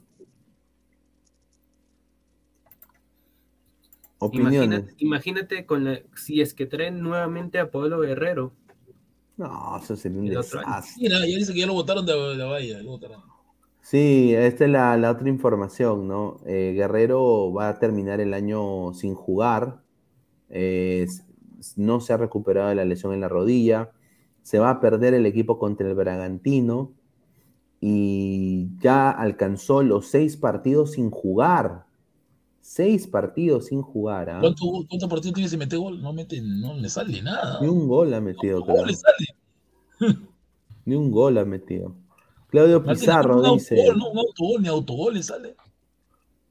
Opiniones. Imagínate, imagínate con la, si es que traen nuevamente a Pablo Guerrero. No, eso sería un desastre. Mira, ya dice que ya lo votaron de, de la valla. lo votaron. Sí, esta es la, la otra información, ¿no? Eh, Guerrero va a terminar el año sin jugar. eh, no se ha recuperado de la lesión en la rodilla. Se va a perder el equipo contra el Bragantino. Y ya alcanzó los seis partidos sin jugar. Seis partidos sin jugar. ¿ah? ¿Cuánto- ¿Cuántos partidos tiene si mete gol? No, mete, no le sale nada. Ni un gol ha metido, ¿Cómo creo. le sale? Ni un gol ha metido. Claudio Pizarro dice. autogol, no, un autogol, ni autogol le sale.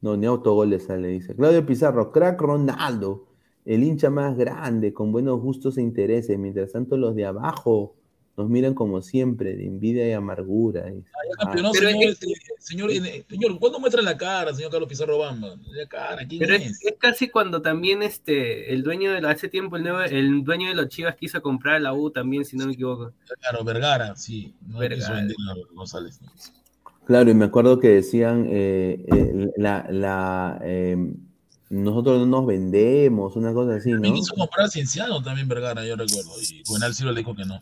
No, ni autogol le sale, dice. Claudio Pizarro, crack Ronaldo, el hincha más grande, con buenos gustos e intereses. Mientras tanto, los de abajo nos miran como siempre, de envidia y amargura. dice. Ya campeonó, Pero señor, es- señor, eh, señor, ¿cuándo muestra la cara, señor Carlos Pizarro Bamba? La cara, ¿quién Pero es? es, es casi cuando también este el dueño de la- hace tiempo el, nuevo- el dueño de los Chivas quiso comprar la U también, si no me equivoco. Claro, Vergara, sí. No Vergara. González. Claro, y me acuerdo que decían, eh, eh, la, la, eh, nosotros no nos vendemos, una cosa así, ¿no? También quiso comprar a Cienciano también Vergara, yo recuerdo. Y Buenal Silva le dijo que no.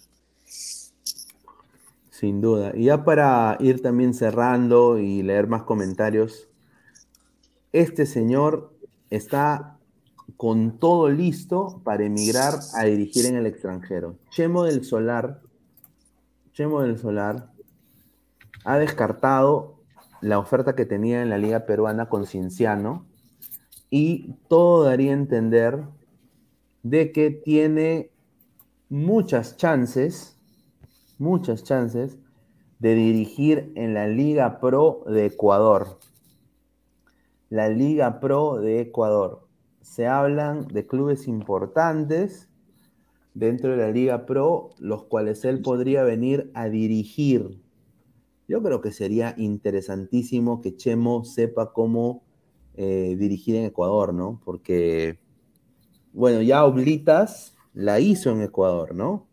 Sin duda. Y ya para ir también cerrando y leer más comentarios, este señor está con todo listo para emigrar a dirigir en el extranjero. Chemo del Solar, Chemo del Solar ha descartado la oferta que tenía en la Liga Peruana con Cienciano y todo daría a entender de que tiene muchas chances, muchas chances de dirigir en la Liga Pro de Ecuador. La Liga Pro de Ecuador. Se hablan de clubes importantes dentro de la Liga Pro, los cuales él podría venir a dirigir. Yo creo que sería interesantísimo que Chemo sepa cómo eh, dirigir en Ecuador, ¿no? Porque, bueno, ya Oblitas la hizo en Ecuador, ¿no?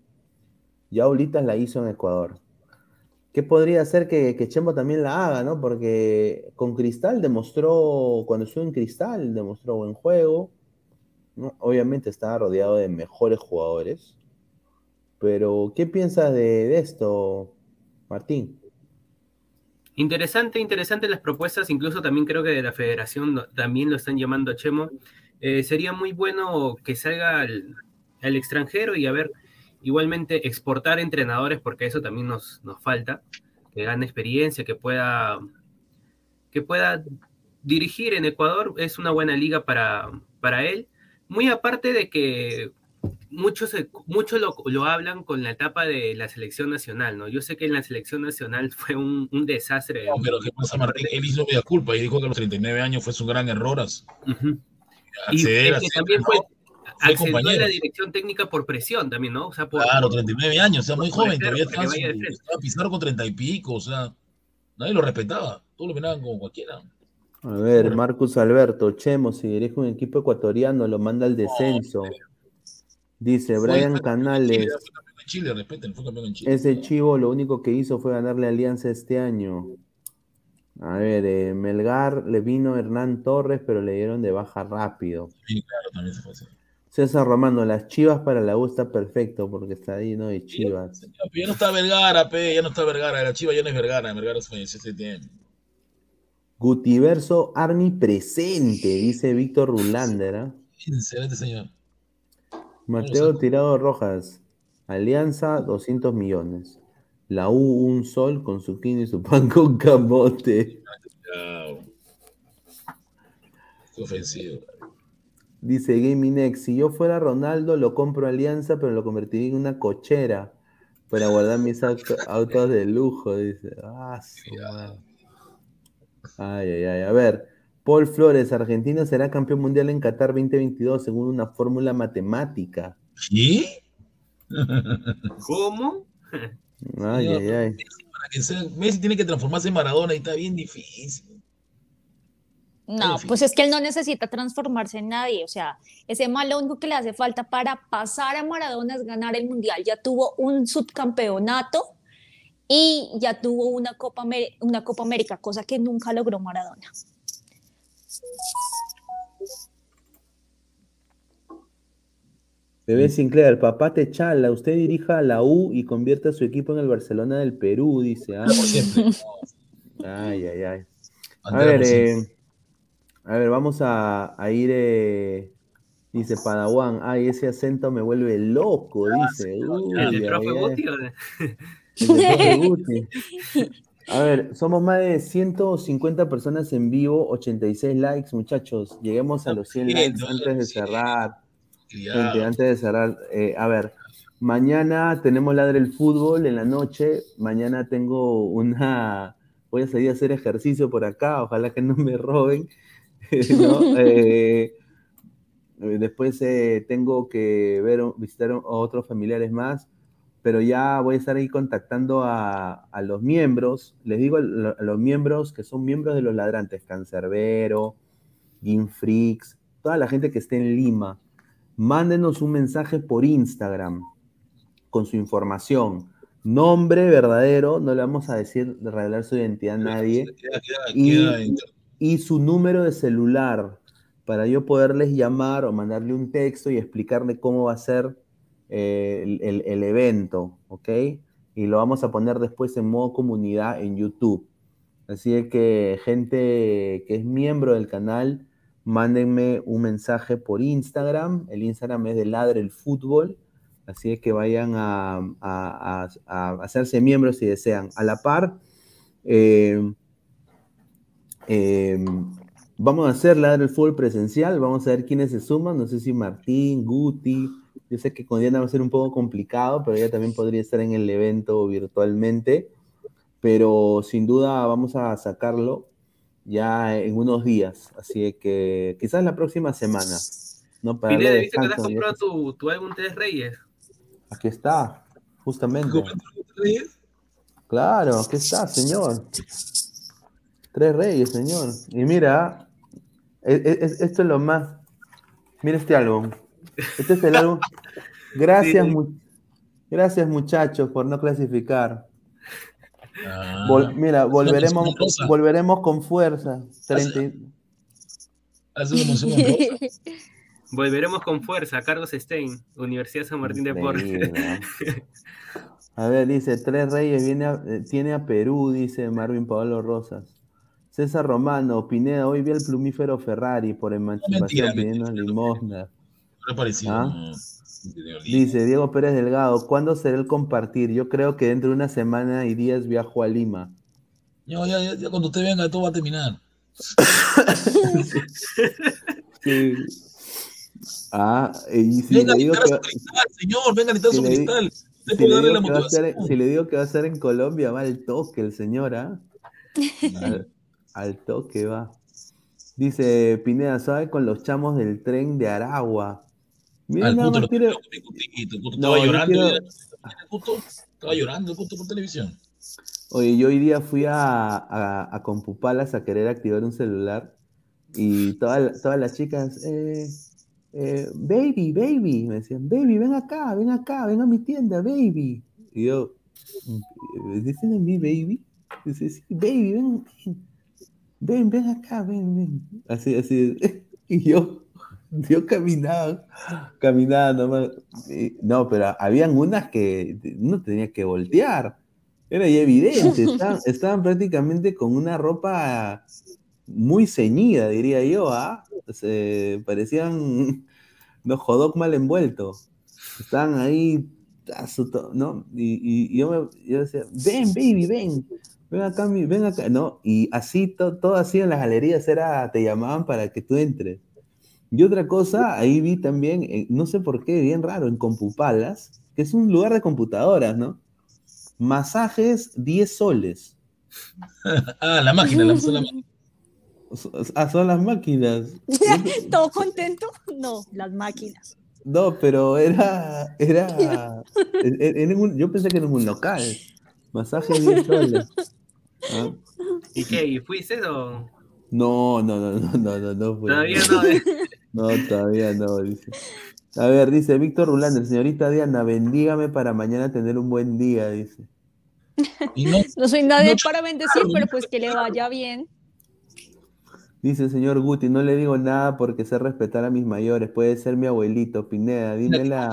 Ya Oblitas la hizo en Ecuador. ¿Qué podría ser que, que Chemo también la haga, ¿no? Porque con Cristal demostró, cuando estuvo en Cristal, demostró buen juego. Obviamente estaba rodeado de mejores jugadores. Pero, ¿qué piensas de, esto, Martín? Interesante, interesante las propuestas, incluso también creo que de la federación también lo están llamando a Chemo. Eh, sería muy bueno que salga al, al extranjero y a ver, igualmente exportar entrenadores, porque eso también nos, nos falta, que gane experiencia, que pueda, que pueda dirigir en Ecuador, es una buena liga para, para él. Muy aparte de que muchos, muchos lo, lo hablan con la etapa de la selección nacional, ¿no? Yo sé que en la selección nacional fue un, un desastre. No, pero ¿qué pasa, Martín? Él hizo media culpa y dijo que a los 39 años fue su gran error. as- Ujú. Y Acceder a es que también. Fue accedió a compañero. la dirección técnica por presión también, ¿no? O sea, por, Claro, 39 años, o sea, muy joven, todavía estaba, estaba Pizarro con 30 y pico, o sea, nadie lo respetaba, todos lo miraban como cualquiera. A ver, Marcus Alberto, Chemo, si dirige un equipo ecuatoriano, lo manda al descenso. Dice Fue Brian Canales, fue campeón en Chile, respeten, fue campeón en Chile. ese chivo lo único que hizo fue ganarle a Alianza este año. A ver, eh, Melgar le vino Hernán Torres, pero le dieron de baja rápido. Sí, claro, también se fue así. César Romano, las chivas para la U está perfecto porque está lleno de chivas. Ya, no está Vergara, pe, ya no está Vergara, la chiva ya no es Vergara, Vergara se falleció hace tiempo. Gutiverso Army presente, dice Víctor Rulander. ¿ah? Excelente señor. Mateo Tirado Rojas, Alianza 200 millones. La U un sol con su y su pan con camote. Qué ofensivo. Dice Gaming X, si yo fuera Ronaldo lo compro a Alianza, pero lo convertiría en una cochera para guardar mis auto- autos de lujo, dice. Ah, su madre. Ay, ay, ay. A ver, Paul Flores, Argentina será campeón mundial en Qatar 2022 según una fórmula matemática. ¿Sí? ¿Cómo? Ay, ay, ay. Para que sea- Messi tiene que transformarse en Maradona y está bien difícil. No, pues es que él no necesita transformarse en nadie. O sea, ese mal lo único que le hace falta para pasar a Maradona es ganar el mundial. Ya tuvo un subcampeonato y ya tuvo una Copa, Amer- una Copa América, cosa que nunca logró Maradona. Bebé Sinclair, papá te chala, usted dirija a la U y convierte a su equipo en el Barcelona del Perú, dice. ah. Ay, ay, ay. A ver, eh, a ver, vamos a, a ir, eh, dice Padawan, ay, ese acento me vuelve loco, dice. Uy, ¿El de profe. Guti. A ver, somos más de 150 personas en vivo, 86 likes, muchachos. Lleguemos a los 100 likes antes de cerrar. Gente, antes de cerrar, eh, a ver, mañana tenemos Ladre el Fútbol en la noche. Mañana tengo una. Voy a salir a hacer ejercicio por acá, ojalá que no me roben. ¿no? Eh, después eh, tengo que ver, visitar a otros familiares más, pero ya voy a estar ahí contactando a, a los miembros. Les digo a, lo- a los miembros que son miembros de los ladrantes, Cancerbero, Freaks, toda la gente que esté en Lima mándenos un mensaje por Instagram con su información. Nombre verdadero, no le vamos a decir de revelar su identidad a nadie. Queda- queda- Y, queda en- y su número de celular para yo poderles llamar o mandarle un texto y explicarle cómo va a ser eh, el, el- evento, ¿ok? Y lo vamos a poner después en modo comunidad en YouTube. Así que gente que es miembro del canal, mándenme un mensaje por Instagram. El Instagram es de Ladre el Fútbol. Así es que vayan a, a- a- a hacerse miembros si desean. A la par, eh, eh, vamos a hacer Ladre el Fútbol presencial. Vamos a ver quiénes se suman. No sé si Martín, Guti. Yo sé que con Diana va a ser un poco complicado, pero ella también podría estar en el evento virtualmente. Pero sin duda vamos a sacarlo ya en unos días. Así que quizás la próxima semana. ¿no? Para Pineda, ¿viste que te has comprado tu, tu álbum Tres Reyes? Aquí está, justamente. Claro, aquí está, señor. Tres reyes, señor. Y mira, e- e- es- esto es lo más. Mira este álbum. Este es el álbum. Gracias, Sí. mu- gracias muchachos por no clasificar. Ah, Vol- mira, volveremos, volveremos con fuerza. Treinta y- Hace una mención honrosa. Volveremos con fuerza, Carlos Stein, Universidad San Martín de Porres. A ver, dice, Tres Reyes viene a- eh, tiene a Perú, dice Marvin Pablo Rosas. César Romano, Pineda, hoy vi al plumífero Ferrari por emancipación pidiendo limosna. ¿Ah? Dice Diego Pérez Delgado, ¿cuándo será el compartir? Yo creo que dentro de una semana y días viajo a Lima. No, ya, ya, ya cuando usted venga todo va a terminar. Sí. Ah, y si venga le digo que, su cristal, señor, venga a quitar si su cristal. Si le darle la digo que va a ser- motivación. si le digo que va a ser en Colombia, va al toque el señor, ¿ah? Al toque va. Dice Pineda, ¿sabe con los chamos del tren de Aragua? Mira, Al nada puto No, estaba llorando. quiero- puto estaba llorando, puto por televisión. Oye, yo hoy día fui a, a, a Compupalas a querer activar un celular y todas, todas las chicas, eh, eh, baby, baby, me decían, baby, ven acá, ven acá, ven a mi tienda, baby. Y yo, ¿me dicen a mí, baby? Dice, sí, baby, ven, ven, ven, ven acá, ven, ven. Así, así, y yo, yo caminaba, caminaba nomás. No, pero habían unas que uno tenía que voltear. Era ya evidente, estaban, estaban prácticamente con una ropa muy ceñida, diría yo, ¿ah? Se parecían los jodok mal envueltos. Estaban ahí, ¿no? Y, y- y yo, me- yo decía, ven, baby, ven, ven acá, mi- ven acá, ¿no? Y así, to- todo así en las galerías era, te llamaban para que tú entres. Y otra cosa, ahí vi también, eh, no sé por qué, bien raro, en Compupalas, que es un lugar de computadoras, ¿no? Masajes 10 soles. Ah, la máquina, la, la máquina. Ah, son las máquinas. ¿Todo contento? No, las máquinas. No, pero era. era en- en- en un- yo pensé que era un local. Masaje 10 soles. Ah, ¿Y qué? ¿Y fuiste o...? No, no, no, no, no, no, no fue. Todavía no. ¿eh? No, todavía no, dice. A ver, dice Víctor Rulander, señorita Diana, bendígame para mañana tener un buen día, dice. Y no, No soy nadie No, para bendecir, pero pues que le vaya bien. Dice el señor Guti, no le digo nada porque sé respetar a mis mayores, puede ser mi abuelito, Pineda, dime la...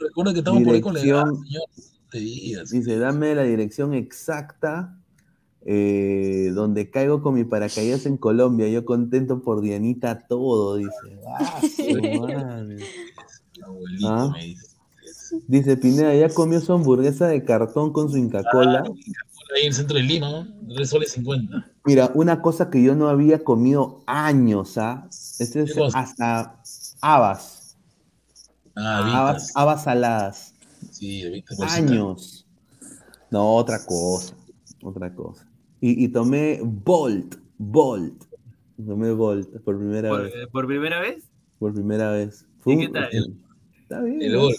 recuerda que estamos por ahí con la edad, señor. Dice, dame la dirección exacta eh, donde caigo con mi paracaídas en Colombia. Yo contento por Dianita todo, dice. Ah. Abuelito, Ah. me dice. Dice Pineda, ya comió su hamburguesa de cartón con su Inca Cola. Por ahí en el centro de Lima, ¿no? 3 soles 50. Mira, una cosa que yo no había comido años, ¿ah? Este es hasta habas. Ah, Habas, habas saladas. Sí. Años. No, otra cosa. Otra cosa. Y, y tomé Bolt. Bolt. Tomé Bolt por primera ¿Por, vez. por primera vez? Por primera vez. ¿Y un- qué tal? Está bien. El ¿no? gol.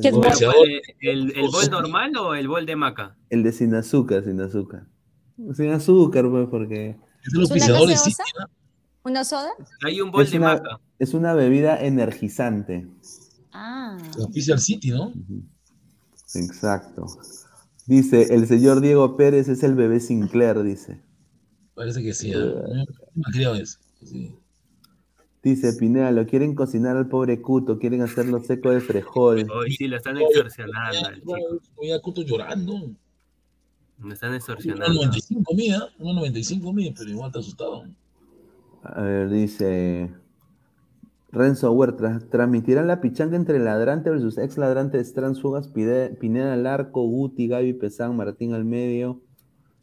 ¿Qué es El, Bolt? Boxeador. ¿El, el bol normal o el bol de maca? el de sin azúcar, sin azúcar. Sin azúcar, pues, porque Es los ¿Es una pisadores, sí. ¿Una soda? Hay un bol es de una, maca. es una bebida energizante. Ah. Oficial City, ¿no? Exacto. Dice, el señor Diego Pérez es el bebé Sinclair, dice. Parece que sí. Me eso. Sí. Dice Pineda, lo quieren cocinar al pobre Cuto, quieren hacerlo seco de frejol. Hoy sí lo están extorsionando. Voy a Cuto llorando. Lo están Uno extorsionando. 95 mía, uno 95 mía, pero igual está asustado. A ver, dice Renzo Huerta, transmitirán la pichanga entre ladrante versus ex ladrante de Transfugas, Pineda al arco, Guti, Gaby Pesán, Martín al medio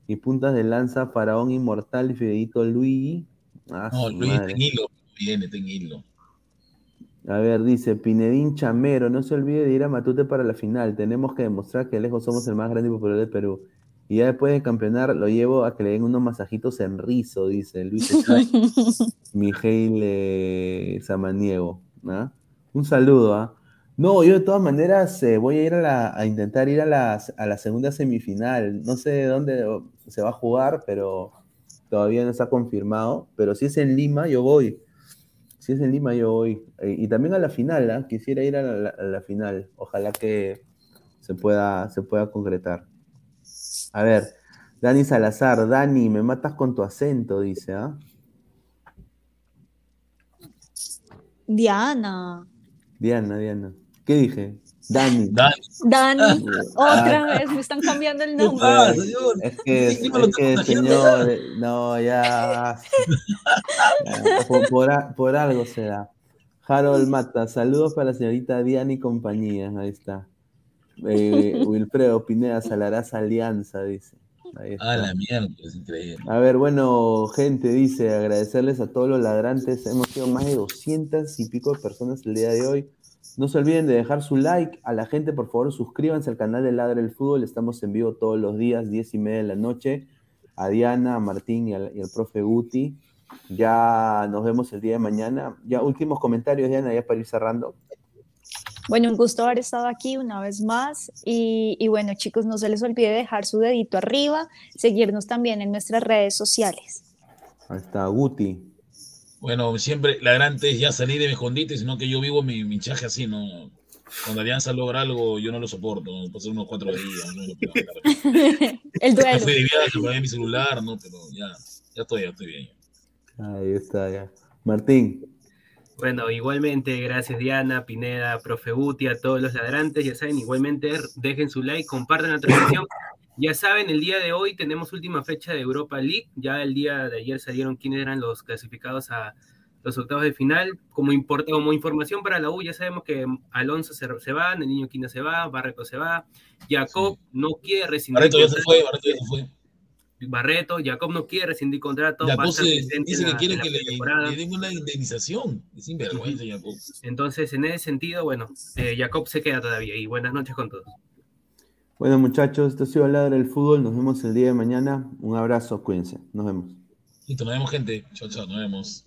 y puntas de lanza, Faraón Inmortal y Fideito Luigi. Ah, No, su Luis está madre. en hilo. Viene, hilo. A ver, dice Pinedín Chamero, no se olvide de ir a Matute para la final. Tenemos que demostrar que lejos somos el más grande y popular del Perú. Y ya después de campeonar, lo llevo a que le den unos masajitos en rizo, dice Luis Mijail eh, Samaniego. ¿ah? Un saludo, ¿ah? No, yo de todas maneras eh, voy a ir a, la, a intentar ir a, las, a la segunda semifinal. No sé dónde se va a jugar, pero todavía no está confirmado. Pero si es en Lima, yo voy. Si es en Lima, yo voy. Eh, y también a la final, ¿ah? quisiera ir a la, a la final. Ojalá que se pueda, se pueda concretar. A ver, Dani Salazar, Dani, me matas con tu acento, dice, ¿ah? Diana. Diana, Diana. ¿Qué dije? Dani. Dani. Dani. Ah. Otra vez me están cambiando el ¿Qué nombre. pasa, señor? Es que, es que señor, no, ya. ya, por, por por algo será. Harold Mata, saludos para la señorita Diana y compañía. Ahí está. Eh, Wilfredo Pineda, Salarás Alianza, dice. Ah, la mierda, es increíble. A ver, bueno, gente, dice, agradecerles a todos los ladrantes. Hemos sido más de 200 y pico de personas el día de hoy. No se olviden de dejar su like. A la gente, por favor, suscríbanse al canal de Ladra el Fútbol. Estamos en vivo todos los días, 10 y media de la noche. A Diana, a Martín y al, y al profe Guti. Ya nos vemos el día de mañana. Ya últimos comentarios, Diana, ya para ir cerrando. Bueno, un gusto haber estado aquí una vez más. Y, y bueno, chicos, no se les olvide dejar su dedito arriba, seguirnos también en nuestras redes sociales. Ahí está, Guti. Bueno, siempre la gran es ya salir de mi escondite, sino que yo vivo mi, mi hinchaje así, ¿no? Cuando Alianza logra algo, yo no lo soporto, ¿no? Pasar unos cuatro días, no. El Me duelo. fui de viaje, pagué mi celular, ¿no? Pero ya, ya estoy, ya estoy bien. Ahí está, ya. Martín. Bueno, igualmente, gracias Diana, Pineda, Profe Guti, a todos los ladrantes, ya saben, igualmente dejen su like, compartan la transmisión. Ya saben, el día de hoy tenemos última fecha de Europa League, ya el día de ayer salieron quiénes eran los clasificados a los octavos de final. Como, importa, como información para la U, ya sabemos que Alonso se, se va, el niño Quina se va, Barreto se va, Jacob no quiere rescindir Barreto ya se fue, Barreto ya se fue. Barreto, Jacob no quiere rescindir contrato, Jacob dice que la- quiere la que le, pretemporada. le den una indemnización. Es sinvergüenza, Jacob. Entonces, en ese sentido, bueno, eh, Jacob se queda todavía. Y buenas noches con todos. Bueno, muchachos, esto ha sido Ladra el Fútbol. Nos vemos el día de mañana. Un abrazo, cuídense. Nos vemos. Listo, nos vemos, gente. Chao, chao, nos vemos.